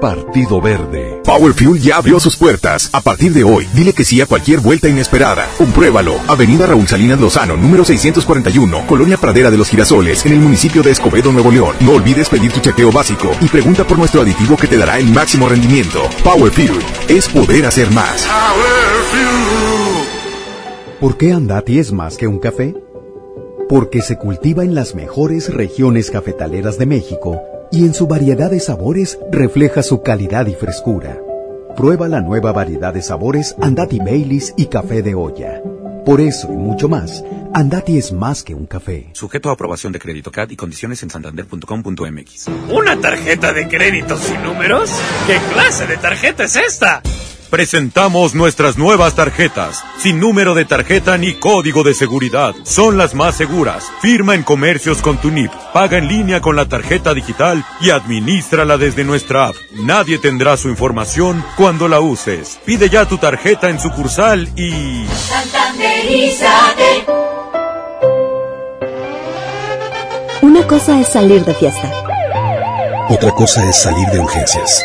Partido Verde. Power Fuel ya abrió sus puertas. A partir de hoy, dile que sí a cualquier vuelta inesperada. Compruébalo. Avenida Raúl Salinas Lozano, número 641, Colonia Pradera de los Girasoles, en el municipio de Escobedo, Nuevo León. No olvides pedir tu chequeo básico y pregunta por nuestro aditivo que te dará el máximo rendimiento. Power Fuel es poder hacer más. ¿Por qué Andati es más que un café? Porque se cultiva en las mejores regiones cafetaleras de México y en su variedad de sabores refleja su calidad y frescura. Prueba la nueva variedad de sabores Andati Baileys y café de olla. Por eso y mucho más, Andati es más que un café. Sujeto a aprobación de crédito CAD y condiciones en santander.com.mx. ¿Una tarjeta de crédito sin números? ¿Qué clase de tarjeta es esta? Presentamos nuestras nuevas tarjetas, sin número de tarjeta ni código de seguridad. Son las más seguras. Firma en comercios con tu NIP, paga en línea con la tarjeta digital y administrala desde nuestra app. Nadie tendrá su información cuando la uses. Pide ya tu tarjeta en sucursal y... Santanderízate. Una cosa es salir de fiesta. Otra cosa es salir de urgencias.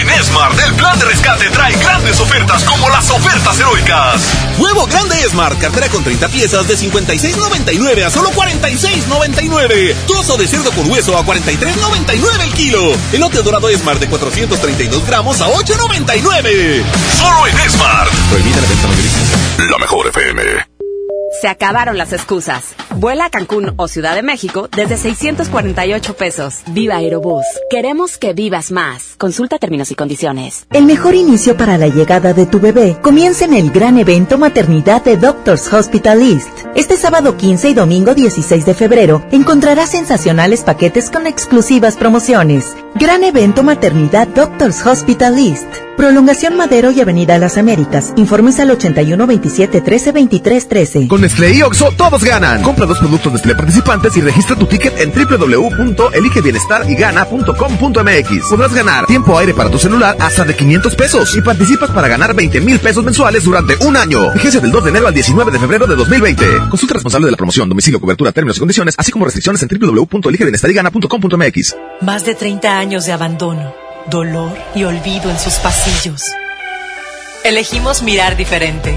En Smart, el plan de rescate trae grandes ofertas como las ofertas heroicas. Huevo grande Smart, cartera con 30 piezas de 56.99 a solo 46.99. Trozo de cerdo con hueso a 43.99 el kilo. Elote dorado Smart de 432 gramos a 8.99. Solo en Smart. Prohibida la venta mayorista. La mejor FM. Se acabaron las excusas. Vuela a Cancún o Ciudad de México desde 648 pesos. Viva Aerobús. Queremos que vivas más. Consulta términos y condiciones. El mejor inicio para la llegada de tu bebé comienza en el gran evento Maternidad de Doctors Hospital East. Este sábado 15 y domingo 16 de febrero encontrarás sensacionales paquetes con exclusivas promociones. Gran evento Maternidad Doctors Hospital East. Prolongación Madero y Avenida Las Américas. Informes al 81 27 13 23 13. Con Nestlé y Oxo todos ganan. Compra dos productos Nestlé participantes y registra tu ticket en www.eligebienestarygana.com.mx. Podrás ganar tiempo aire para tu celular hasta de 500 pesos y participas para ganar 20 mil pesos mensuales durante un año. Vigencia del 2 de enero al 19 de febrero de 2020. Consulta responsable de la promoción, domicilio, cobertura, términos y condiciones, así como restricciones en www.eligebienestarygana.com.mx. Más de 30 años de abandono, dolor y olvido en sus pasillos. Elegimos mirar diferente.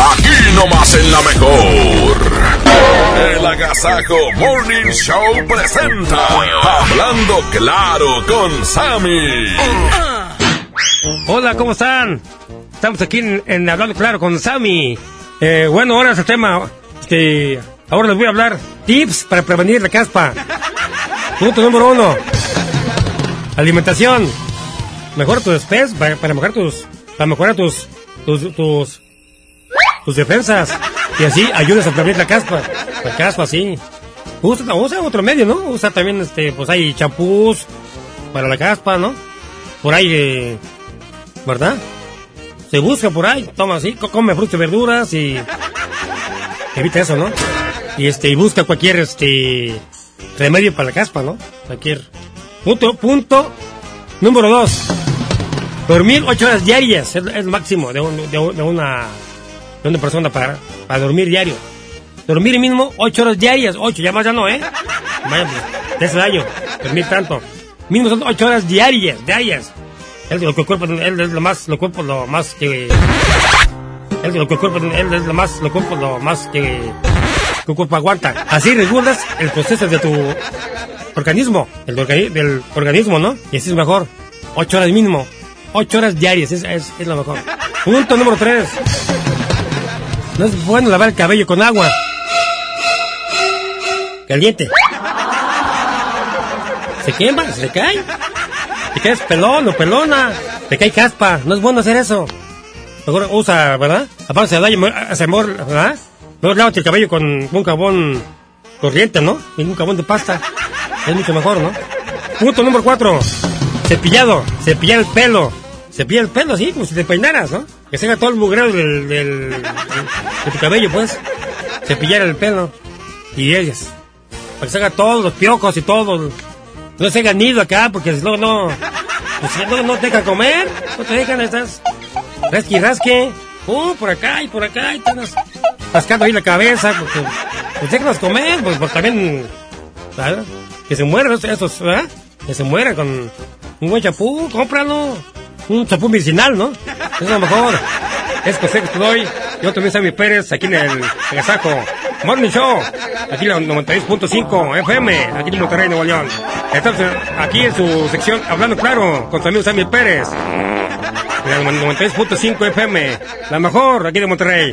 Aquí nomás en la mejor. El Agasajo Morning Show presenta Hablando Claro con Sammy. Hola, ¿cómo están? Estamos aquí en, Hablando Claro con Sammy. Eh, bueno, ahora es el tema. Este, ahora les voy a hablar tips para prevenir la caspa. Punto número uno. Alimentación. Mejora tus espes para, mejorar tus, para mejorar tus, tus, tus, tus defensas. Y así ayudas a prevenir la caspa. La caspa, sí. Usa, usa otro medio, ¿no? Usa también, este, pues hay champús para la caspa, ¿no? Por ahí, eh, ¿verdad? Se busca por ahí, toma así, come frutas y verduras y evita eso, ¿no? Y este, y busca cualquier, este, remedio para la caspa, ¿no? Cualquier. Punto, punto número dos. Dormir ocho horas diarias es, el máximo de, de, una de una persona para, para dormir diario. Dormir mismo ocho horas diarias, ocho, ya más ya no, ¿eh? Vaya, pues, ese daño, dormir tanto. Mínimo son ocho horas diarias, diarias. Es lo que el cuerpo, él es lo más, lo cuerpo lo más que... Es lo que el cuerpo, él es lo más, lo cuerpo lo más que... El cuerpo aguanta. Así regulas el proceso de tu organismo, el del organismo, ¿no? Y así es mejor. Ocho horas mínimo. Ocho horas diarias, es, es, es lo mejor. Punto número tres. No es bueno lavar el cabello con agua. Caliente. Se quema, se cae. Te caes pelón o pelona. Te cae caspa. No es bueno hacer eso. Mejor usa, ¿verdad? Aparte se da se amor, ¿verdad? Mejor lávate el cabello con un jabón corriente, ¿no? Un jabón de pasta. Es mucho mejor, ¿no? Punto número cuatro. Cepillado. Cepillar el pelo. Cepillar el pelo, así, como si te peinaras, ¿no? Que se haga todo el mugreo del, del, de tu cabello, pues. Cepillar el pelo. Y ellas. Para que se haga todos los piojos y todo. No se haga nido acá, porque luego no. Pues no, no te dejan comer. No te dejan, estás. Rasque y rasque. Uh, por acá y por acá. Y estás rascando ahí la cabeza. Porque. Pues déjanos comer, pues, pues también. Que se mueran esos, ¿verdad? Que se mueran con un buen chapú, cómpralo un chapú medicinal, ¿no? Es lo mejor. Es José que te doy. Yo también soy Pérez, aquí en el Agasajo. Morning Show. Aquí en la 96.5 FM, aquí en Monterrey, Nuevo León. Estamos aquí en su sección Hablando Claro con su amigo Sammy Pérez. En la 96.5 FM, la mejor aquí de Monterrey.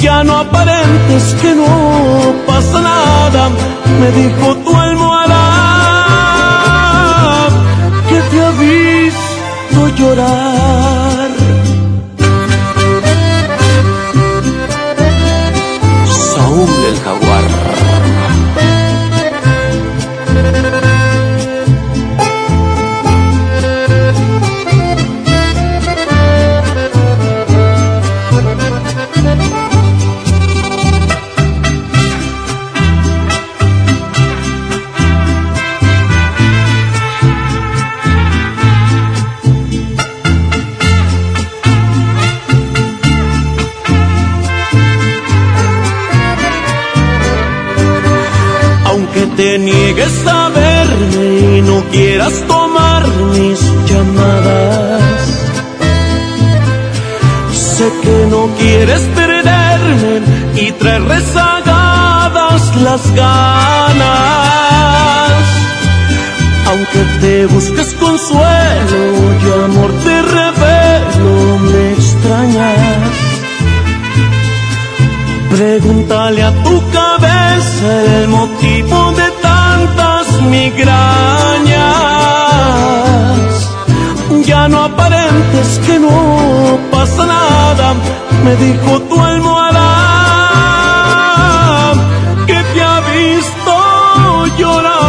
ya no aparentes que no pasa nada, me dijo tu almohada que te ha visto llorar. Saúl el jaguar. Quieres perderme y traer rezagadas las ganas. Aunque te busques consuelo, yo amor te revelo, me extrañas. Pregúntale a tu cabeza el motivo de tantas migrañas. Ya no aparentes que no pasa nada, me dijo tu almohada que te ha visto llorar.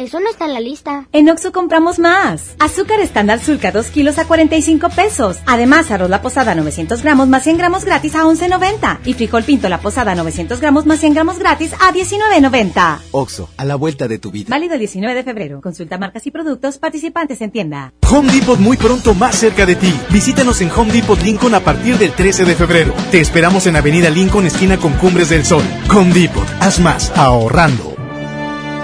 Eso no está en la lista. En Oxo compramos más. Azúcar estándar Sulca 2 kilos a 45 pesos. Además, arroz la posada 900 gramos más 100 gramos gratis a 11.90. Y frijol pinto la posada 900 gramos más 100 gramos gratis a 19.90. Oxo, a la vuelta de tu vida. Válido el 19 de febrero. Consulta marcas y productos participantes en tienda. Home Depot muy pronto más cerca de ti. Visítanos en Home Depot Lincoln a partir del 13 de febrero. Te esperamos en Avenida Lincoln, esquina con Cumbres del Sol. Home Depot, haz más, ahorrando.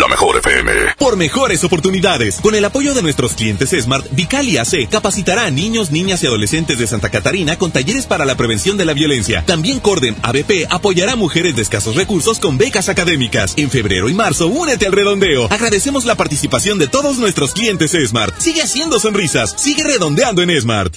La mejor FM. Por mejores oportunidades, con el apoyo de nuestros clientes Smart, Vicalia AC capacitará a niños, niñas y adolescentes de Santa Catarina con talleres para la prevención de la violencia. También Corden ABP apoyará a mujeres de escasos recursos con becas académicas. En febrero y marzo, únete al redondeo. Agradecemos la participación de todos nuestros clientes Smart. Sigue haciendo sonrisas, sigue redondeando en Smart.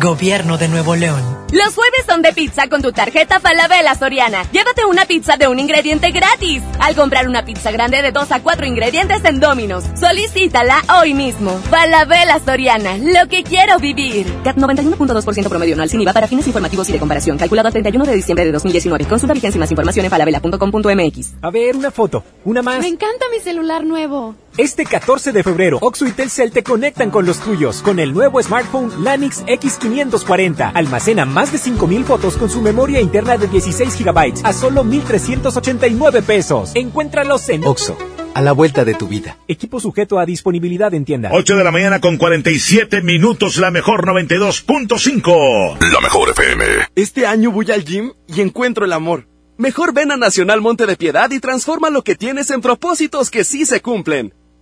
Gobierno de Nuevo León. Los jueves son de pizza con tu tarjeta Falabella Soriana. Llévate una pizza de un ingrediente gratis. Al comprar una pizza grande de 2 a 4 ingredientes en Domino's. Solicítala hoy mismo. Falabella Soriana, lo que quiero vivir. CAT 91.2% promedio anual sin IVA para fines informativos y de comparación. Calculado al 31 de diciembre de 2019. Consulta vigencia y más información en falabella.com.mx. A ver, una foto. Una más. Me encanta mi celular nuevo. Este 14 de febrero, Oxo y Telcel te conectan con los tuyos con el nuevo smartphone Lanix X540. Almacena más de 5000 fotos con su memoria interna de 16 GB a solo 1389 pesos. Encuéntralos en Oxo, a la vuelta de tu vida. Equipo sujeto a disponibilidad en tienda. 8 de la mañana con 47 minutos, la mejor 92.5. La mejor FM. Este año voy al gym y encuentro el amor. Mejor ven a Nacional Monte de Piedad y transforma lo que tienes en propósitos que sí se cumplen.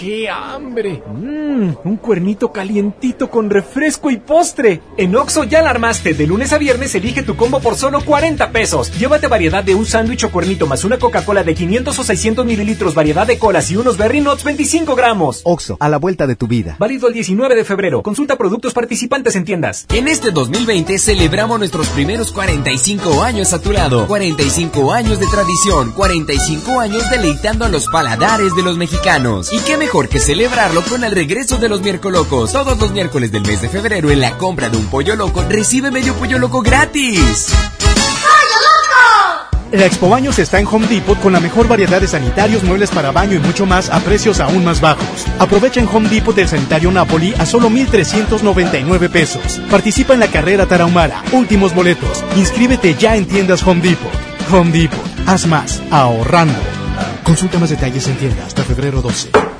¡Qué hambre! Mmm, un cuernito calientito con refresco y postre. En Oxo ya la armaste. De lunes a viernes elige tu combo por solo 40 pesos. Llévate variedad de un sándwich o cuernito más una Coca-Cola de 500 o 600 mililitros, variedad de colas y unos Berry Nuts 25 gramos. Oxo, a la vuelta de tu vida. Válido el 19 de febrero. Consulta productos participantes en tiendas. En este 2020 celebramos nuestros primeros 45 años a tu lado. 45 años de tradición. 45 años deleitando a los paladares de los mexicanos. Y qué mejor que celebrarlo con el regreso de los miércoles locos. Todos los miércoles del mes de febrero en la compra de un pollo loco recibe medio pollo loco gratis. La Expo Baños está en Home Depot con la mejor variedad de sanitarios, muebles para baño y mucho más a precios aún más bajos. Aprovecha en Home Depot el sanitario Napoli a solo 1,399 pesos. Participa en la carrera Tarahumara. Últimos boletos. Inscríbete ya en tiendas Home Depot. Home Depot. Haz más. Ahorrando. Consulta más detalles en tienda hasta febrero 12.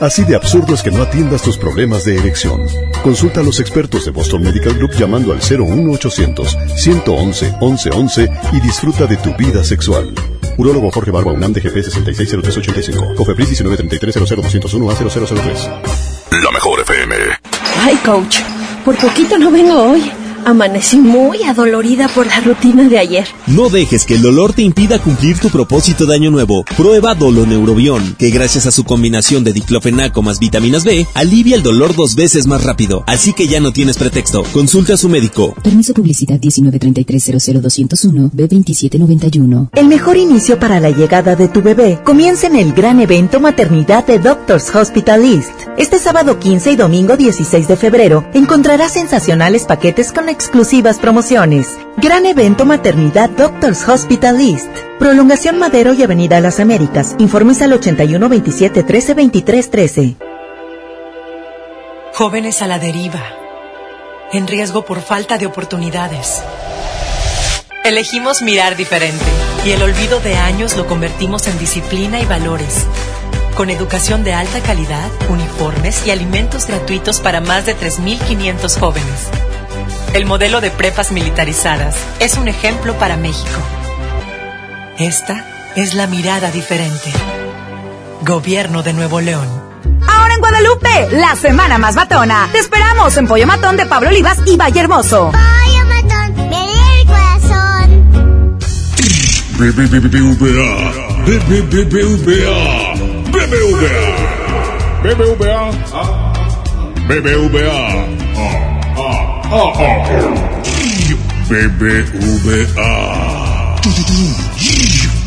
Así de absurdo es que no atiendas tus problemas de erección. Consulta a los expertos de Boston Medical Group llamando al 01800 111 1111 y disfruta de tu vida sexual. Urólogo Jorge Barba UNAM DGP 660385. Cofepris 1933 00201 a 0003. La mejor FM. Ay, coach, por poquito no vengo hoy. Amanecí muy adolorida por la rutina de ayer. No dejes que el dolor te impida cumplir tu propósito de año nuevo. Prueba Doloneurobión, que gracias a su combinación de diclofenaco más vitaminas B, alivia el dolor dos veces más rápido. Así que ya no tienes pretexto. Consulta a su médico. Permiso publicidad 193300201 B2791. El mejor inicio para la llegada de tu bebé comienza en el gran evento Maternidad de Doctors Hospital East. Este sábado 15 y domingo 16 de febrero encontrarás sensacionales paquetes con exclusivas promociones. Gran evento Maternidad Doctors Hospital East. Prolongación Madero y Avenida Las Américas. Informes al 81 27 13 23 13. Jóvenes a la deriva. En riesgo por falta de oportunidades. Elegimos mirar diferente y el olvido de años lo convertimos en disciplina y valores. Con educación de alta calidad, uniformes y alimentos gratuitos para más de 3.500 jóvenes. El modelo de prepas militarizadas es un ejemplo para México. Esta es la mirada diferente. Gobierno de Nuevo León. Ahora en Guadalupe, la semana más matona. Te esperamos en Pollo Matón de Pablo Olivas y Valle Hermoso. Pollo matón, el corazón. BBVA. BBVA. BBVA. BBVA. BBVA.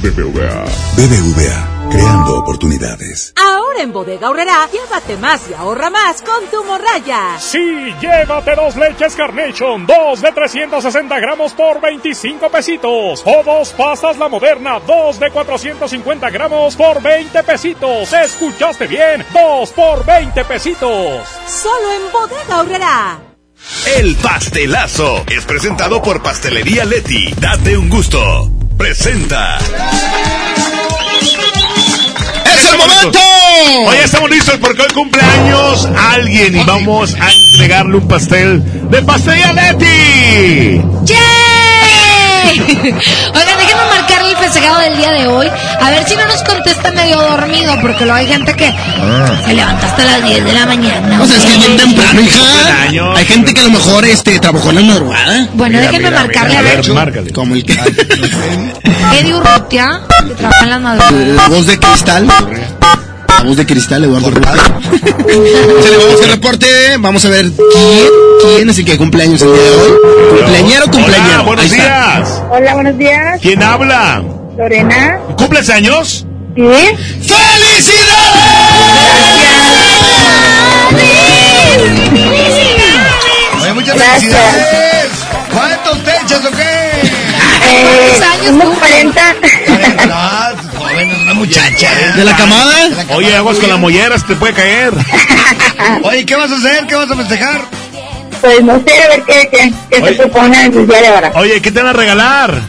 BBVA. BBVA. Creando oportunidades. Ahora en Bodega Aurrera, llévate más y ahorra más con tu morraya. Sí, llévate dos leches Carnation, dos de 360 gramos por 25 pesitos. O dos pastas La Moderna, dos de 450 gramos por 20 pesitos. ¿Escuchaste bien? Dos por 20 pesitos. Solo en Bodega Aurrera. El pastelazo es presentado por Pastelería Leti. Date un gusto. Presenta. ¡Es el momento! Hoy estamos listos porque hoy cumpleaños alguien y vamos a entregarle un pastel de Pastelería Leti. Oigan, déjenme marcarle el festejado del día de hoy. A ver si no nos contesta medio dormido, porque luego hay gente que se levanta hasta las 10 de la mañana. O sea, es que bien temprano, hija. Hay gente que a lo mejor este, trabajó en la madrugada. Bueno, déjenme marcarle a ver. márcale. Como el que. Eddie Urrutia, que trabaja en las madrugadas. La voz de cristal. La voz de cristal, Eduardo Urrutia. Se le vamos a hacer reporte. Vamos a ver quién, quién es el que cumpleaños el día de hoy. ¿Cumpleañero o cumpleañero? Hola, buenos Ahí está. días. Hola, buenos días. ¿Quién habla? Lorena. ¿Cumples años? ¿Sí? Oye, muchas Gracias. felicidades. ¿Cuántos techos o qué? Eh, años unos cumple? 40. Joven, muchacha. ¿De la camada? Oye, aguas con la mollera, se te puede caer. Oye, ¿qué vas a hacer? ¿Qué vas a festejar? Pues no sé, a ver qué, qué, qué se propone el día de ahora. Oye, ¿qué te van a regalar?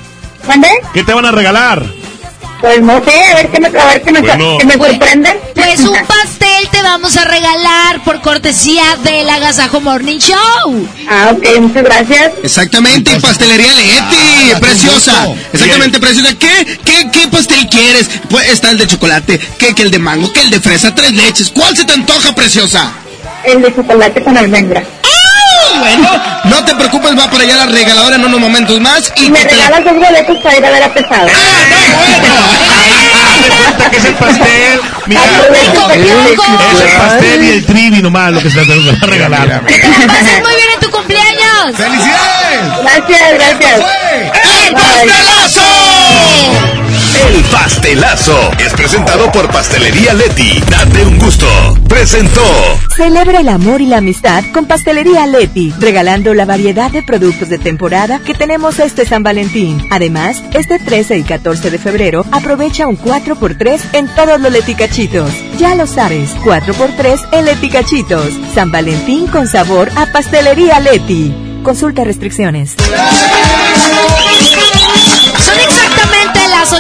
¿Mande? ¿Qué te van a regalar? Pues no sé, a ver qué me, a ver qué me, Bueno. qué me sorprenden. Pues un pastel te vamos a regalar por cortesía del Agasajo Morning Show. Ah, ok, muchas gracias. Exactamente, pastelería Leti, Ah, preciosa. Exactamente, preciosa. ¿Qué, qué, qué pastel quieres? Pues está el de chocolate, que, que el de mango, que el de fresa, tres leches. ¿Cuál se te antoja, preciosa? El de chocolate con almendra. Bueno, no te preocupes, va para allá la regaladora en unos momentos más. Y Me regalas dos boletos para ir a ver a Pesado. cuenta que es el pastel. Mira, es el pastel y el trivi nomás lo que se te va a regalar. Pases muy bien en tu cumpleaños. ¡Felicidades! Gracias, gracias. ¡El pastelazo! El pastelazo es presentado por Pastelería Leti. Date un gusto. Presentó. Celebra el amor y la amistad con Pastelería Leti, regalando la variedad de productos de temporada que tenemos este San Valentín. Además, este 13 y 14 de febrero aprovecha un 4x3 en todos los leticachitos. Ya lo sabes, 4x3 en leticachitos. San Valentín con sabor a Pastelería Leti. Consulta restricciones.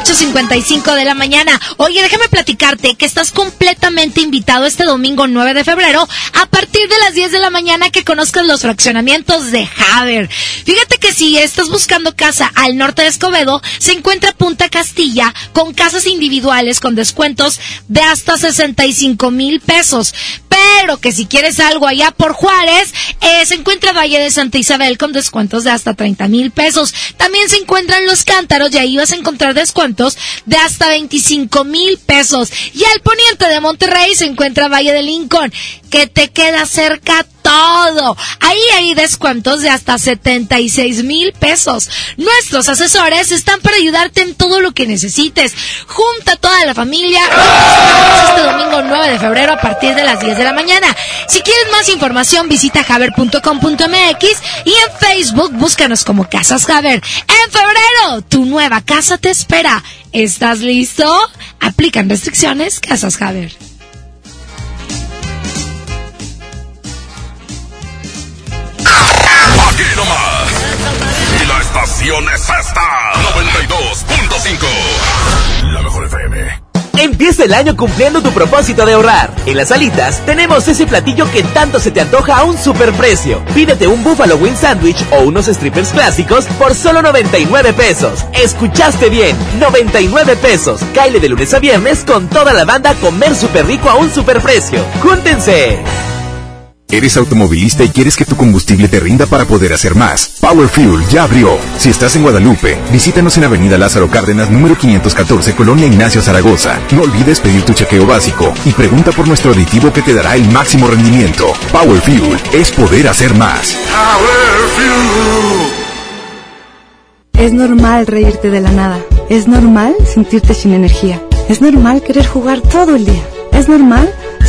8.55 de la mañana. Oye, déjame platicarte que estás completamente invitado este domingo 9 de febrero a partir de las 10 de la mañana que conozcas los fraccionamientos de Haber. Fíjate que si estás buscando casa al norte de Escobedo, se encuentra Punta Castilla con casas individuales con descuentos de hasta 65 mil pesos. Pero que si quieres algo allá por Juárez, eh, se encuentra Valle de Santa Isabel con descuentos de hasta 30 mil pesos. También se encuentran los cántaros y ahí vas a encontrar descuentos de hasta 25 mil pesos. Y al poniente de Monterrey se encuentra Valle de Lincoln, que te queda cerca todo. Ahí hay descuentos de hasta 76 mil pesos. Nuestros asesores están para ayudarte en todo lo que necesites. Junta toda la familia. Este domingo 9 de febrero a partir de las 10 de la mañana. Si quieres más información, visita javer.com.mx y en Facebook búscanos como Casas Javer. En febrero, tu nueva casa te espera. ¿Estás listo? Aplican restricciones, Casas Javer. Y la estación es esta. 92.5. La mejor FM. Empieza el año cumpliendo tu propósito de ahorrar. En las alitas tenemos ese platillo que tanto se te antoja a un superprecio. Pídete un Buffalo Wing Sandwich o unos strippers clásicos por solo 99 pesos. Escuchaste bien, 99 pesos. Caile de lunes a viernes con toda la banda comer súper rico a un superprecio. ¡Júntense! ¿Eres automovilista y quieres que tu combustible te rinda para poder hacer más? Power Fuel ya abrió. Si estás en Guadalupe, visítanos en Avenida Lázaro Cárdenas, número 514, Colonia Ignacio Zaragoza. No olvides pedir tu chequeo básico y pregunta por nuestro aditivo que te dará el máximo rendimiento. Power Fuel es poder hacer más. Es normal reírte de la nada. Es normal sentirte sin energía. Es normal querer jugar todo el día. Es normal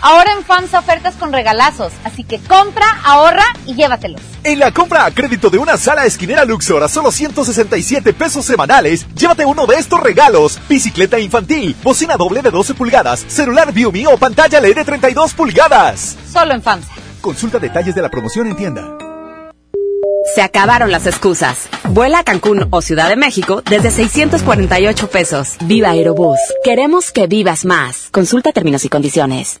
Ahora en FAMSA ofertas con regalazos, así que compra, ahorra y llévatelos. En la compra a crédito de una sala esquinera Luxor a solo 167 pesos semanales, llévate uno de estos regalos. Bicicleta infantil, bocina doble de 12 pulgadas, celular Viumi o pantalla LED de 32 pulgadas. Solo en FAMSA. Consulta detalles de la promoción en tienda. Se acabaron las excusas. Vuela a Cancún o Ciudad de México desde 648 pesos. Viva Aerobús. Queremos que vivas más. Consulta términos y condiciones.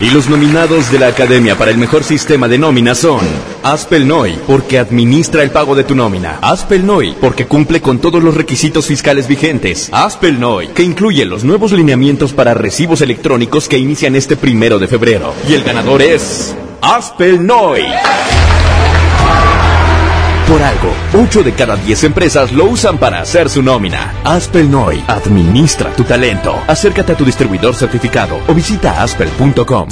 Y los nominados de la Academia para el mejor sistema de nómina son Aspel Noy, porque administra el pago de tu nómina. Aspel Noy, porque cumple con todos los requisitos fiscales vigentes. Aspel Noy, que incluye los nuevos lineamientos para recibos electrónicos que inician este primero de febrero. Y el ganador es Aspel Noy. Por algo, 8 de cada 10 empresas lo usan para hacer su nómina. Aspelnoy, administra tu talento. Acércate a tu distribuidor certificado o visita aspel.com.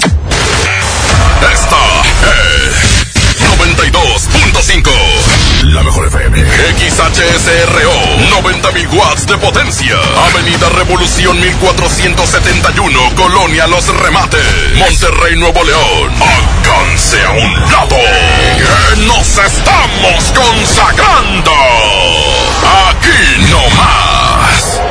La mejor FM. XHSRO. 90.000 watts de potencia. Avenida Revolución 1471. Colonia Los Remates. Monterrey, Nuevo León. Háganse a un lado. Que nos estamos consagrando. Aquí no más.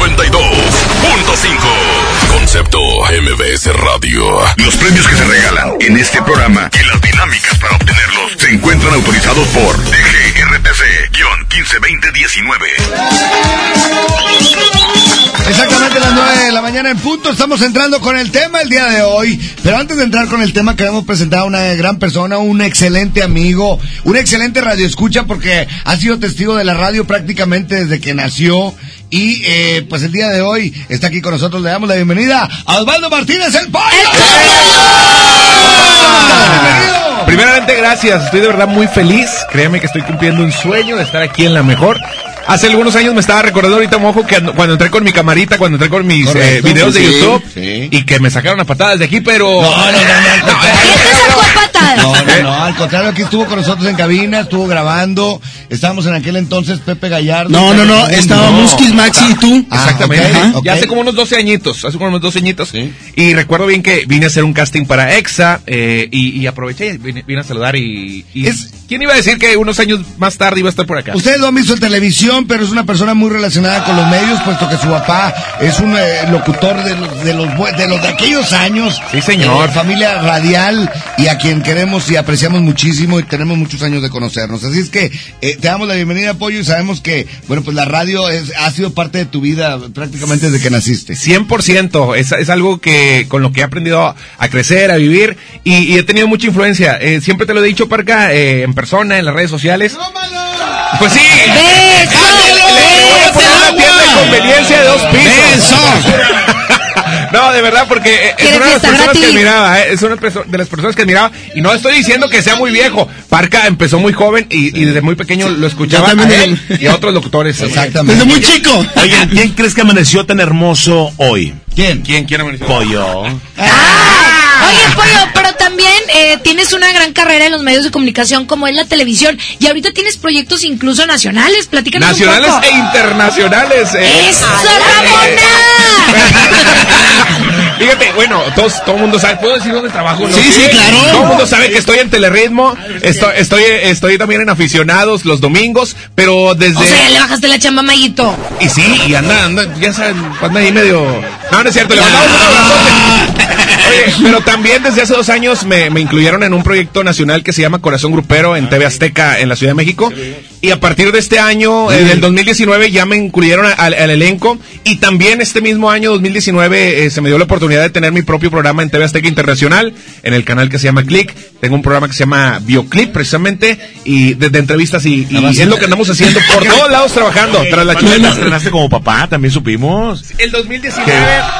92.5. Concepto MBS Radio. Los premios que se regalan en este programa y las dinámicas para obtenerlos se encuentran autorizados por DGRTC-152019. Exactamente las 9 de la mañana en punto. Estamos entrando con el tema el día de hoy. Pero antes de entrar con el tema, queremos presentar a una gran persona, un excelente amigo, un excelente radioescucha porque ha sido testigo de la radio prácticamente desde que nació. Y eh, pues el día de hoy está aquí con nosotros. Le damos la bienvenida a Osvaldo Martínez, el pollo. Primeramente, gracias. Estoy de verdad muy feliz. Créeme que estoy cumpliendo un sueño de estar aquí en la mejor. Hace algunos años me estaba recordando ahorita, mojo, que ando- cuando entré con mi camarita, cuando entré con mis eh, videos de sí, YouTube sí. y que me sacaron a patadas de aquí, pero. No, no, no, no, patadas? No, no, no, al contrario, aquí estuvo con nosotros en cabina, estuvo grabando. Estábamos en aquel entonces Pepe Gallardo. No, no, no, estaba Muskis, Maxi y tú. Ah, Exactamente. Ya hace como unos 12 añitos, hace como unos 12 añitos. Y recuerdo bien que vine a hacer un casting para EXA eh, y, y aproveché y vine, vine a saludar y... y ¿Quién iba a decir que unos años más tarde iba a estar por acá? Ustedes lo han visto en televisión, pero es una persona muy relacionada con los medios, puesto que su papá es un eh, locutor de los, de los de los de aquellos años. Sí, señor. Eh, familia radial y a quien queremos y apreciamos muchísimo y tenemos muchos años de conocernos. Así es que eh, te damos la bienvenida, Pollo, y sabemos que, bueno, pues la radio es, ha sido parte de tu vida prácticamente desde que naciste. 100%, es, es algo que con lo que he aprendido a, a crecer, a vivir y, y he tenido mucha influencia. Eh, siempre te lo he dicho, Parca, eh, en persona, en las redes sociales. Pues sí. Voy a poner una tienda de conveniencia de dos pisos. No, de verdad, porque eh, es ¿Quiere una de las personas que admiraba, eh, es una de las personas que admiraba, y no estoy diciendo que sea muy viejo. Parca empezó muy joven y, y desde muy pequeño lo escuchaba a él y a otros locutores. Desde muy chico. Oye, ¿quién crees que amaneció tan hermoso hoy? ¿Quién? ¿Quién? ¿Quién amaneció? Pollo. Oye, Pollo, pero también eh, tienes una gran carrera en los medios de comunicación como es la televisión y ahorita tienes proyectos incluso nacionales. Platícanos Nacionales un poco. e internacionales. eh. ¡Eso, Fíjate, bueno, todos, todo el mundo sabe, ¿puedo decir dónde trabajo? no? Sí, sí, claro. Todo el mundo sabe que estoy en Telerritmo, estoy, estoy, estoy también en aficionados los domingos, pero desde... O sea, ya le bajaste la chamba, Mayito. Y sí, y anda, anda, ya saben, anda ahí medio... No, no es cierto, le mandamos un abrazote. Oye, pero también desde hace dos años me, me incluyeron en un proyecto nacional que se llama Corazón Grupero en TV Azteca en la Ciudad de México. Y a partir de este año, eh, del 2019, ya me incluyeron a- al, al elenco. Y también este mismo año, 2019, eh, se me dio la oportunidad de tener mi propio programa en TV Azteca Internacional, en el canal que se llama Click. Tengo un programa que se llama Bioclip, precisamente, y de, de entrevistas. Y, y es lo que andamos haciendo por todos lados trabajando. Tras la ¿Cuándo te chuleta. estrenaste como papá? También supimos. El 2019,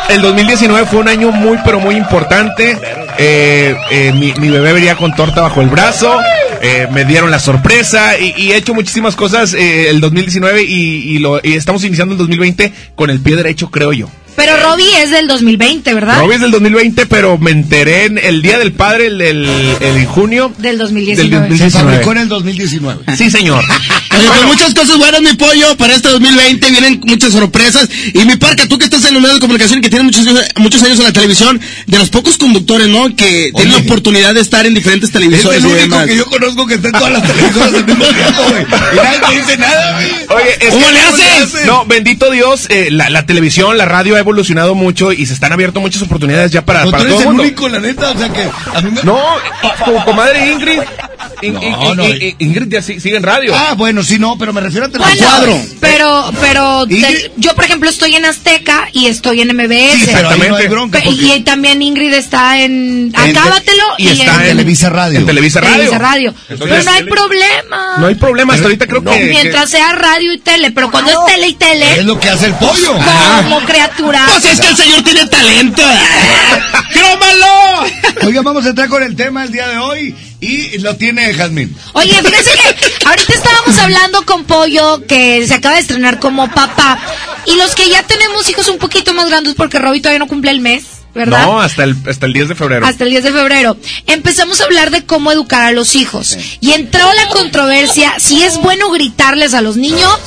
el 2019 fue un año muy, pero muy importante. Eh, eh, mi, mi bebé venía con torta bajo el brazo. eh, me dieron la sorpresa y, he hecho muchísimas cosas eh, el 2019 y, y lo, y estamos iniciando el 2020 con el pie derecho, creo yo. Pero Robbie es del 2020, ¿verdad? Robbie es del 2020, pero me enteré en el Día del Padre, el, el- el en junio. Del Del 2019. 2019. Se fabricó en el 2019. Sí, señor. Oye, pues muchas cosas buenas, mi pollo, para este 2020 vienen muchas sorpresas. Y mi parca, tú que estás en los medios de comunicación y que tienes muchos, muchos años en la televisión, de los pocos conductores, ¿no? Que tienen la oportunidad de estar en diferentes Es televisores el y único demás. que yo conozco que está en todas las televisoras al mismo tiempo, güey. Y nadie te dice nada, güey. Oye, es ¿Cómo que- le haces? No, bendito Dios, eh, la, la televisión, la radio evolucionado mucho y se están abierto muchas oportunidades ya para, No, para tú todo eres el el mundo. único, la neta, o sea que a mí me... No, tu comadre Ingrid. In- No, in- no. in- in- Ingrid ya si- sigue en radio. Ah, bueno, Bueno, sí, no, pero me refiero a Bueno, Televisa. pero, pero te- yo, por ejemplo, estoy en Azteca y estoy en MBS. Sí, pero ahí no hay bronca, Pe- porque- Y también Ingrid está en Acábatelo y está en Televisa Radio. En Televisa Radio. Televisa Radio. Entonces- pero no hay problema. No hay problema, hasta ahorita creo que... Mientras sea radio y tele, pero cuando es tele y tele, Es lo que hace el pollo. como criatura. Pues es que el señor tiene talento. ¡Crómalo! Oiga, vamos a entrar con el tema el día de hoy y lo tiene Jazmín. Oye, fíjense que ahorita estábamos hablando con Pollo, que se acaba de estrenar como papá, y los que ya tenemos hijos un poquito más grandes, porque Robbie todavía no cumple el mes, ¿verdad? No, hasta el, hasta el 10 de febrero. Hasta el 10 de febrero. Empezamos a hablar de cómo educar a los hijos. Y entró la controversia si es bueno gritarles a los niños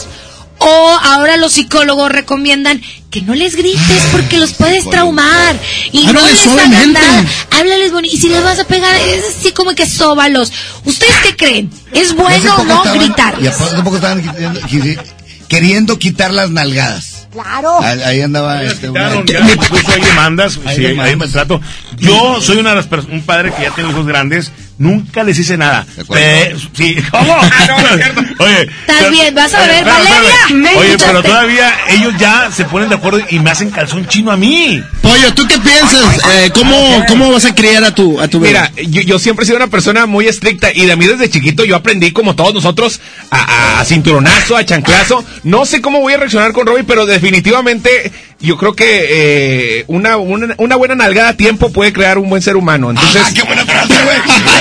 o ahora los psicólogos recomiendan que no les grites porque los puedes traumar. Y no Háblales les hagas suavemente. nada. Háblales bonito. Y si les vas a pegar, es así como que sóbalos. ¿Ustedes qué creen? ¿Es bueno o no gritarles? Y hace poco estaban quisi- queriendo quitar las nalgadas. Claro. Ahí, andaba este, Quitaron, ya, incluso hay demandas, Hay sí, demandas. hay maltrato. Yo soy una de las un padre que ya tiene hijos grandes, nunca les hice nada. acuerdo. Pe- sí, ¿cómo? Ah, no, no es cierto. Oye, Estás pero- bien, vas a ver, Valeria. Oye, pero todavía ellos ya se ponen de acuerdo y me hacen calzón chino a mí. Pollo, ¿tú qué piensas? Eh, ¿cómo, ¿Cómo vas a criar a tu, a tu bebé? Mira, yo, yo siempre he sido una persona muy estricta y de mí desde chiquito yo aprendí como todos nosotros a, a- a cinturonazo, a chanclazo. No sé cómo voy a reaccionar con Robbie, pero definitivamente yo creo que eh, una, una, una buena nalgada a tiempo puede crear un buen ser humano. Entonces, ¡Ah, qué buena frase, güey!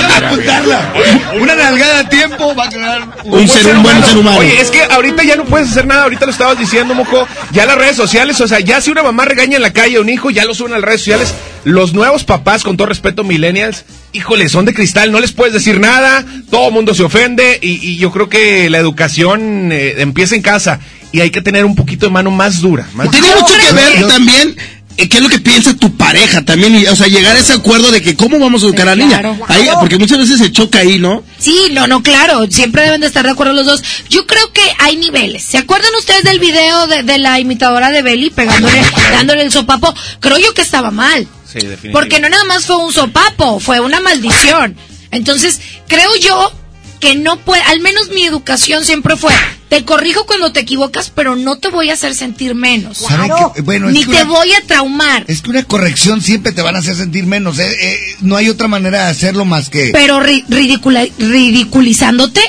Apuntarla. Una nalgada a tiempo va a crear Un ser- un buen ser humano. Oye, es que ahorita ya no puedes hacer nada, ahorita lo estabas diciendo, Moco, ya las redes sociales, o sea, ya si una mamá regaña en la calle a un hijo, ya lo suben a las redes sociales. Los nuevos papás, con todo respeto, millennials, híjole, son de cristal, no les puedes decir nada, todo el mundo se ofende y, y yo creo que la educación eh, empieza en casa y hay que tener un poquito de mano más dura. más- Tiene mucho que ver también qué es lo que piensa tu pareja también, y, o sea, llegar a ese acuerdo de que cómo vamos a educar a la niña. claro. Ahí, porque muchas veces se choca ahí, ¿no? Sí, no, no, claro, siempre deben de estar de acuerdo los dos. Yo creo que hay niveles. ¿Se acuerdan ustedes del video de, de la imitadora de Belly pegándole, dándole el sopapo? Creo yo que estaba mal. Sí, definitivamente. Porque no nada más fue un sopapo, fue una maldición. Entonces, creo yo que no puede, al menos mi educación siempre fue, te corrijo cuando te equivocas, pero no te voy a hacer sentir menos. ¿Saben qué? Bueno, es Ni que te una- voy a traumar. Es que una corrección siempre te van a hacer sentir menos. eh, eh, no hay otra manera de hacerlo más que. Pero ri- ridicula- ridiculizándote.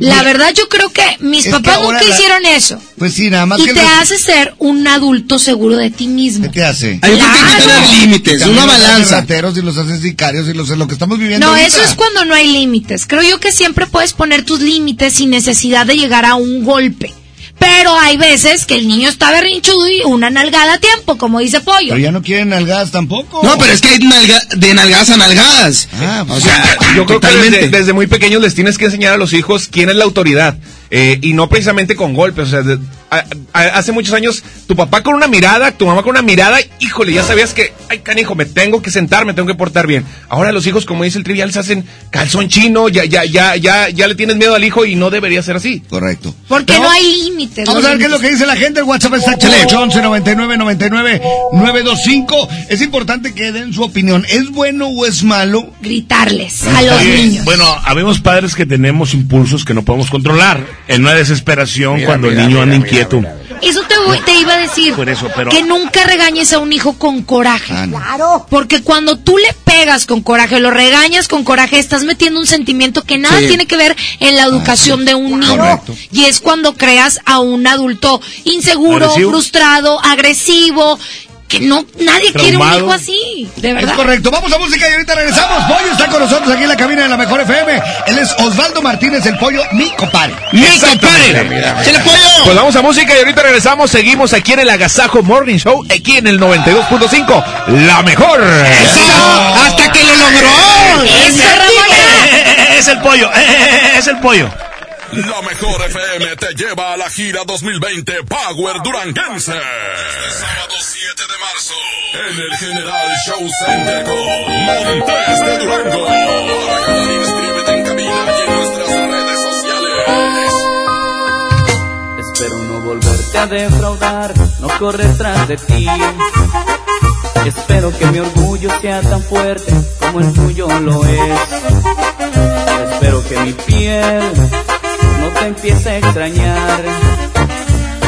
La verdad yo creo que mis es papás nunca la- hicieron eso. Pues sí, nada más Y que. te los- hace ser un adulto seguro de ti mismo. ¿Qué te hace? Hay que tener límites, una los balanza. rateros y los haces sicarios y los, lo que estamos viviendo. No, ahorita. eso es cuando no hay límites. Creo yo que siempre puedes poner tus límites sin necesidad de llegar a un golpe. Pero hay veces que el niño está berrinchudo y una nalgada a tiempo, como dice Pollo. Pero ya no quieren nalgadas tampoco. No, pero es que hay nalga- de nalgadas a nalgadas. Ah, o sea, Yo creo que totalmente. desde, desde muy pequeños les tienes que enseñar a los hijos quién es la autoridad. Eh, y no precisamente con golpes. O sea, de- a- a- hace muchos años, tu papá con una mirada, tu mamá con una mirada, híjole, ya sabías que, ay, canijo, me tengo que sentar, me tengo que portar bien. Ahora los hijos, como dice el trivial, se hacen calzón chino, ya, ya, ya, ya, ya le tienes miedo al hijo y no debería ser así. Correcto. Porque no, hay límites. Vamos a ver qué es lo que dice la gente. El WhatsApp está Chale. 11 99 99 925. Es importante que den su opinión. ¿Es bueno o es malo? Gritarles a los niños. Bueno, habemos padres que tenemos impulsos que no podemos controlar. En una desesperación Mira, cuando mira, el niño mira, anda mira, inquieto. mira, Eso te, voy- te iba a decir. Por eso, pero- Que nunca regañes a un hijo con coraje. Ah, no. Claro. Porque cuando tú le pegas con coraje, lo regañas con coraje, estás metiendo un sentimiento que nada Sí. tiene que ver en la educación de un niño. Correcto. Y es cuando creas a un adulto inseguro, Agresivo. frustrado, agresivo, que no nadie quiere un hijo así, de Es verdad. correcto. Vamos a música y ahorita regresamos. Pollo está con nosotros aquí en la cabina de la Mejor FM. Él es Osvaldo Martínez, el pollo, mi compadre. ¡Mi compadre! ¡Se le pollo! Pues vamos a música y ahorita regresamos. Seguimos aquí en el Agasajo Morning Show, aquí en el 92.5. La mejor. ¡Eso! ¡Hasta que lo logró! Es el pollo, es el pollo. La mejor FM te lleva a la gira 2020 Power Duranguense. Este sábado 7 de marzo en el General Show Center con Montes de Durango. Para ganar inscríbete en cabina y en nuestras redes sociales. Espero no volverte a defraudar, no correr tras de ti. Espero que mi orgullo sea tan fuerte como el tuyo lo es. Espero que mi piel no te empiece a extrañar.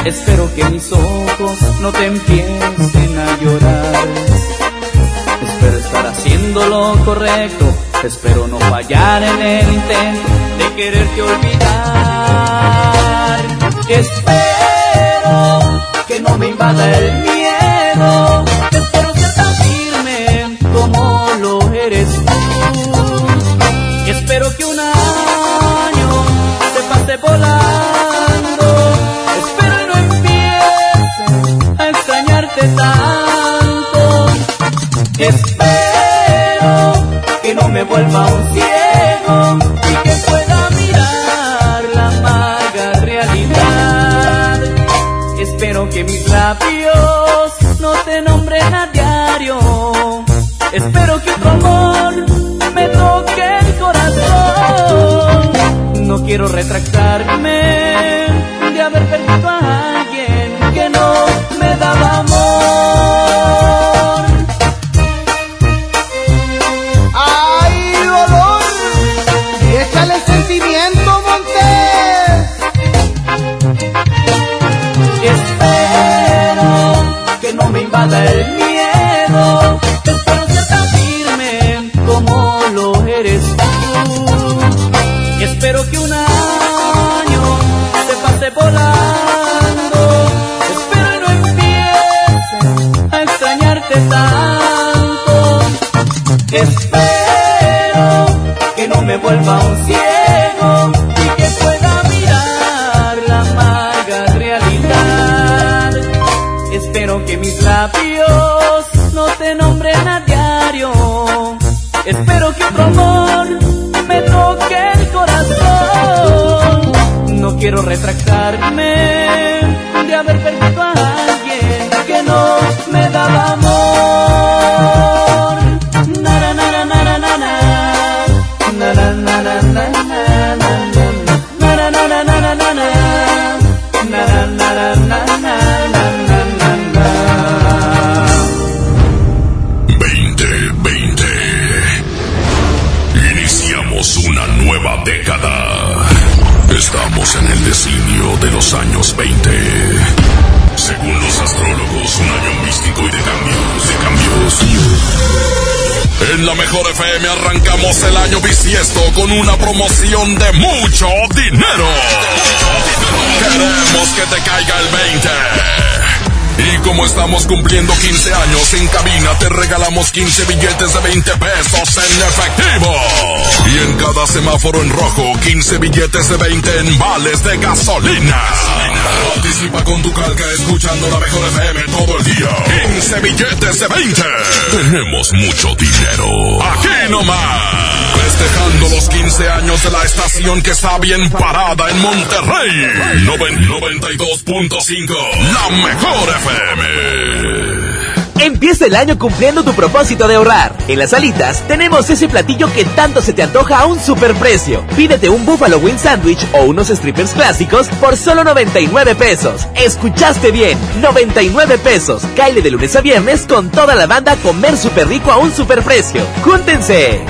Espero que mis ojos no te empiecen a llorar. Espero estar haciendo lo correcto. Espero no fallar en el intento de quererte olvidar. Espero que no me invada el miedo. Volando. Espero y no empiece a extrañarte tanto. Espero que no me vuelva un ciego y que pueda mirar la amarga realidad. Espero que mis labios no te nombren a diario. Espero que otro amor quiero retractarme En la mejor FM arrancamos el año bisiesto con una promoción de mucho dinero. Queremos que te caiga el 20. Y como estamos cumpliendo 15 años en cabina, te regalamos 15 billetes de 20 pesos en efectivo. Y en cada semáforo en rojo, 15 billetes de 20 en vales de gasolina. Participa con tu calca escuchando la mejor FM todo el día. 15 billetes de 20. Tenemos mucho dinero. Aquí nomás. Festejando los 15 años de la estación que está bien parada en Monterrey. Noven- 92.5. La mejor FM. Empieza el año cumpliendo tu propósito de ahorrar. En las alitas tenemos ese platillo que tanto se te antoja a un superprecio. Pídete un Buffalo Wing Sandwich o unos strippers clásicos por solo 99 pesos. Escuchaste bien, 99 pesos. Caile de lunes a viernes con toda la banda a comer súper rico a un superprecio. ¡Júntense!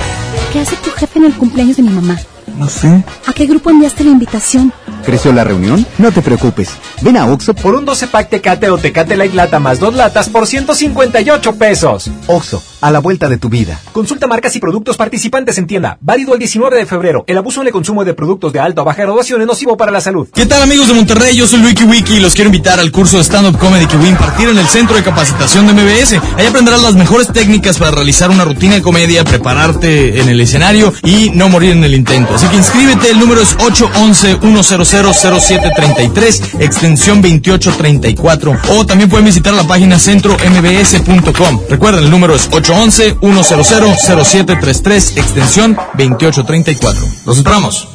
¿Qué hace tu jefe en el cumpleaños de mi mamá? No sé. ¿A qué grupo enviaste la invitación? ¿Creció la reunión? No te preocupes. Ven a Oxo Por un 12 pack Tecate o Tecate Light Lata más dos latas por 158 pesos. Oxo, a la vuelta de tu vida. Consulta marcas y productos participantes en tienda. Válido el 19 de febrero. El abuso en el consumo de productos de alta o baja graduación es nocivo para la salud. ¿Qué tal amigos de Monterrey? Yo soy Wiki Wiki y los quiero invitar al curso de stand-up comedy que voy a impartir en el Centro de Capacitación de MBS. Ahí aprenderás las mejores técnicas para realizar una rutina de comedia, prepararte en el escenario y no morir en el intento. Así que inscríbete, el número es 811-100-0733, extensión 2834. O también pueden visitar la página centrombs.com. Recuerden, el número es 0733, extensión 2834. Nos entramos.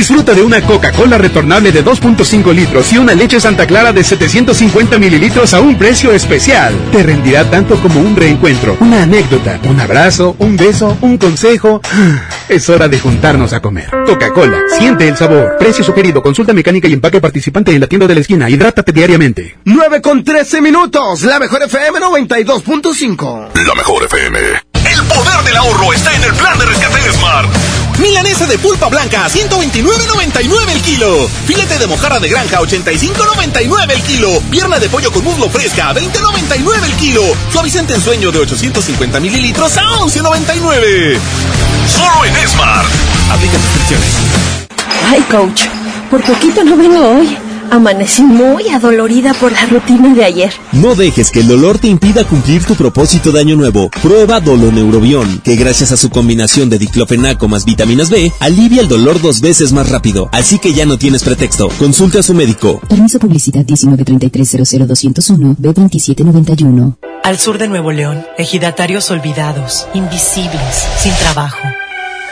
Disfruta de una Coca-Cola retornable de 2.5 litros y una leche Santa Clara de 750 mililitros a un precio especial. Te rendirá tanto como un reencuentro, una anécdota, un abrazo, un beso, un consejo. Es hora de juntarnos a comer. Coca-Cola, siente el sabor. Precio sugerido, consulta mecánica y empaque participante en la tienda de la esquina. Hidrátate diariamente. 9 con 13 minutos, la mejor FM 92.5. La mejor FM. El poder del ahorro está en el plan de rescate de Smart. Milanesa de pulpa blanca a 129.99 el kilo. Filete de mojarra de granja a 85.99 el kilo. Pierna de pollo con muslo fresca a 20.99 el kilo. Suavicente en sueño de 850 mililitros a 11.99. Solo en Smart. Aplica restricciones. Ay, coach, por poquito no vengo hoy. Amanecí muy adolorida por la rutina de ayer. No dejes que el dolor te impida cumplir tu propósito de año nuevo. Prueba Doloneurobión, que gracias a su combinación de diclofenaco más vitaminas B, alivia el dolor dos veces más rápido. Así que ya no tienes pretexto. Consulta a su médico. Permiso publicidad 193300201 B2791. Al sur de Nuevo León, ejidatarios olvidados, invisibles, sin trabajo.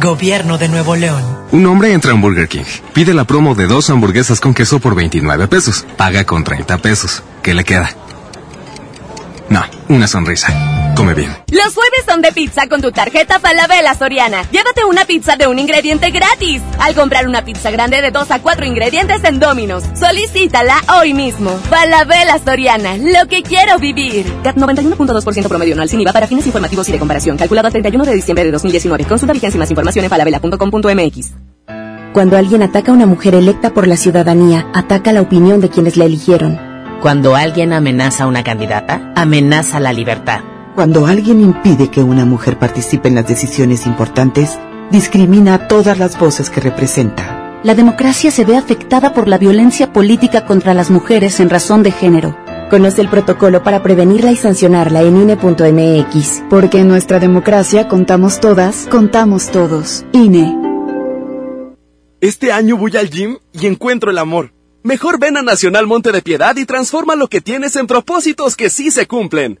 Gobierno de Nuevo León. Un hombre entra a un Burger King. Pide la promo de dos hamburguesas con queso por 29 pesos. Paga con 30 pesos. ¿Qué le queda? No, una sonrisa. Come bien. Los jueves son de pizza con tu tarjeta Falabella Soriana. Llévate una pizza de un ingrediente gratis. Al comprar una pizza grande de 2 a 4 ingredientes en Domino's. Solicítala hoy mismo. Falabella Soriana, lo que quiero vivir. CAT 91.2% promedio anual sin IVA para fines informativos y de comparación. Calculado a 31 de diciembre de 2019. Consulta vigencia y más información en falabella.com.mx. Cuando alguien ataca a una mujer electa por la ciudadanía, ataca la opinión de quienes la eligieron. Cuando alguien amenaza a una candidata, amenaza la libertad. Cuando alguien impide que una mujer participe en las decisiones importantes, discrimina a todas las voces que representa. La democracia se ve afectada por la violencia política contra las mujeres en razón de género. Conoce el protocolo para prevenirla y sancionarla en INE.mx. Porque en nuestra democracia contamos todas, contamos todos. INE. Este año voy al gym y encuentro el amor. Mejor ven a Nacional Monte de Piedad y transforma lo que tienes en propósitos que sí se cumplen.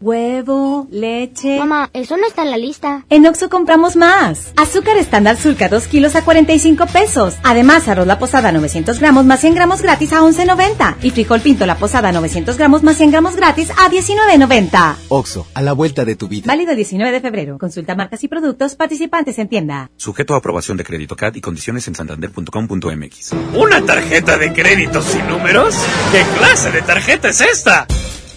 Huevo, leche. Mamá, eso no está en la lista. En Oxo compramos más. Azúcar estándar Sulca 2 kilos a 45 pesos. Además, arroz la posada 900 gramos más 100 gramos gratis a 11.90. Y frijol pinto la posada 900 gramos más 100 gramos gratis a 19.90. Oxo, a la vuelta de tu vida. Válido el 19 de febrero. Consulta marcas y productos participantes en tienda. Sujeto a aprobación de crédito CAT y condiciones en santander.com.mx. ¿Una tarjeta de crédito sin números? ¿Qué clase de tarjeta es esta?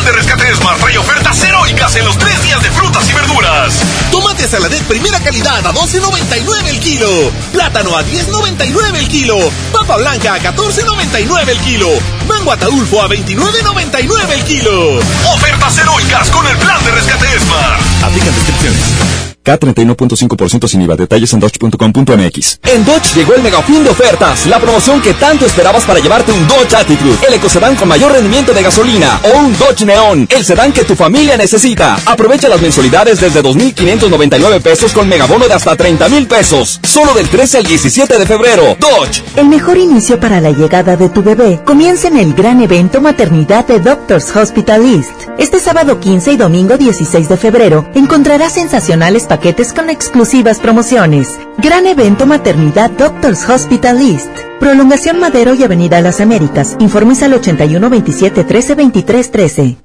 Plan de rescate de Smart trae ofertas heroicas en los tres días de frutas y verduras. Tomate saladet primera calidad a 12.99 el kilo. Plátano a 10.99 el kilo. Papa blanca a 14.99 el kilo. Mango ataulfo a 29.99 el kilo. Ofertas heroicas con el plan de rescate de Smart. Aplican restricciones. K31.5% sin IVA. Detalles en dodge.com.mx. En Dodge llegó el mega fin de ofertas, la promoción que tanto esperabas para llevarte un Dodge Attitude, el ecocedán con mayor rendimiento de gasolina, o un Dodge Neon, el sedán que tu familia necesita. Aprovecha las mensualidades desde 2.599 pesos con megabono de hasta 30.000 pesos. Solo del 13 al 17 de febrero. Dodge. El mejor inicio para la llegada de tu bebé comienza en el gran evento Maternidad de Doctors Hospital East. Este sábado 15 y domingo 16 de febrero encontrarás sensacionales paquetes con exclusivas promociones. Gran evento Maternidad Doctors Hospital East. Prolongación Madero y Avenida Las Américas. Informes al 81 27 13 23 13.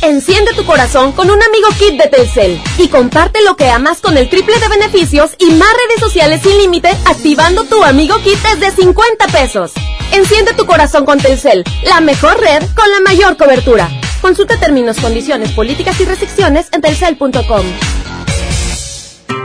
Enciende tu corazón con un amigo kit de Telcel y comparte lo que amas con el triple de beneficios y más redes sociales sin límite activando tu amigo kit desde 50 pesos. Enciende tu corazón con Telcel, la mejor red con la mayor cobertura. Consulta términos, condiciones, políticas y restricciones en telcel.com.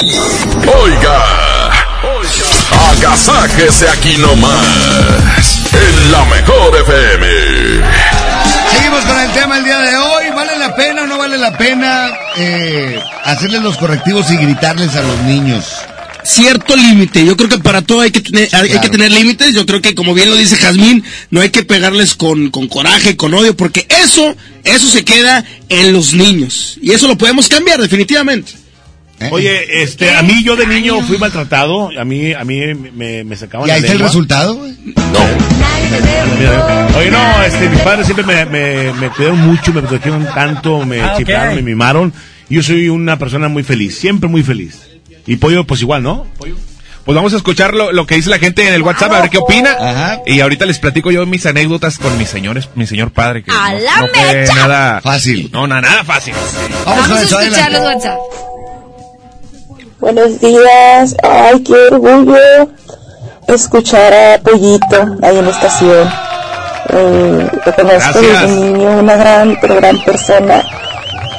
Oiga, oiga, agasáquese aquí nomás, en la mejor FM. Seguimos con el tema el día de hoy. ¿Vale la pena o no vale la pena eh, hacerles los correctivos y gritarles a los niños? cierto límite. Yo creo que para todo hay que tener, hay, hay que tener límites. Yo creo que, como bien lo dice Jazmín, no hay que pegarles con, con coraje, con odio, porque eso, eso se queda en los niños. Y eso lo podemos cambiar, definitivamente. Oye, este, a mí yo de niño fui maltratado, a mí, a mí me, me sacaban ¿Y la ahí está el resultado? güey? Oye, no, este, mis padres siempre me, me, me cuidaron mucho, me protegieron tanto, me Ah, ok. chiflaron, me mimaron. Yo soy una persona muy feliz, siempre muy feliz. Y Pollo, pues igual, ¿no? Pollo. Pues vamos a escuchar lo, lo que dice la gente en el WhatsApp, a ver qué opina. Y ahorita les platico yo mis anécdotas con mis señores, mi señor padre. Que ¡A no, la no fue mecha! nada fácil. No, nada, nada fácil. Vamos, a escuchar los WhatsApp. Buenos días. Ay, qué orgullo escuchar a Pollito ahí en la estación. Eh, lo conozco desde niño, una gran, pero gran persona.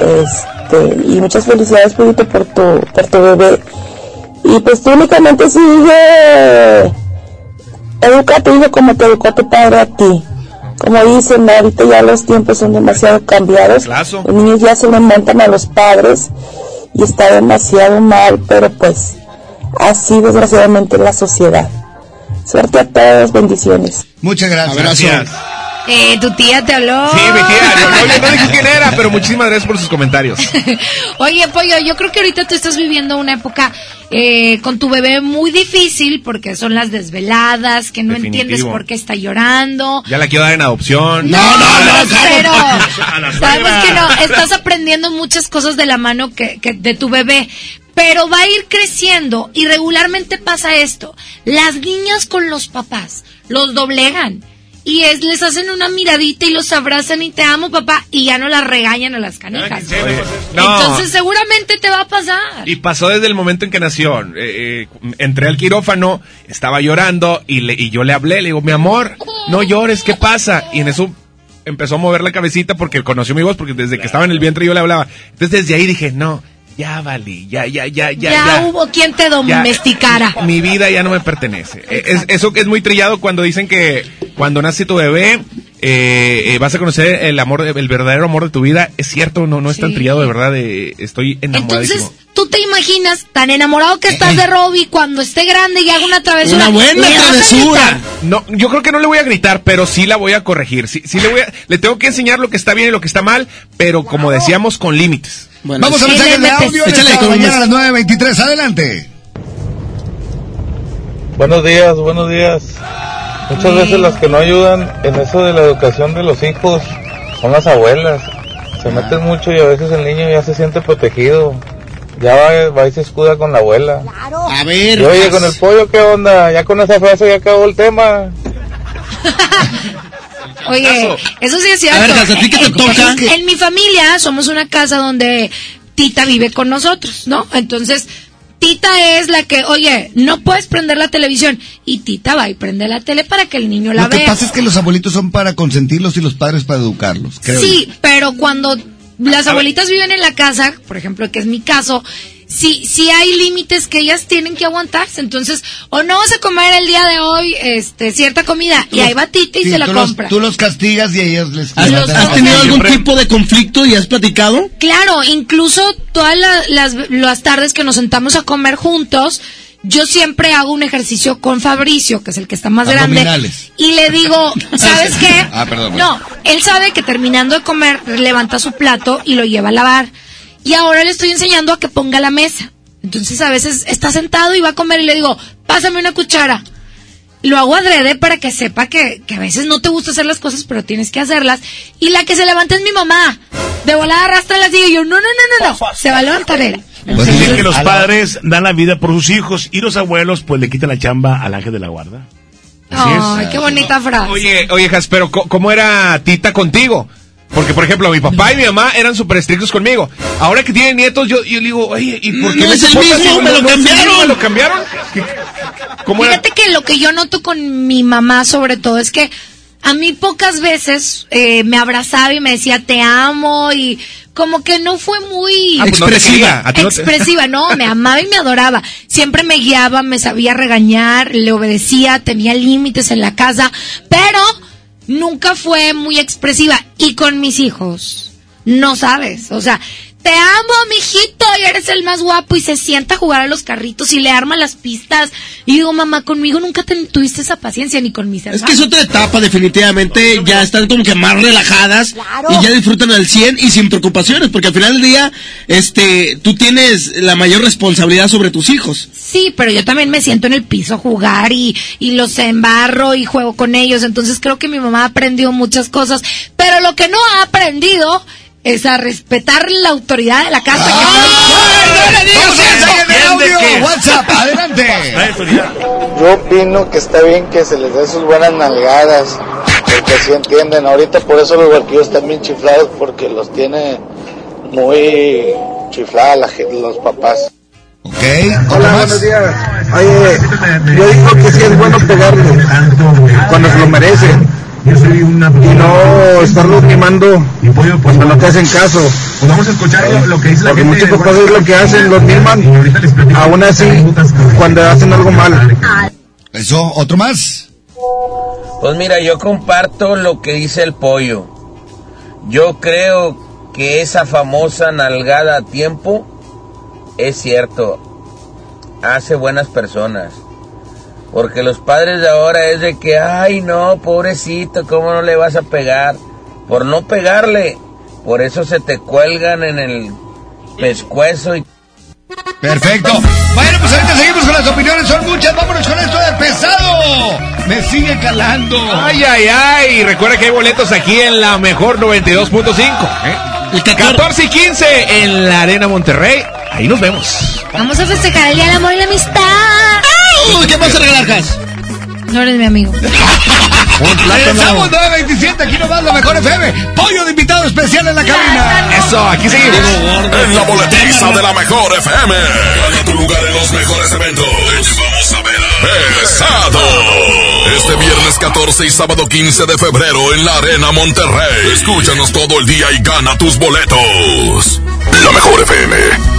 Este, y muchas felicidades, Pollito, por tu, por tu bebé. Y pues tú únicamente sigue, educa a tu hijo como te educó tu padre a ti. Como dicen, ahorita ya los tiempos son demasiado cambiados. Los niños ya se le montan a los padres y está demasiado mal, pero pues así desgraciadamente es la sociedad. Suerte a todos, bendiciones. Muchas gracias. Eh, tu tía te habló. Sí, mi tía, no, no, no dije quién era, pero muchísimas gracias por sus comentarios. Oye, Pollo, yo creo que ahorita tú estás viviendo una época eh, con tu bebé muy difícil porque son las desveladas, que no Definitivo. entiendes por qué está llorando. Ya la quiero dar en adopción. No, no, no, pero sabemos que no, estás aprendiendo muchas cosas de la mano que, que de tu bebé, pero va a ir creciendo y regularmente pasa esto. Las niñas con los papás los doblegan y es, les hacen una miradita y los abrazan y te amo papá y ya no las regañan a las canijas. No. Entonces seguramente te va a pasar. Y pasó desde el momento en que nació. Eh, eh, entré al quirófano, estaba llorando y, le, y yo le hablé, le digo, mi amor, no llores, ¿qué pasa? Y en eso empezó a mover la cabecita porque conoció mi voz, porque desde que estaba en el vientre yo le hablaba. Entonces desde ahí dije, no, ya valí, ya, ya, ya, ya. ya, ya. hubo quien te domesticara. Mi vida ya no me pertenece. Eh, Es, eso que es muy trillado cuando dicen que cuando nace tu bebé eh, eh, vas a conocer el amor, el verdadero amor de tu vida. Es cierto, no, no es tan trillado de verdad. eh, estoy enamoradísimo. Entonces, tú te imaginas tan enamorado que estás de Robbie cuando esté grande y haga una travesura. ¿le vas a gritar? No, yo creo que no le voy a gritar, pero sí la voy a corregir. Sí, sí le voy a, le tengo que enseñar lo que está bien y lo que está mal, pero como decíamos, con límites. Vamos a mensajes de audio en esta mañana a las 9.23. Adelante. Buenos días, buenos días. Muchas veces las que no ayudan en eso de la educación de los hijos son las abuelas. Se meten mucho y a veces el niño ya se siente protegido. Ya va, va y se escuda con la abuela. A ver. Y oye, con el pollo, ¿qué onda? Ya con esa frase ya acabó el tema. Oye, eso sí es cierto. A ver, Jas, ¿a ti qué te En- toca? En, en mi familia somos una casa donde Tita vive con nosotros, ¿no? Entonces, Tita es la que, oye, no puedes prender la televisión. Y Tita va y prende la tele para que el niño la Lo vea. que pasa es que los abuelitos son para consentirlos y los padres para educarlos, creo. Sí, pero cuando las abuelitas viven en la casa, por ejemplo, que es mi caso, sí, sí hay límites que ellas tienen que aguantarse. Entonces, o no vas a comer el día de hoy este cierta comida, y ahí va Tita y Sí, se la tú los- compra. tú los castigas y ellos les... ¿Has, has tenido algún tipo de conflicto y has platicado? Claro, incluso todas la- las, las tardes que nos sentamos a comer juntos, yo siempre hago un ejercicio con Fabricio, que es el que está más grande, y le digo, ¿sabes qué? Ah, perdón. No, él sabe que terminando de comer levanta su plato y lo lleva a lavar. Y ahora le estoy enseñando a que ponga la mesa. Entonces a veces está sentado y va a comer y le digo, pásame una cuchara. Lo hago adrede para que sepa que, que a veces no te gusta hacer las cosas, pero tienes que hacerlas. Y la que se levanta es mi mamá. De volada arrastra la silla y yo, no, no, no, no, no. Se va a levantar él. Pues dicen que los padres dan la vida por sus hijos y los abuelos pues le quitan la chamba al ángel de la guarda. Así es. Qué bonita frase. Oye, oye, Jas, pero co- ¿cómo era Tita contigo? Porque, por ejemplo, mi papá y mi mamá eran súper estrictos conmigo. Ahora que tienen nietos, yo, yo le digo, oye, ¿y por qué No me es el mismo, me lo cambiaron. ¿Me lo cambiaron? ¿Qué- ¿Cómo era? Fíjate que lo que yo noto con mi mamá sobre todo es que a mí pocas veces eh, me abrazaba y me decía te amo y como que no fue muy Ah, pues no te quería, a ti no te- expresiva, no, me amaba y me adoraba. Siempre me guiaba, me sabía regañar, le obedecía, tenía límites en la casa, pero nunca fue muy expresiva. Y con mis hijos, no sabes, o sea, te amo, mijito, y eres el más guapo, y se sienta a jugar a los carritos y le arma las pistas. Y digo, mamá, conmigo nunca te- tuviste esa paciencia, ni con mis Es hermanos. que es otra etapa, definitivamente. Ya están como que más relajadas y ya disfrutan al 100 y sin preocupaciones, porque al final del día, este, tú tienes la mayor responsabilidad sobre tus hijos. Sí, pero yo también me siento en el piso a jugar y, y los embarro y juego con ellos. Entonces creo que mi mamá ha aprendido muchas cosas. Pero lo que no ha aprendido es a respetar la autoridad de la casa. WhatsApp, adelante. Yo opino que está bien que se les dé sus buenas nalgadas, porque así entienden. Ahorita por eso los barquillos están bien chiflados, porque los tiene muy chiflada la gen- los papás. Ok, Hola, buenos días. Oye, yo digo que sí es bueno pegarle cuando se lo merecen. Y no estarlos mimando cuando no te hacen caso. vamos a escuchar lo, lo que dice la Porque gente muchos de papás es lo que hacen, los miman, aún así, cuando hacen algo mal. Eso, otro más. Pues mira, yo comparto lo que dice el pollo. Yo creo que esa famosa nalgada a tiempo es cierto. Hace buenas personas. Porque los padres de ahora es de que, ay no, pobrecito, ¿cómo no le vas a pegar? Por no pegarle. Por eso se te cuelgan en el pescuezo y... Perfecto. Bueno, pues ahorita seguimos con las opiniones, son muchas. Vámonos con esto de pesado. Me sigue calando. Ay, ay, ay. Recuerda que hay boletos aquí en la mejor 92.5. ¿eh? 14 y 15 en la Arena Monterrey. Ahí nos vemos. Vamos a festejar el Día del Amor y la Amistad. Uy, ¿Qué vas a regalar? No eres mi amigo. Regresamos 927, aquí nomás la mejor FM. Pollo de invitado especial en la cabina. Eso, aquí seguimos. En la boletiza de la mejor FM. Gana tu lugar en los mejores eventos. Te llevamos a ver Pesado. Este viernes 14 y sábado 15 de febrero en la Arena Monterrey. Escúchanos todo el día y gana tus boletos. La mejor FM.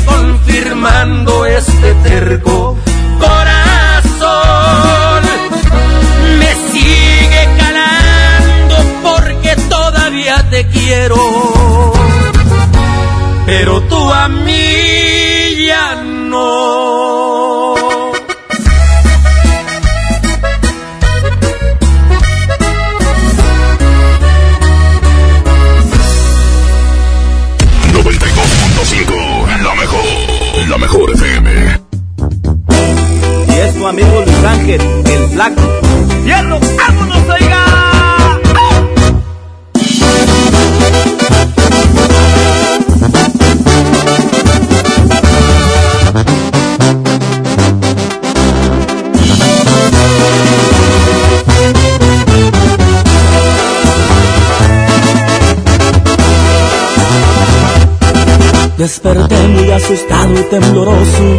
Confirmando este terco corazón. Me sigue calando porque todavía te quiero. Pero tú a mí ya. El flaco. ¡Hierro! ¡Vámonos, oiga! Desperté muy asustado y tembloroso.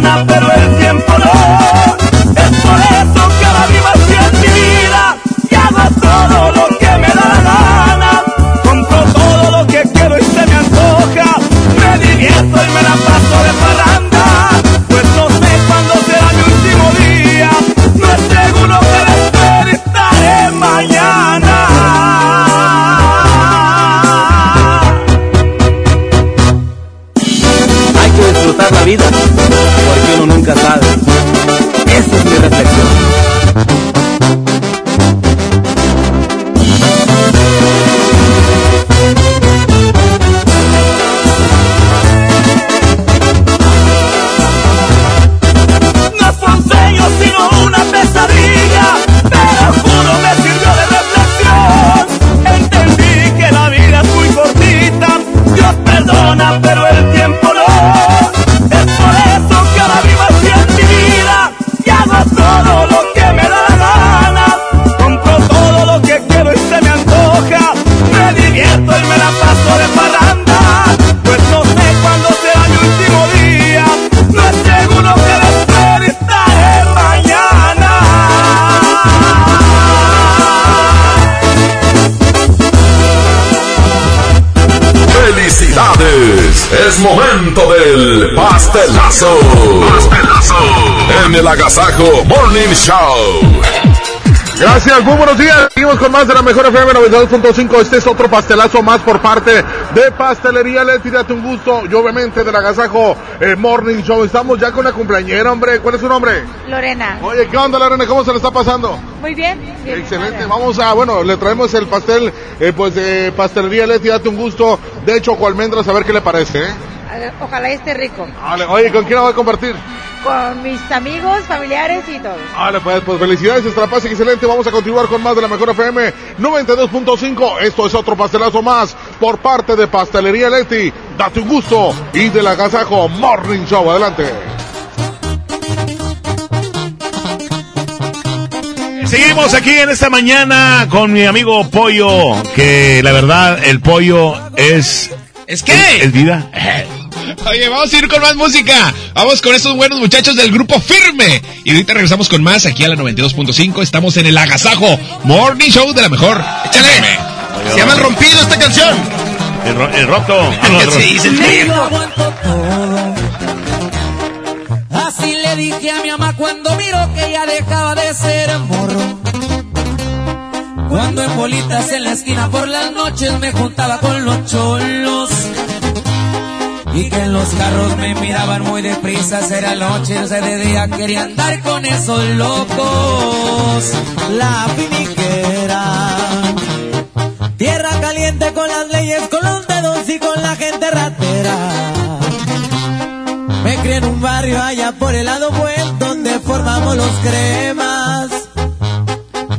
persona Momento del pastelazo. Pastelazo. En el Agasajo Morning Show. Gracias, muy buenos días. Seguimos con más de la mejor FM 92.5. Este es otro pastelazo más por parte de Pastelería Leti. Date un gusto y obviamente del Agasajo eh, Morning Show. Estamos ya con la cumpleañera, hombre. ¿Cuál es su nombre? Lorena. Oye, ¿qué onda, Lorena? ¿Cómo se le está pasando? Muy bien. bien, Excelente. Vamos a, bueno, le traemos el pastel, eh, pues de Pastelería Leti. Date un gusto de choco almendras. A ver qué le parece, ¿eh? Ojalá esté rico. Vale, Oye, ¿con quién la voy a compartir? Con mis amigos, familiares y todos. Vale, pues, pues felicidades, Estrapaz, excelente. Vamos a continuar con más de la mejor FM 92.5. Esto es otro pastelazo más por parte de Pastelería Leti. Date un gusto y del Agasajo Morning Show. Adelante. Seguimos aquí en esta mañana con mi amigo Pollo, que la verdad el pollo es... ¿Es qué? Es, vida. Oye, vamos a ir con más música. Vamos con estos buenos muchachos del grupo Firme. Y ahorita regresamos con más aquí a la 92.5. Estamos en el Agasajo Morning Show de la mejor. Échale. Se llama El Rompido esta canción. El, ro- el roto. ¿Qué se dice el aguanto todo. Así le dije a mi mamá cuando miró que ya dejaba de ser morro. Cuando en bolitas en la esquina por las noches me juntaba con los cholos. Y que en los carros me miraban muy deprisa, era noche, se de día quería andar con esos locos. La finiquera. Tierra caliente con las leyes, con los dedos y con la gente ratera. Me crié en un barrio allá por el lado buen donde formamos los cremas.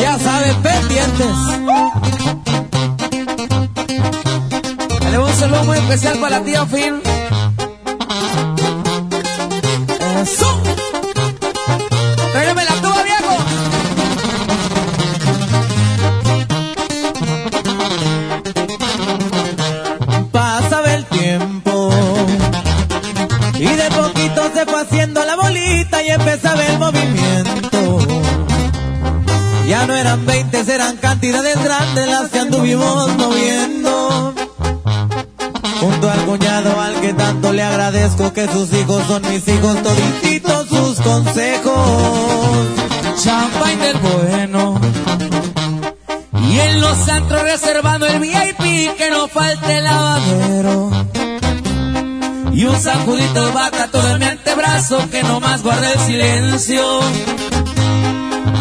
Ya sabes, pendientes. Dale un saludo muy especial para la tía Fin. Eso. Tráigame la tuba, viejo. Pasaba el tiempo y de poquito se fue haciendo la bolita y empezaba el movimiento. Ya no eran 20, eran cantidades grandes las que anduvimos moviendo. Junto al cuñado al que tanto le agradezco que sus hijos son mis hijos, todititos sus consejos. Champagne del bueno. Y en los antros reservando el VIP que no falte el lavadero. Y un sacudito de vaca todo en mi antebrazo que no más guarda el silencio.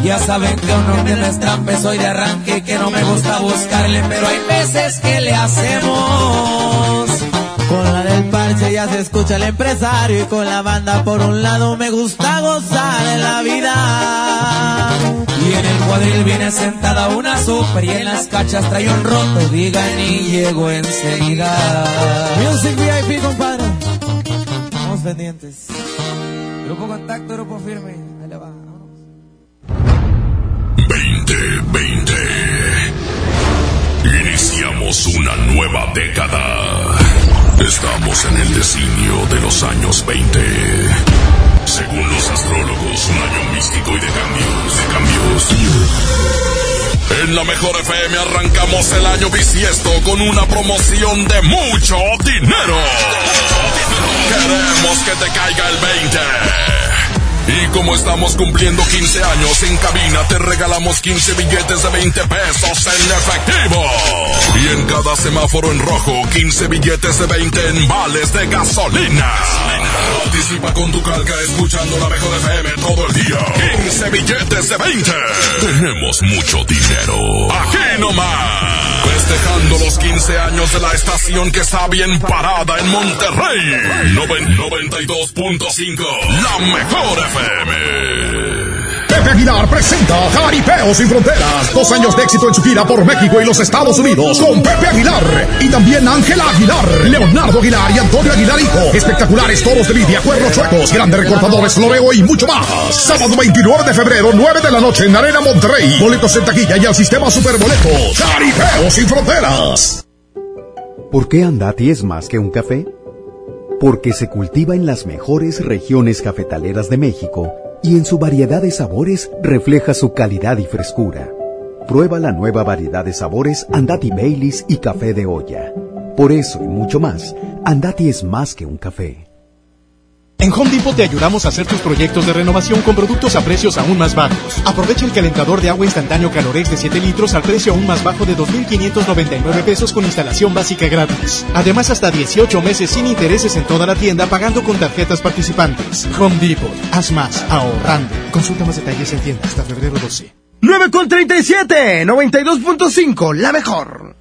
Ya saben que uno que no es soy de arranque que no me gusta buscarle, pero hay veces que le hacemos. Con la del parche ya se escucha el empresario y con la banda por un lado me gusta gozar en la vida. Y en el cuadril viene sentada una super y en las cachas trae un roto, digan y llego enseguida. Music VIP, compadre. Pendientes. Grupo Contacto, Grupo Firme. 2020. Iniciamos una nueva década. Estamos en el designio de los años 20. Según los astrólogos, un año místico y de cambios, de cambios. En la mejor FM arrancamos el año bisiesto con una promoción de mucho dinero. Queremos que te caiga el 20. Y como estamos cumpliendo 15 años en cabina, te regalamos 15 billetes de 20 pesos en efectivo. Y en cada semáforo en rojo, 15 billetes de 20 en vales de gasolina. Participa con tu calca escuchando la mejor FM todo el día. 15 billetes de 20. Tenemos mucho dinero. Aquí nomás. Festejando los 15 años de la estación que está bien parada en Monterrey. Noven- 92.5. La mejor FM. Pepe Aguilar presenta Jaripeo sin Fronteras. Dos años de éxito en su gira por México y los Estados Unidos con Pepe Aguilar. Y también Ángela Aguilar, Leonardo Aguilar y Antonio Aguilar Hijo. Espectaculares toros de lidia, cuernos chuecos, grandes recortadores, floreo y mucho más. Sábado 29 de febrero, 9 de la noche en Arena Monterrey. Boletos en taquilla y al sistema Superboletos. Jaripeo sin Fronteras. ¿Por qué Andati es más que un café? Porque se cultiva en las mejores regiones cafetaleras de México y en su variedad de sabores refleja su calidad y frescura. Prueba la nueva variedad de sabores Andati Baileys y café de olla. Por eso y mucho más, Andati es más que un café. En Home Depot te ayudamos a hacer tus proyectos de renovación con productos a precios aún más bajos. Aprovecha el calentador de agua instantáneo Calorex de 7 litros al precio aún más bajo de 2.599 pesos con instalación básica gratis. Además, hasta 18 meses sin intereses en toda la tienda pagando con tarjetas participantes. Home Depot. Haz más ahorrando. Consulta más detalles en tienda hasta febrero 12. 9 con 37, 92.5, la mejor.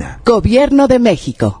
Gobierno de México.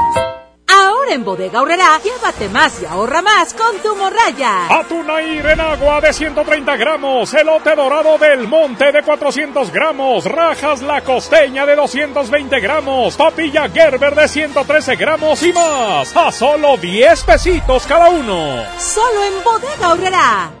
Ahora en Bodega Aurrera, llévate más y ahorra más con tu morraya. Atún Air en agua de 130 gramos, elote dorado del monte de 400 gramos, rajas la costeña de 220 gramos, papilla Gerber de 113 gramos y más. A solo 10 pesitos cada uno. Solo en Bodega Aurrera.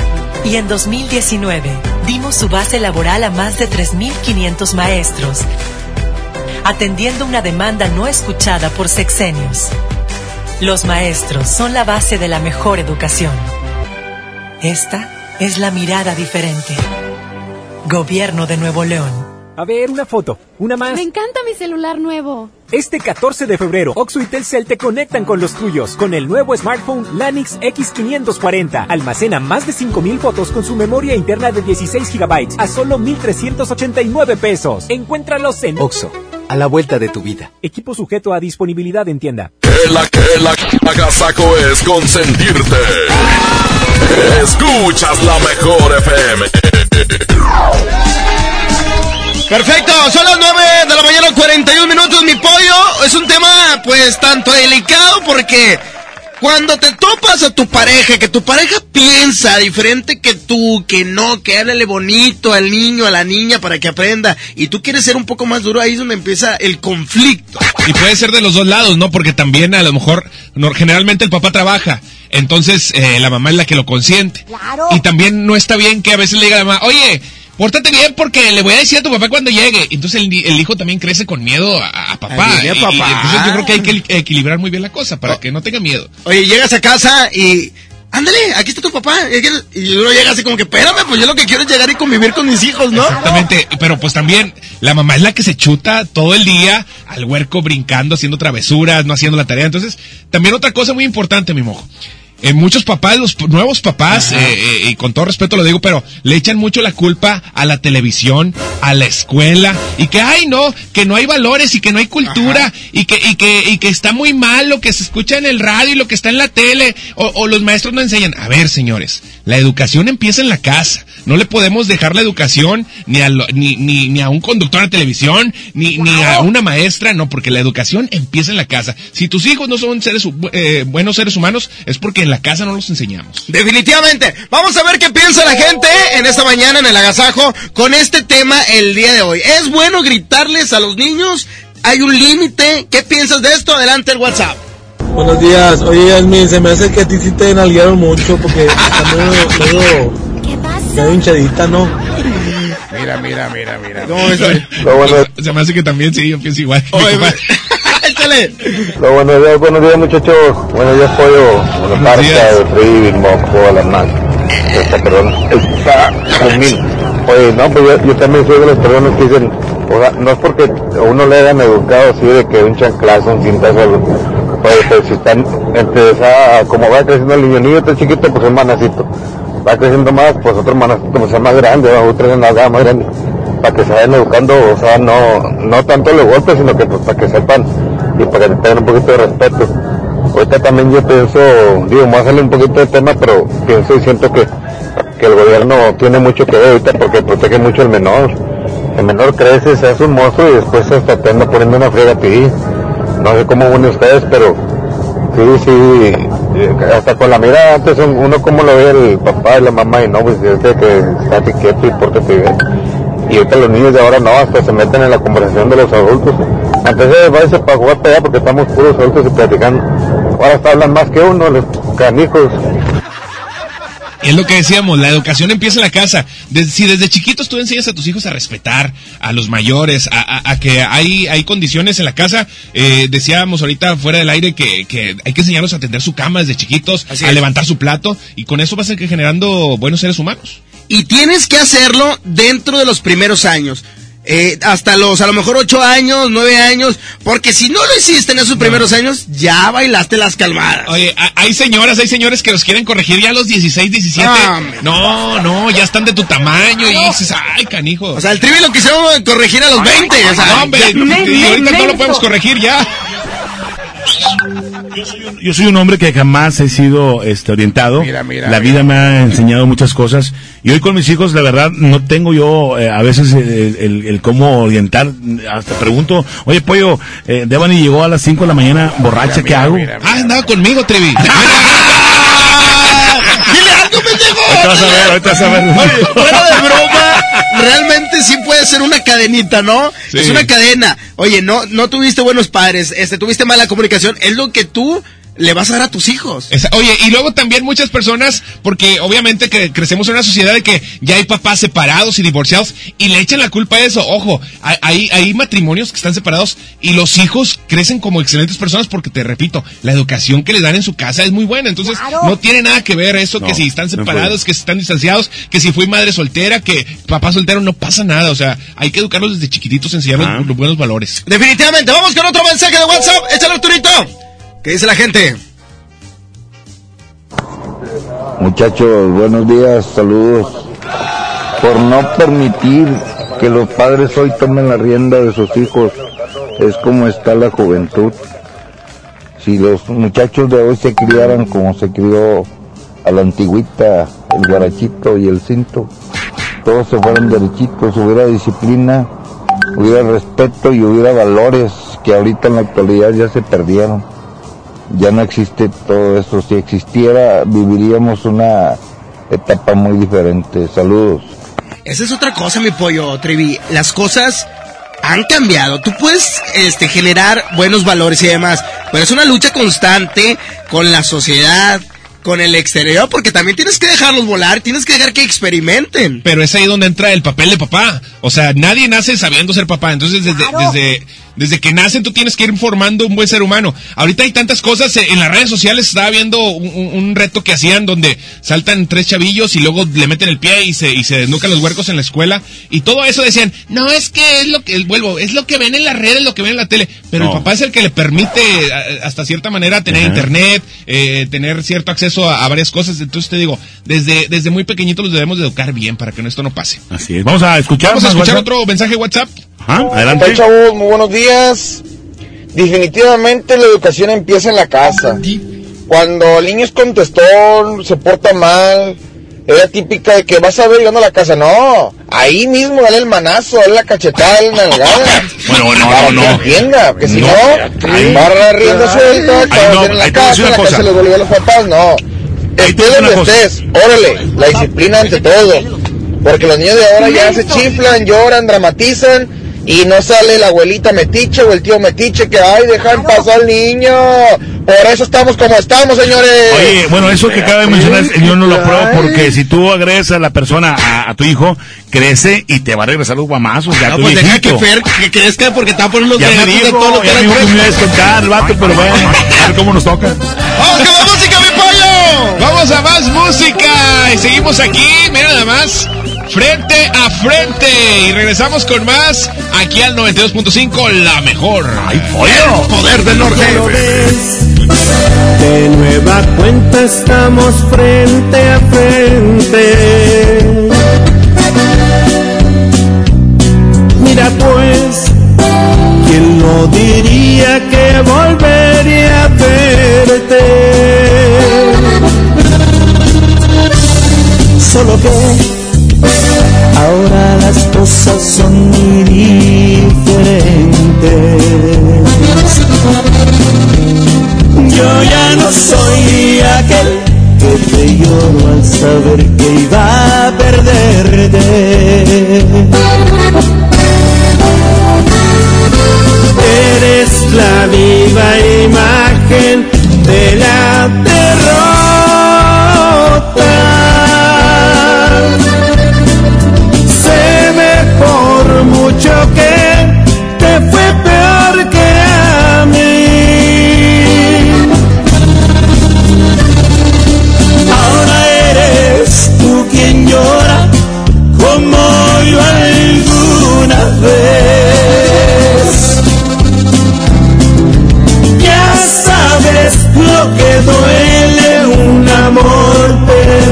Y en 2019 dimos su base laboral a más de 3.500 maestros, atendiendo una demanda no escuchada por sexenios. Los maestros son la base de la mejor educación. Esta es la mirada diferente. Gobierno de Nuevo León. A ver, una foto, una más. Me encanta mi celular nuevo. Este 14 de febrero, Oxo y Telcel te conectan con los tuyos con el nuevo smartphone Lanix X540. Almacena más de 5000 fotos con su memoria interna de 16 GB a solo 1389 pesos. Encuéntralos en Oxo, a la vuelta de tu vida. Equipo sujeto a disponibilidad en tienda. Que la que la agasaco es consentirte. Escuchas la mejor FM. Perfecto, son las 9 de la mañana, 41 minutos, mi pollo. Es un tema, pues, tanto delicado porque cuando te topas a tu pareja, que tu pareja piensa diferente que tú, que no, que háblale bonito al niño, a la niña para que aprenda, y tú quieres ser un poco más duro, ahí es donde empieza el conflicto. Y puede ser de los dos lados, ¿no? Porque también a lo mejor, no, generalmente el papá trabaja, entonces eh, la mamá es la que lo consiente. Claro. Y también no está bien que a veces le diga a la mamá, oye, pórtate bien porque le voy a decir a tu papá cuando llegue. Entonces el, el hijo también crece con miedo a, a papá. A Y- y papá. entonces yo creo que hay que equi- equilibrar muy bien la cosa para que no tenga miedo. Oye, llegas a casa y... Ándale, aquí está tu papá. Y uno llega así como que, espérame, pues yo lo que quiero es llegar y convivir con mis hijos, ¿no? Exactamente, pero pues también la mamá es la que se chuta todo el día al huerco brincando, haciendo travesuras, no haciendo la tarea. Entonces, también otra cosa muy importante, mi mojo. Eh, muchos papás, los nuevos papás, eh, eh, y con todo respeto lo digo, pero le echan mucho la culpa a la televisión, a la escuela, y que, ay, no, que no hay valores y que no hay cultura, y que, y que, y que está muy mal lo que se escucha en el radio y lo que está en la tele, o, o los maestros no enseñan. A ver, señores, la educación empieza en la casa. No le podemos dejar la educación ni a, lo- ni, ni, ni a un conductor de televisión, ni, ni a una maestra, no, porque la educación empieza en la casa. Si tus hijos no son seres, eh, buenos seres humanos, es porque en la casa no los enseñamos. Definitivamente. Vamos a ver qué piensa la gente en esta mañana en el agasajo con este tema el día de hoy. ¿Es bueno gritarles a los niños? ¿Hay un límite? ¿Qué piensas de esto? Adelante el WhatsApp. Buenos días. Oye, Yasmin, se me hace que a ti sí te nalguearon mucho porque está medio, medio, medio hinchadita, ¿no? Mira, mira, mira, mira. ¿Cómo ves, Se me hace que también sí, yo pienso igual. Oye, Échale. Hola, buenos días, buenos días muchachos. Buenos días, pollo. Buenos parca, de Freddy, Moco, Alamán. Esta, perdón. Esta, Fermín. Oye, no, pues yo, yo también soy de las personas que dicen, o sea, no es porque a uno le hayan educado así de que un chanclazo, un cintazo, algo. Oye, pues si están, entre esa, como va creciendo el niño, niño está chiquito, pues es manacito. Va creciendo más, pues otro manacito, pues es más grande, va otro en la más grande. Para que se vayan educando, o sea, no, no tanto los golpes, sino que pues para que sepan y para que tengan un poquito de respeto. Ahorita también yo pienso, digo, me voy a un poquito de tema, pero pienso y siento que, que el gobierno tiene mucho que ver ahorita porque protege mucho al menor. El menor crece, se hace un monstruo y después hasta te anda poniendo una friega a ti. No sé cómo unen ustedes, pero sí, sí, eh, hasta con la mirada antes un- uno como lo ve el papá y la mamá y no, pues es de que estate quieto y pórtate bien. Y ahorita los niños de ahora no, hasta se meten en la conversación de los adultos. Antes de váyase para jugar para porque estamos puros adultos y platicando. Ahora hasta hablan más que uno, los canijos. Es lo que decíamos, la educación empieza en la casa. Si desde chiquitos tú enseñas a tus hijos a respetar a los mayores, a, a- a que hay, hay condiciones en la casa, eh, decíamos ahorita fuera del aire que, que hay que enseñarlos a tender su cama desde chiquitos, Así a es. levantar su plato, y con eso vas a ir generando buenos seres humanos. Y tienes que hacerlo dentro de los primeros años. Eh, hasta los, a lo mejor, ocho años, nueve años. Porque si no lo hiciste en esos primeros años, ya bailaste las calmadas. Oye, hay señoras, hay señores que los quieren corregir ya a los 16, 17. No. No, no, ya están de tu tamaño y dices, ay, canijo. O sea, el trivi lo quisieron corregir a los 20. o sea, no, hombre, y ahorita no lo podemos corregir ya. Yo soy un hombre que jamás he sido este, orientado. Mira, mira, la vida me ha enseñado muchas cosas. Y hoy con mis hijos, la verdad, no tengo yo eh, a veces el, el- el cómo orientar. Hasta pregunto, oye, pollo, eh, Devani llegó a las 5 de la mañana borracha, ¿qué hago? Ah, andaba conmigo, Trevi. Ahorita vas a ver, ahorita vas a ver. Oye, fuera de broma, realmente sí puede ser una cadenita, ¿no? Sí. Es una cadena. Oye, no, no tuviste buenos padres, este, tuviste mala comunicación. Es lo que tú le vas a dar a tus hijos. Esa- Oye, y luego también muchas personas, porque obviamente que crecemos en una sociedad de que ya hay papás separados y divorciados y le echan la culpa a eso. Ojo, hay, hay, matrimonios que están separados y los hijos crecen como excelentes personas porque te repito, la educación que les dan en su casa es muy buena. Entonces, no tiene nada que ver eso No, que si están no separados, que si están distanciados, que si fui madre soltera, que papá soltero, no pasa nada. O sea, hay que educarlos desde chiquititos, enseñarles Ah. los buenos valores. Definitivamente, vamos con otro mensaje de WhatsApp. Échale, Arturito. ¿Qué dice la gente? Muchachos, buenos días, saludos. Por no permitir que los padres hoy tomen la rienda de sus hijos, es como está la juventud. Si los muchachos de hoy se criaran como se crió a la antigüita, el guarachito y el cinto, todos se fueran derechitos, hubiera disciplina, hubiera respeto y hubiera valores que ahorita en la actualidad ya se perdieron ya no existe todo eso. Si existiera, viviríamos una etapa muy diferente. Saludos. Esa es otra cosa, mi pollo, Trevi. Las cosas han cambiado. Tú puedes este, generar buenos valores y demás, pero es una lucha constante con la sociedad, con el exterior, porque también tienes que dejarlos volar, tienes que dejar que experimenten. Pero es ahí donde entra el papel de papá. O sea, nadie nace sabiendo ser papá. Entonces, desde, desde, desde que nacen, tú tienes que ir formando un buen ser humano. Ahorita hay tantas cosas. eh, En las redes sociales estaba viendo un, reto que hacían donde saltan tres chavillos y luego le meten el pie y se, y se desnucan los huercos en la escuela. Y todo eso decían, no, es que es lo que, vuelvo, es lo que ven en las redes, lo que ven en la tele. Pero No. el papá es el que le permite, hasta cierta manera, tener Ajá. internet, eh, tener cierto acceso a, a varias cosas. Entonces te digo, desde, desde muy pequeñitos los debemos de educar bien para que esto no pase. Así es. Vamos a escuchar. Vamos a escuchar WhatsApp. otro mensaje de WhatsApp. Ajá, adelante. Hola chavos, muy buenos días. Definitivamente la educación empieza en la casa. Cuando el niño es contestón, se porta mal, es la típica de que vas a ver llegando a la casa. No, ahí mismo dale el manazo, dale la cachetada, dale la nalgada. Bueno, bueno, para no, que no. entienda, que si No, no, ahí- va a la rienda suelta, no, vez en la casa, la casa le vuelve a los papás, no. Estés donde estés, órale, la disciplina ante todo. Porque los niños de ahora ya se chiflan, lloran, dramatizan y no sale la abuelita metiche o el tío metiche que, ay, dejan pasar al niño. Por eso estamos como estamos, señores. Oye, bueno, eso que acaba de mencionar, yo no lo apruebo porque si tú agredes a la persona, a, a tu hijo, crece y te va a regresar los guamazos. Ya No, tu pues deja que Fer, que crezca porque te va a poner los Ya me regalos de dijo, todo lo que ya me iba a descontar el vato, pero bueno, a ver cómo nos toca. ¡Vamos con la música, mi pollo! Vamos a más música. Y seguimos aquí, mira nada más. Frente a frente. Y regresamos con más aquí al 92.5, la mejor. ¡Ay, pollo! Poder del norte. De nueva cuenta estamos frente a frente. Mira pues, ¿quién no diría que volvería a verte? Solo que ahora las cosas son muy diferentes. Yo ya no soy aquel que te lloró al saber que iba a perderte. Eres la viva imagen de la derrota.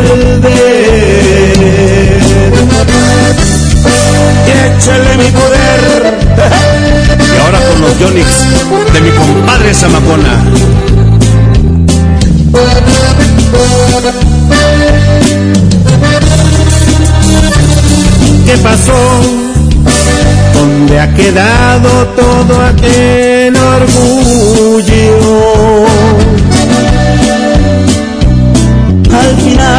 Perder. Y échale mi poder. Y ahora con los Yonix de mi compadre Zamacona. ¿Qué pasó? ¿Dónde ha quedado todo aquel orgullo? Al final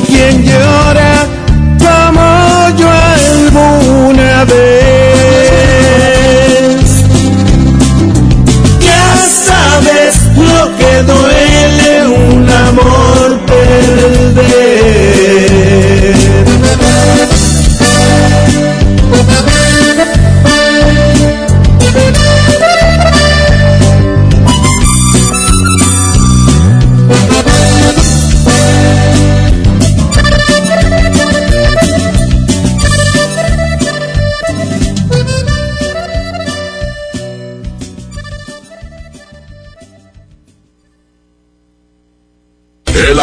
Quien llora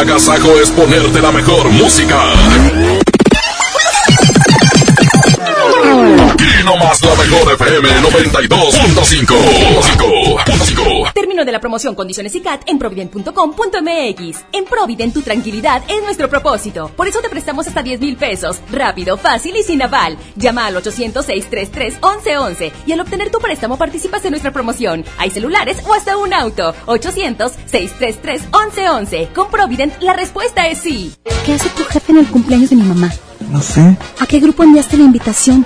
agasajo es ponerte la mejor música. Aquí nomás la mejor FM 92.5. Término de la promoción Condiciones y CAT en provident.com.mx. En Provident tu tranquilidad es nuestro propósito. Por eso te prestamos hasta 10 mil pesos. Rápido, fácil y sin aval. Llama al 800-633-1111 y al obtener tu préstamo participas en nuestra promoción. Hay celulares o hasta un auto. 800-633-1111. Con Provident la respuesta es sí. ¿Qué hace tu jefe en el cumpleaños de mi mamá? No sé. ¿A qué grupo enviaste la invitación?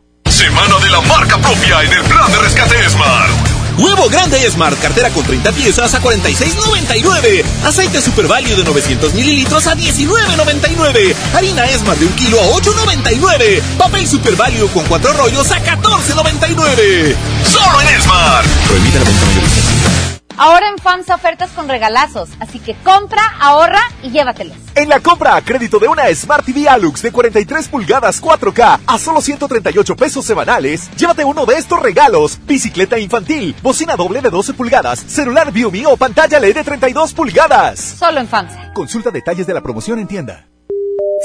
Semana de la marca propia en el plan de rescate Smart. Huevo grande Smart, cartera con 30 piezas a 46.99. Aceite Super Value de 900 mililitros a 19.99. Harina Smart de un kilo a 8.99. Papel Super Value con cuatro rollos a 14.99. Solo en Smart. Prohibida la venta Ahora en FAMSA ofertas con regalazos, así que compra, ahorra y llévatelos. En la compra a crédito de una Smart TV Alux de 43 pulgadas 4K a solo 138 pesos semanales, llévate uno de estos regalos: bicicleta infantil, bocina doble de 12 pulgadas, celular Viumi o pantalla LED de 32 pulgadas. Solo en FAMSA. Consulta detalles de la promoción en tienda.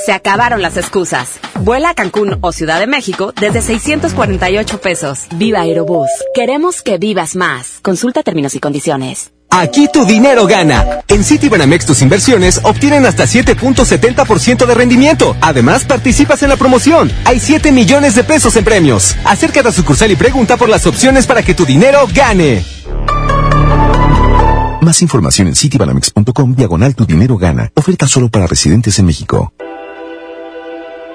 Se acabaron las excusas. Vuela a Cancún o Ciudad de México desde 648 pesos. Viva Aerobús. Queremos que vivas más. Consulta términos y condiciones. Aquí tu dinero gana. En Citibanamex tus inversiones obtienen hasta 7.70% de rendimiento. Además, participas en la promoción. Hay 7 millones de pesos en premios. Acércate a sucursal y pregunta por las opciones para que tu dinero gane. Más información en citibanamex.com diagonal tu dinero gana. Oferta solo para residentes en México.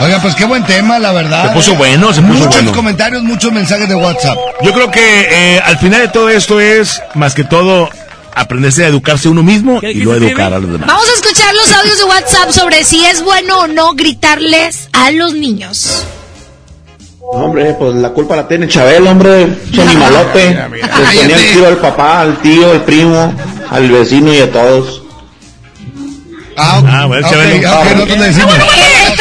Oiga, pues qué buen tema, la verdad. Se puso bueno, se puso Muchos bueno. comentarios, muchos mensajes de WhatsApp. Yo creo que eh, al final de todo esto es, más que todo, aprenderse a educarse uno mismo y luego educar a los demás. Vamos a escuchar los audios de WhatsApp sobre si es bueno o no gritarles a los niños. Hombre, pues la culpa la tiene Chabel, hombre, che animalote. Les ponía el tiro al papá, al tío, al primo, al vecino y a todos. Ah, bueno, ok, Chabelo. ok, nosotros le decimos. Eh,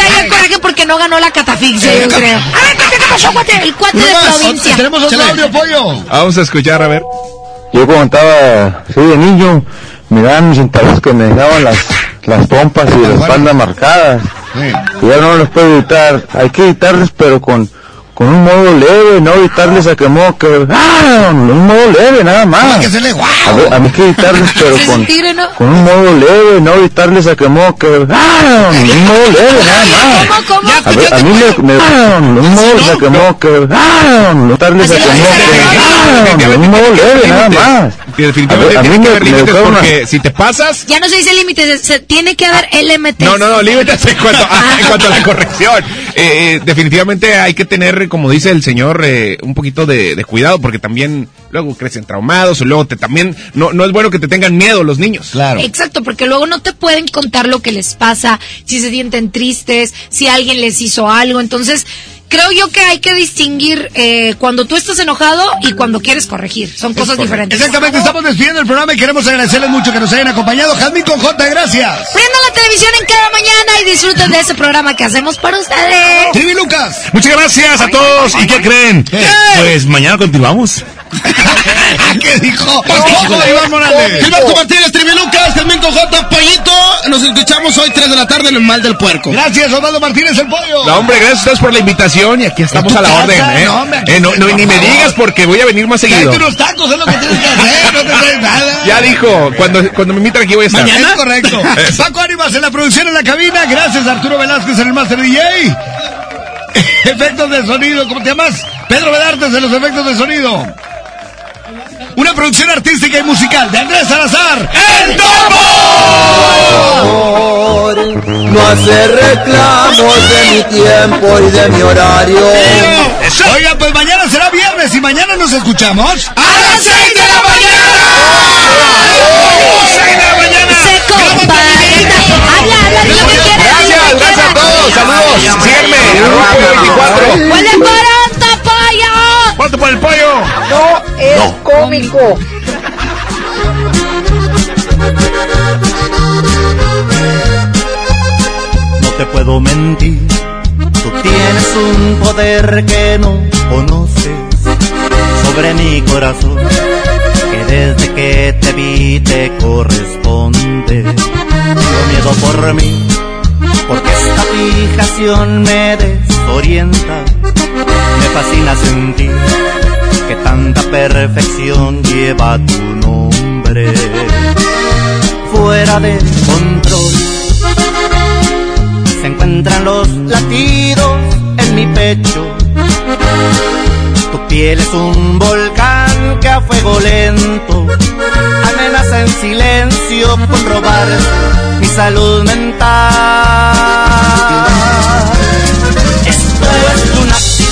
porque no ganó la catafixia, yo creo. A ver, ¿qué te pasó, cuate? El cuate de más, provincia. Tenemos otro audio, pollo. Vamos a escuchar, a ver. Yo cuando estaba así de niño, miraban mis cintarazos que me dejaban las, las pompas y la espalda marcadas. Y ya no los puedo evitar. Hay que evitarles, pero con, con un modo leve, no evitarles a que modo que... ¡Ah! Un modo leve, nada más. que le guau. A, ver, a mí hay que evitarles, pero con, con un modo leve, no evitarles a que modo que... ¡Ah! Un modo leve, nada más. ¿Cómo, cómo? A ver, a mí me... me ¡Ah! Un modo quemó que... ¡Ah! No evitarles a que modo que... ¡Ah! Un modo leve, nada más. Que definitivamente A ver, a mí que me- me límites porque si te pasas... Ya no se dice límites, se, se tiene que haber LMT. No, no, no, límites en cuanto a, en cuanto a la corrección. Eh, eh, definitivamente hay que tener, como dice el señor, eh, un poquito de, de cuidado porque también luego crecen traumados o luego te también no, no es bueno que te tengan miedo los niños. Claro. Exacto, porque luego no te pueden contar lo que les pasa, si se sienten tristes, si alguien les hizo algo. Entonces, creo yo que hay que distinguir eh, cuando tú estás enojado y cuando quieres corregir. Son cosas diferentes. Exactamente, estamos despidiendo el programa y queremos agradecerles mucho que nos hayan acompañado. Jazmín con J, gracias. Prendan la televisión en cada mañana y disfruten de ese programa que hacemos para ustedes. Trivi Lucas. Muchas gracias a todos. ¿Y qué creen? Pues mañana continuamos. ¿Qué dijo? Ojo, Iván Morales. Gilberto Martínez, Trivilucas, Germín J, Pollito. Nos escuchamos hoy 3 de la tarde en el Mal del Puerco. Gracias, Osvaldo Martínez, el pollo. No, hombre, gracias a ustedes por la invitación y aquí estamos a la casa, orden, ¿eh? no, hombre, Eh, no, está, no, ni me digas porque voy a venir más seguido. Tráete unos tacos, es lo que tienes que hacer, no te traes nada. Ya dijo, cuando, cuando me invitan aquí voy a estar. Es correcto. Paco Ánimas en la producción en la cabina. Gracias, Arturo Velázquez en el Master DJ. Efectos de sonido, ¿cómo te llamas? Pedro Vedartes en los efectos de sonido. Una producción artística y musical de Andrés Salazar. ¡El Topo! No hace reclamos de mi tiempo y de mi horario. Oiga, pues mañana será viernes y mañana nos escuchamos. ¡A las 6 de la mañana! ¡6 de la mañana! Se compadita. Habla, habla, di lo que quieras. Gracias, gracias a todos. Saludos. Síganme. arroba pollo 24. ¡Huele pronto, pollo! ¿Cuánto por el pollo? No es cómico. No te puedo mentir, tú tienes un poder que no conoces sobre mi corazón, que desde que te vi te corresponde. Tengo miedo por mí, porque esta fijación me desorienta. Me fascina sentir que tanta perfección lleva tu nombre fuera de control se encuentran los latidos en mi pecho. Tu piel es un volcán que a fuego lento amenaza en silencio con robar mi salud mental.